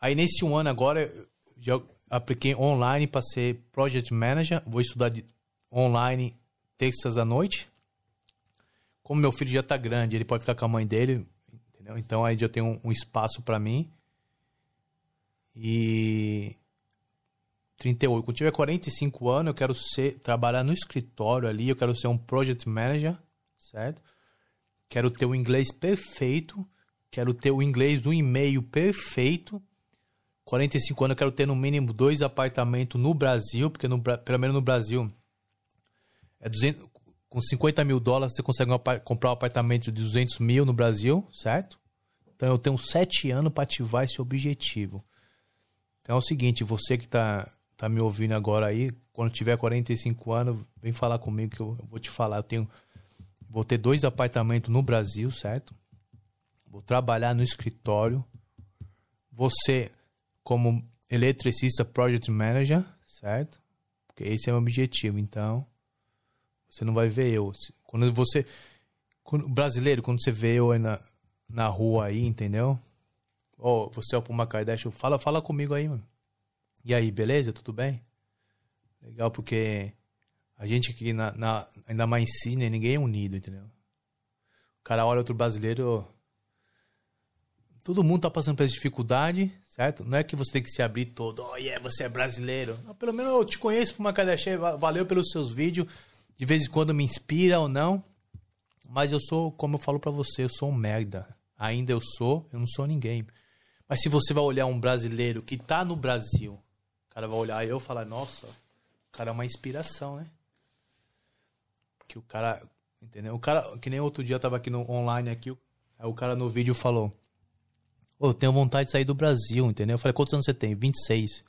Aí nesse um ano agora, eu já apliquei online para ser Project Manager. Vou estudar de online terças à noite. Como meu filho já tá grande, ele pode ficar com a mãe dele, entendeu? Então aí já tem um, um espaço para mim. E 38. Quando tiver 45 anos, eu quero ser trabalhar no escritório ali, eu quero ser um project manager, certo? Quero ter o inglês perfeito, quero ter o inglês do e-mail perfeito. 45 anos, eu quero ter no mínimo dois apartamentos no Brasil, porque no, pelo menos no Brasil é 200, com 50 mil dólares você consegue comprar um apartamento de 200 mil no Brasil, certo? Então eu tenho sete anos para ativar esse objetivo. Então é o seguinte, você que tá, tá me ouvindo agora aí, quando tiver 45 anos, vem falar comigo que eu, eu vou te falar. Eu tenho, vou ter dois apartamentos no Brasil, certo? Vou trabalhar no escritório. Você, como eletricista, project manager, certo? Porque esse é o meu objetivo. Então, você não vai ver eu. Quando você. Quando, brasileiro, quando você vê eu na, na rua aí, entendeu? Ô, você é o Puma Kardashian, fala, fala comigo aí, mano. E aí, beleza? Tudo bem? Legal, porque a gente aqui, na, na- ainda mais em ninguém é unido, entendeu? O cara olha outro brasileiro. Todo mundo tá passando por essa dificuldade, certo? Não é que você tem que se abrir todo, oh, yeah, você é brasileiro. Não, pelo menos eu te conheço, Puma Kardashian, va- valeu pelos seus vídeos. De vez em quando me inspira ou não. Mas eu sou, como eu falo pra você, eu sou um merda. Ainda eu sou, eu não sou ninguém. Mas se você vai olhar um brasileiro que tá no Brasil, o cara vai olhar eu e falar, nossa, o cara é uma inspiração, né? Porque o cara, entendeu? O cara, que nem outro dia eu tava aqui no online aqui, aí o cara no vídeo falou, eu tenho vontade de sair do Brasil, entendeu? Eu falei, quantos anos você tem? 26.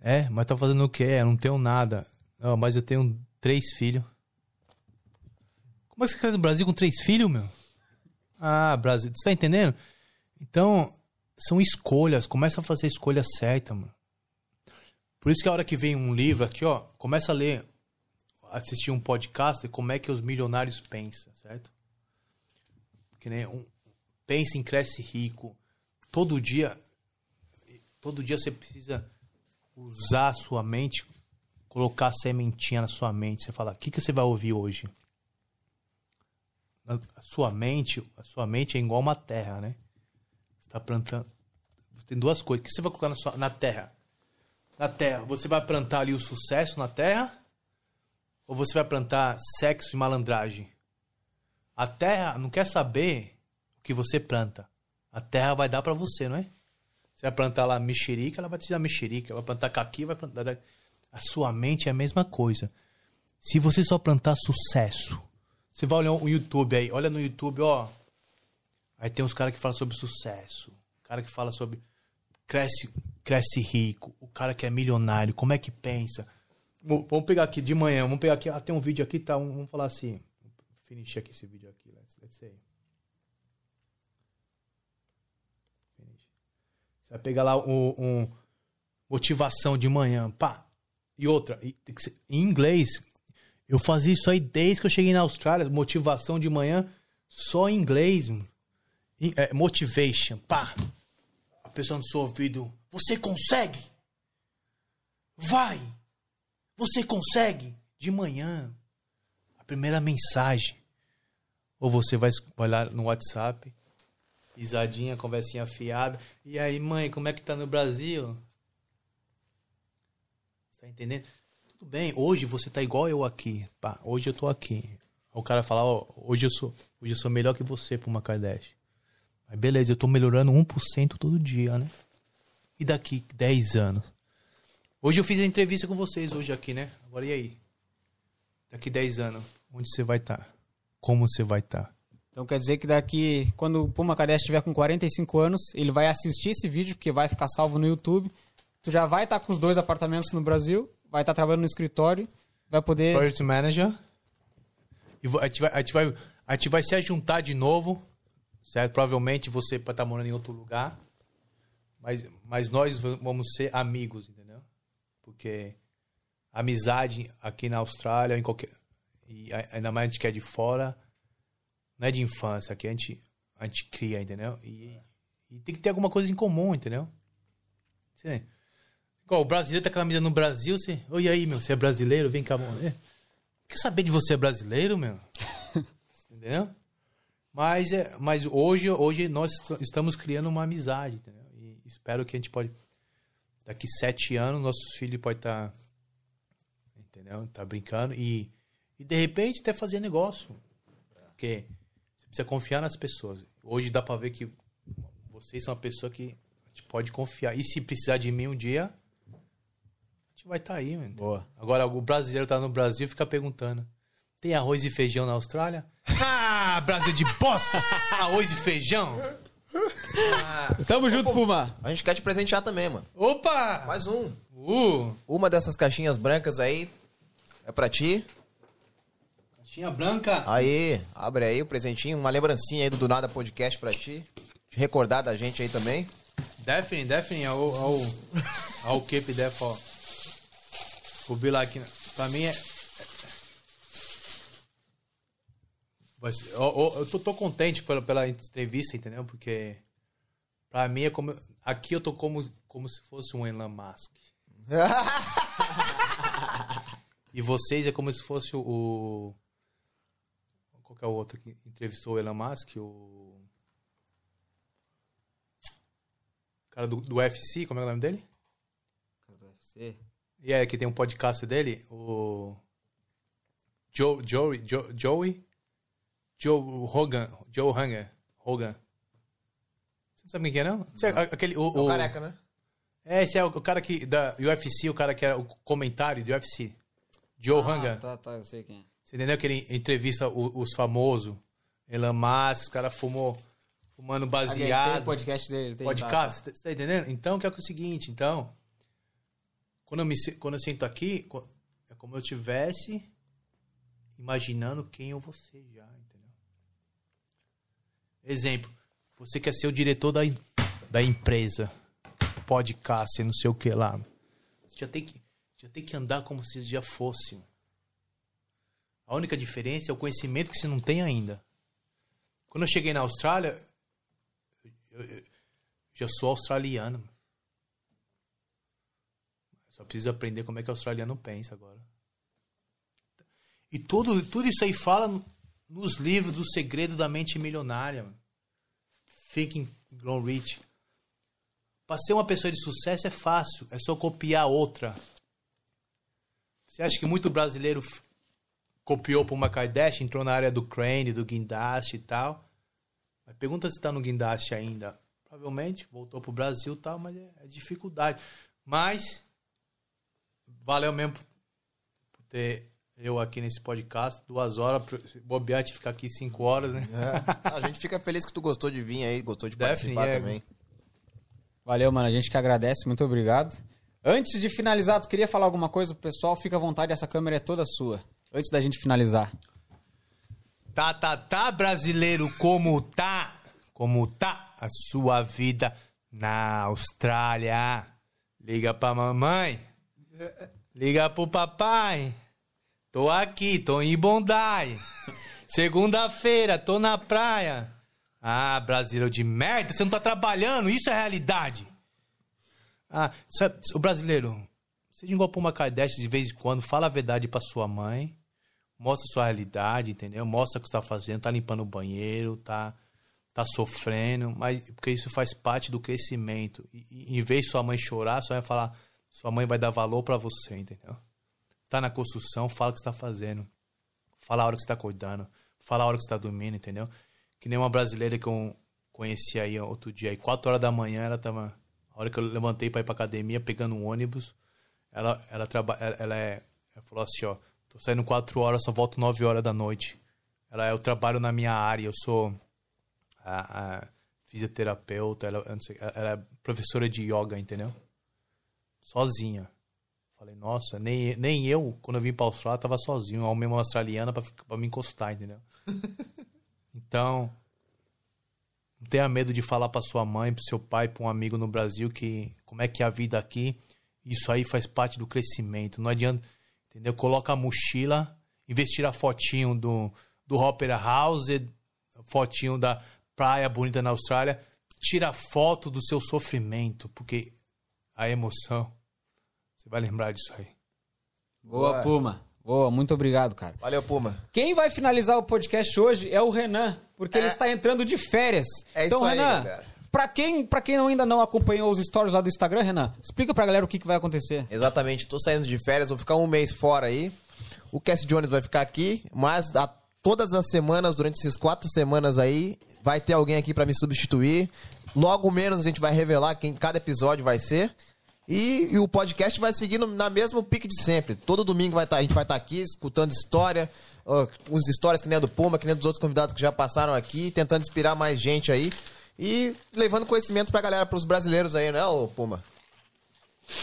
É, mas tá fazendo o quê? Eu não tenho nada. Não, mas eu tenho três filhos. Como é que você quer do Brasil com três filhos, meu? Ah, Brasil, você tá entendendo? Então, são escolhas, começa a fazer a escolha certa, mano. Por isso que a hora que vem um livro aqui, ó, começa a ler, assistir um podcast, como é que os milionários pensam, certo? Que nem um pensa em cresce rico. Todo dia todo dia você precisa usar a sua mente, colocar sementinha na sua mente, você fala: "O que que você vai ouvir hoje?" A sua mente, a sua mente é igual uma terra, né? Você tá plantando. Tem duas coisas. O que você vai colocar na, sua, na terra? Na terra, você vai plantar ali o sucesso na terra? Ou você vai plantar sexo e malandragem? A terra não quer saber o que você planta. A terra vai dar pra você, não é? Você vai plantar lá mexerica, ela vai te dar mexerica. Vai plantar caqui, vai plantar. A sua mente é a mesma coisa. Se você só plantar sucesso, você vai olhar o YouTube aí, olha no YouTube, ó. Aí tem uns caras que falam sobre sucesso, cara que fala sobre cresce, cresce rico, o cara que é milionário, como é que pensa. Vamos pegar aqui de manhã, vamos pegar aqui, ah, tem um vídeo aqui, tá, vamos falar assim. Finish aqui esse vídeo aqui, let's, let's say. Você vai pegar lá um, um motivação de manhã, pá. E outra, em inglês, eu fazia isso aí desde que eu cheguei na Austrália, motivação de manhã, só em inglês. é, motivation, pá. A pessoa no seu ouvido, você consegue? Vai! Você consegue? De manhã. A primeira mensagem. Ou você vai olhar no WhatsApp, risadinha, conversinha fiada. E aí, mãe, como é que tá no Brasil? Tá entendendo? Tudo bem, hoje você tá igual eu aqui. Pá, hoje eu tô aqui. O cara fala, ó, hoje eu sou, hoje eu sou melhor que você pra uma Kardashian. Mas beleza, eu tô melhorando 1% todo dia, né? E daqui 10 anos? Hoje eu fiz a entrevista com vocês hoje aqui, né? Agora e aí? Daqui 10 anos, onde você vai estar? Como você vai tá? estar? Então quer dizer que daqui, quando o Puma Kardashian estiver com 45 anos, ele vai assistir esse vídeo, porque vai ficar salvo no YouTube. Tu já vai estar com os dois apartamentos no Brasil, vai estar trabalhando no escritório, vai poder. Project Manager. E a gente, vai, a, gente vai, a gente vai se juntar de novo, certo? Provavelmente você vai estar morando em outro lugar. Mas, mas nós vamos ser amigos, entendeu? Porque amizade aqui na Austrália, em qualquer. E ainda mais a gente que é de fora, não é de infância, aqui a gente, a gente cria, entendeu? E, e tem que ter alguma coisa em comum, entendeu? Você- Igual o brasileiro tá com a camisa no Brasil, você. Oi aí, meu, você é brasileiro? Vem cá, mano. É. Quer saber de você é brasileiro, meu? entendeu? Mas, é, mas hoje, hoje nós est- estamos criando uma amizade, entendeu? E espero que a gente pode. daqui sete anos, nossos filhos podem estar. entendeu? Tá brincando. E, e de repente até fazer negócio. Porque você precisa confiar nas pessoas. Hoje dá pra ver que vocês são uma pessoa que a gente pode confiar. E se precisar de mim um dia, gente vai estar aí, mano. Boa. Agora, o brasileiro tá no Brasil e fica perguntando: tem arroz e feijão na Austrália? Ah, Brasil de bosta! Arroz e feijão? Tamo junto, Puma. A gente quer te presentear também, mano. Opa! Mais um. Uh, Uma dessas caixinhas brancas aí é pra ti. caixinha branca. Aí, abre aí o presentinho, uma lembrancinha aí do Do Nada Podcast pra ti. Te recordar da gente aí também. Definitely, definitely. I'll, I'll, I'll keep it there be like... Pra mim é... Ser- eu, eu- tô, tô contente pela, pela entrevista, entendeu? Porque pra mim é como... Aqui eu tô como, como se fosse um Elon Musk. E vocês é como se fosse o... o- Qual que é o outro que entrevistou o Elon Musk? O... cara do, do UFC, como é o nome dele? E é que tem um podcast dele, o Joe, Joey, Joe, Joey, Joe Hogan, Joe Hanger, Hogan. Você não sabe quem que é, não? Você, a- aquele, o, O o- careca, né? É, esse é o, o cara que, da UFC, o cara que era o comentário do UFC. Joe Hanger. Tá, tá, eu sei quem é. Você entendeu que ele entrevista o- os famosos, Elon Musk, os caras fumou, fumando Tem baseado. o podcast dele. Tem, podcast, você tá entendendo? Então, que é o seguinte, então, quando eu, me, quando eu aqui, é como eu tivesse imaginando quem eu vou ser já, entendeu? Exemplo, você quer ser o diretor da, da empresa, podcast, não sei o que lá. Você já tem que, já tem que andar como se já fosse. A única diferença é o conhecimento que você não tem ainda. Quando eu cheguei na Austrália, eu, eu já sou australiano. Só preciso aprender como é que o australiano pensa agora. E tudo, tudo isso aí fala no- nos livros do segredo da mente milionária. Thinking Grow Rich. Para ser uma pessoa de sucesso é fácil, é só copiar outra. Você acha que muito brasileiro copiou para uma Kardashian, entrou na área do crane, do guindaste e tal? Mas pergunta se tá no guindaste ainda. Provavelmente voltou pro Brasil e tal, mas é, é dificuldade. Mas valeu mesmo por ter eu aqui nesse podcast, duas horas, bobear de ficar aqui cinco horas, né? É. A gente fica feliz que tu gostou de vir aí, gostou de Definitely, participar é. também. Valeu, mano. A gente que agradece. Muito obrigado. Antes de finalizar, tu queria falar alguma coisa pro pessoal? Fica à vontade, essa câmera é toda sua. Antes da gente finalizar. Tá, tá, tá, brasileiro, como tá? Como tá a sua vida na Austrália? Liga pra mamãe. Liga pro papai. Tô aqui, tô em Bondi. Segunda-feira, tô na praia. Ah, brasileiro de merda, você não tá trabalhando, isso é realidade. Ah, o brasileiro, seja igual uma Kardashian de vez em quando, fala a verdade pra sua mãe. Mostra sua realidade, entendeu? Mostra o que você tá fazendo, tá limpando o banheiro, tá, tá sofrendo, mas porque isso faz parte do crescimento. E, em vez de sua mãe chorar, sua mãe falar, sua mãe vai dar valor pra você, entendeu? Tá na construção, fala o que você tá fazendo. Fala a hora que você tá acordando. Fala a hora que você tá dormindo, entendeu? Que nem uma brasileira que eu conheci aí outro dia, aí, 4 horas da manhã, ela tava. A hora que eu levantei pra ir pra academia, pegando um ônibus, ela, ela, traba, ela, ela é. Ela falou assim, ó, tô saindo 4 horas, só volto 9 horas da noite. Ela, eu trabalho na minha área, eu sou a, a fisioterapeuta, ela, sei, ela é professora de yoga, entendeu? Sozinha. Falei, nossa, nem, nem eu, quando eu vim pra Austrália, tava sozinho. Arrumei uma australiana pra, pra me encostar, entendeu? então, não tenha medo de falar pra sua mãe, pro seu pai, pra um amigo no Brasil que como é que é a vida aqui. Isso aí faz parte do crescimento. Não adianta, entendeu? Coloca a mochila, de tirar fotinho do, do Opera House, fotinho da praia bonita na Austrália, tira foto do seu sofrimento, porque a emoção, você vai lembrar disso aí. Boa, Boa. Puma. Boa, muito obrigado, cara. Valeu, Puma. Quem vai finalizar o podcast hoje é o Renan, porque ele está entrando de férias. É então, isso aí, Renan, galera. Pra quem, pra quem ainda não acompanhou os stories lá do Instagram, Renan, explica pra galera o que, que vai acontecer. Exatamente, tô saindo de férias, vou ficar um mês fora aí. O Cass Jones vai ficar aqui, mas a- todas as semanas, durante essas quatro semanas aí, vai ter alguém aqui pra me substituir. Logo menos a gente vai revelar quem cada episódio vai ser. E, e o podcast vai seguindo na mesma pique de sempre. Todo domingo vai tá, a gente vai estar aqui escutando história, ó, uns histórias que nem a do Puma, que nem dos outros convidados que já passaram aqui, tentando inspirar mais gente aí. E levando conhecimento pra galera, pros brasileiros aí, né, ô Puma?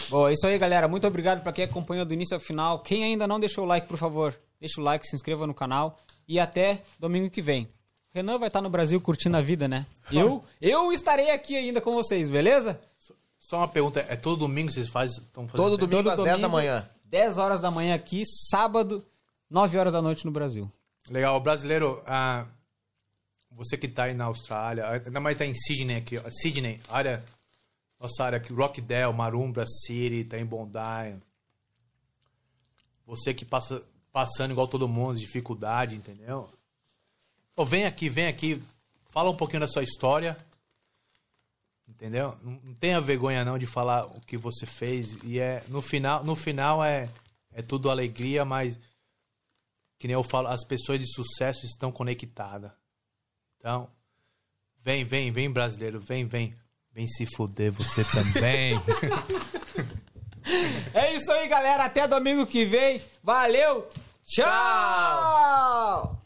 Bom, é isso aí, galera. Muito obrigado pra quem acompanhou do início ao final. Quem ainda não deixou o like, por favor, deixa o like, se inscreva no canal. E até domingo que vem. Renan vai estar no Brasil curtindo a vida, né? Eu, eu estarei aqui ainda com vocês, beleza? Só uma pergunta, é todo domingo que vocês fazem, estão fazendo Todo domingo Todo às 10 da domingo, manhã. 10 horas da manhã aqui, sábado, 9 horas da noite no Brasil. Legal, brasileiro, ah, você que tá aí na Austrália, ainda mais tá em Sydney aqui, ó, Sydney, área, nossa área aqui, Rockdale, Marumbra City, tá em Bondi. Você que passa passando igual todo mundo, dificuldade, entendeu? Pô, vem aqui, vem aqui, fala um pouquinho da sua história, entendeu? Não, não tenha vergonha não de falar o que você fez e é no final, no final é é tudo alegria, mas que nem eu falo, as pessoas de sucesso estão conectadas. Então, vem, vem, vem brasileiro, vem, vem. Vem se fuder você também. É isso aí, galera. Até domingo que vem. Valeu. Tchau.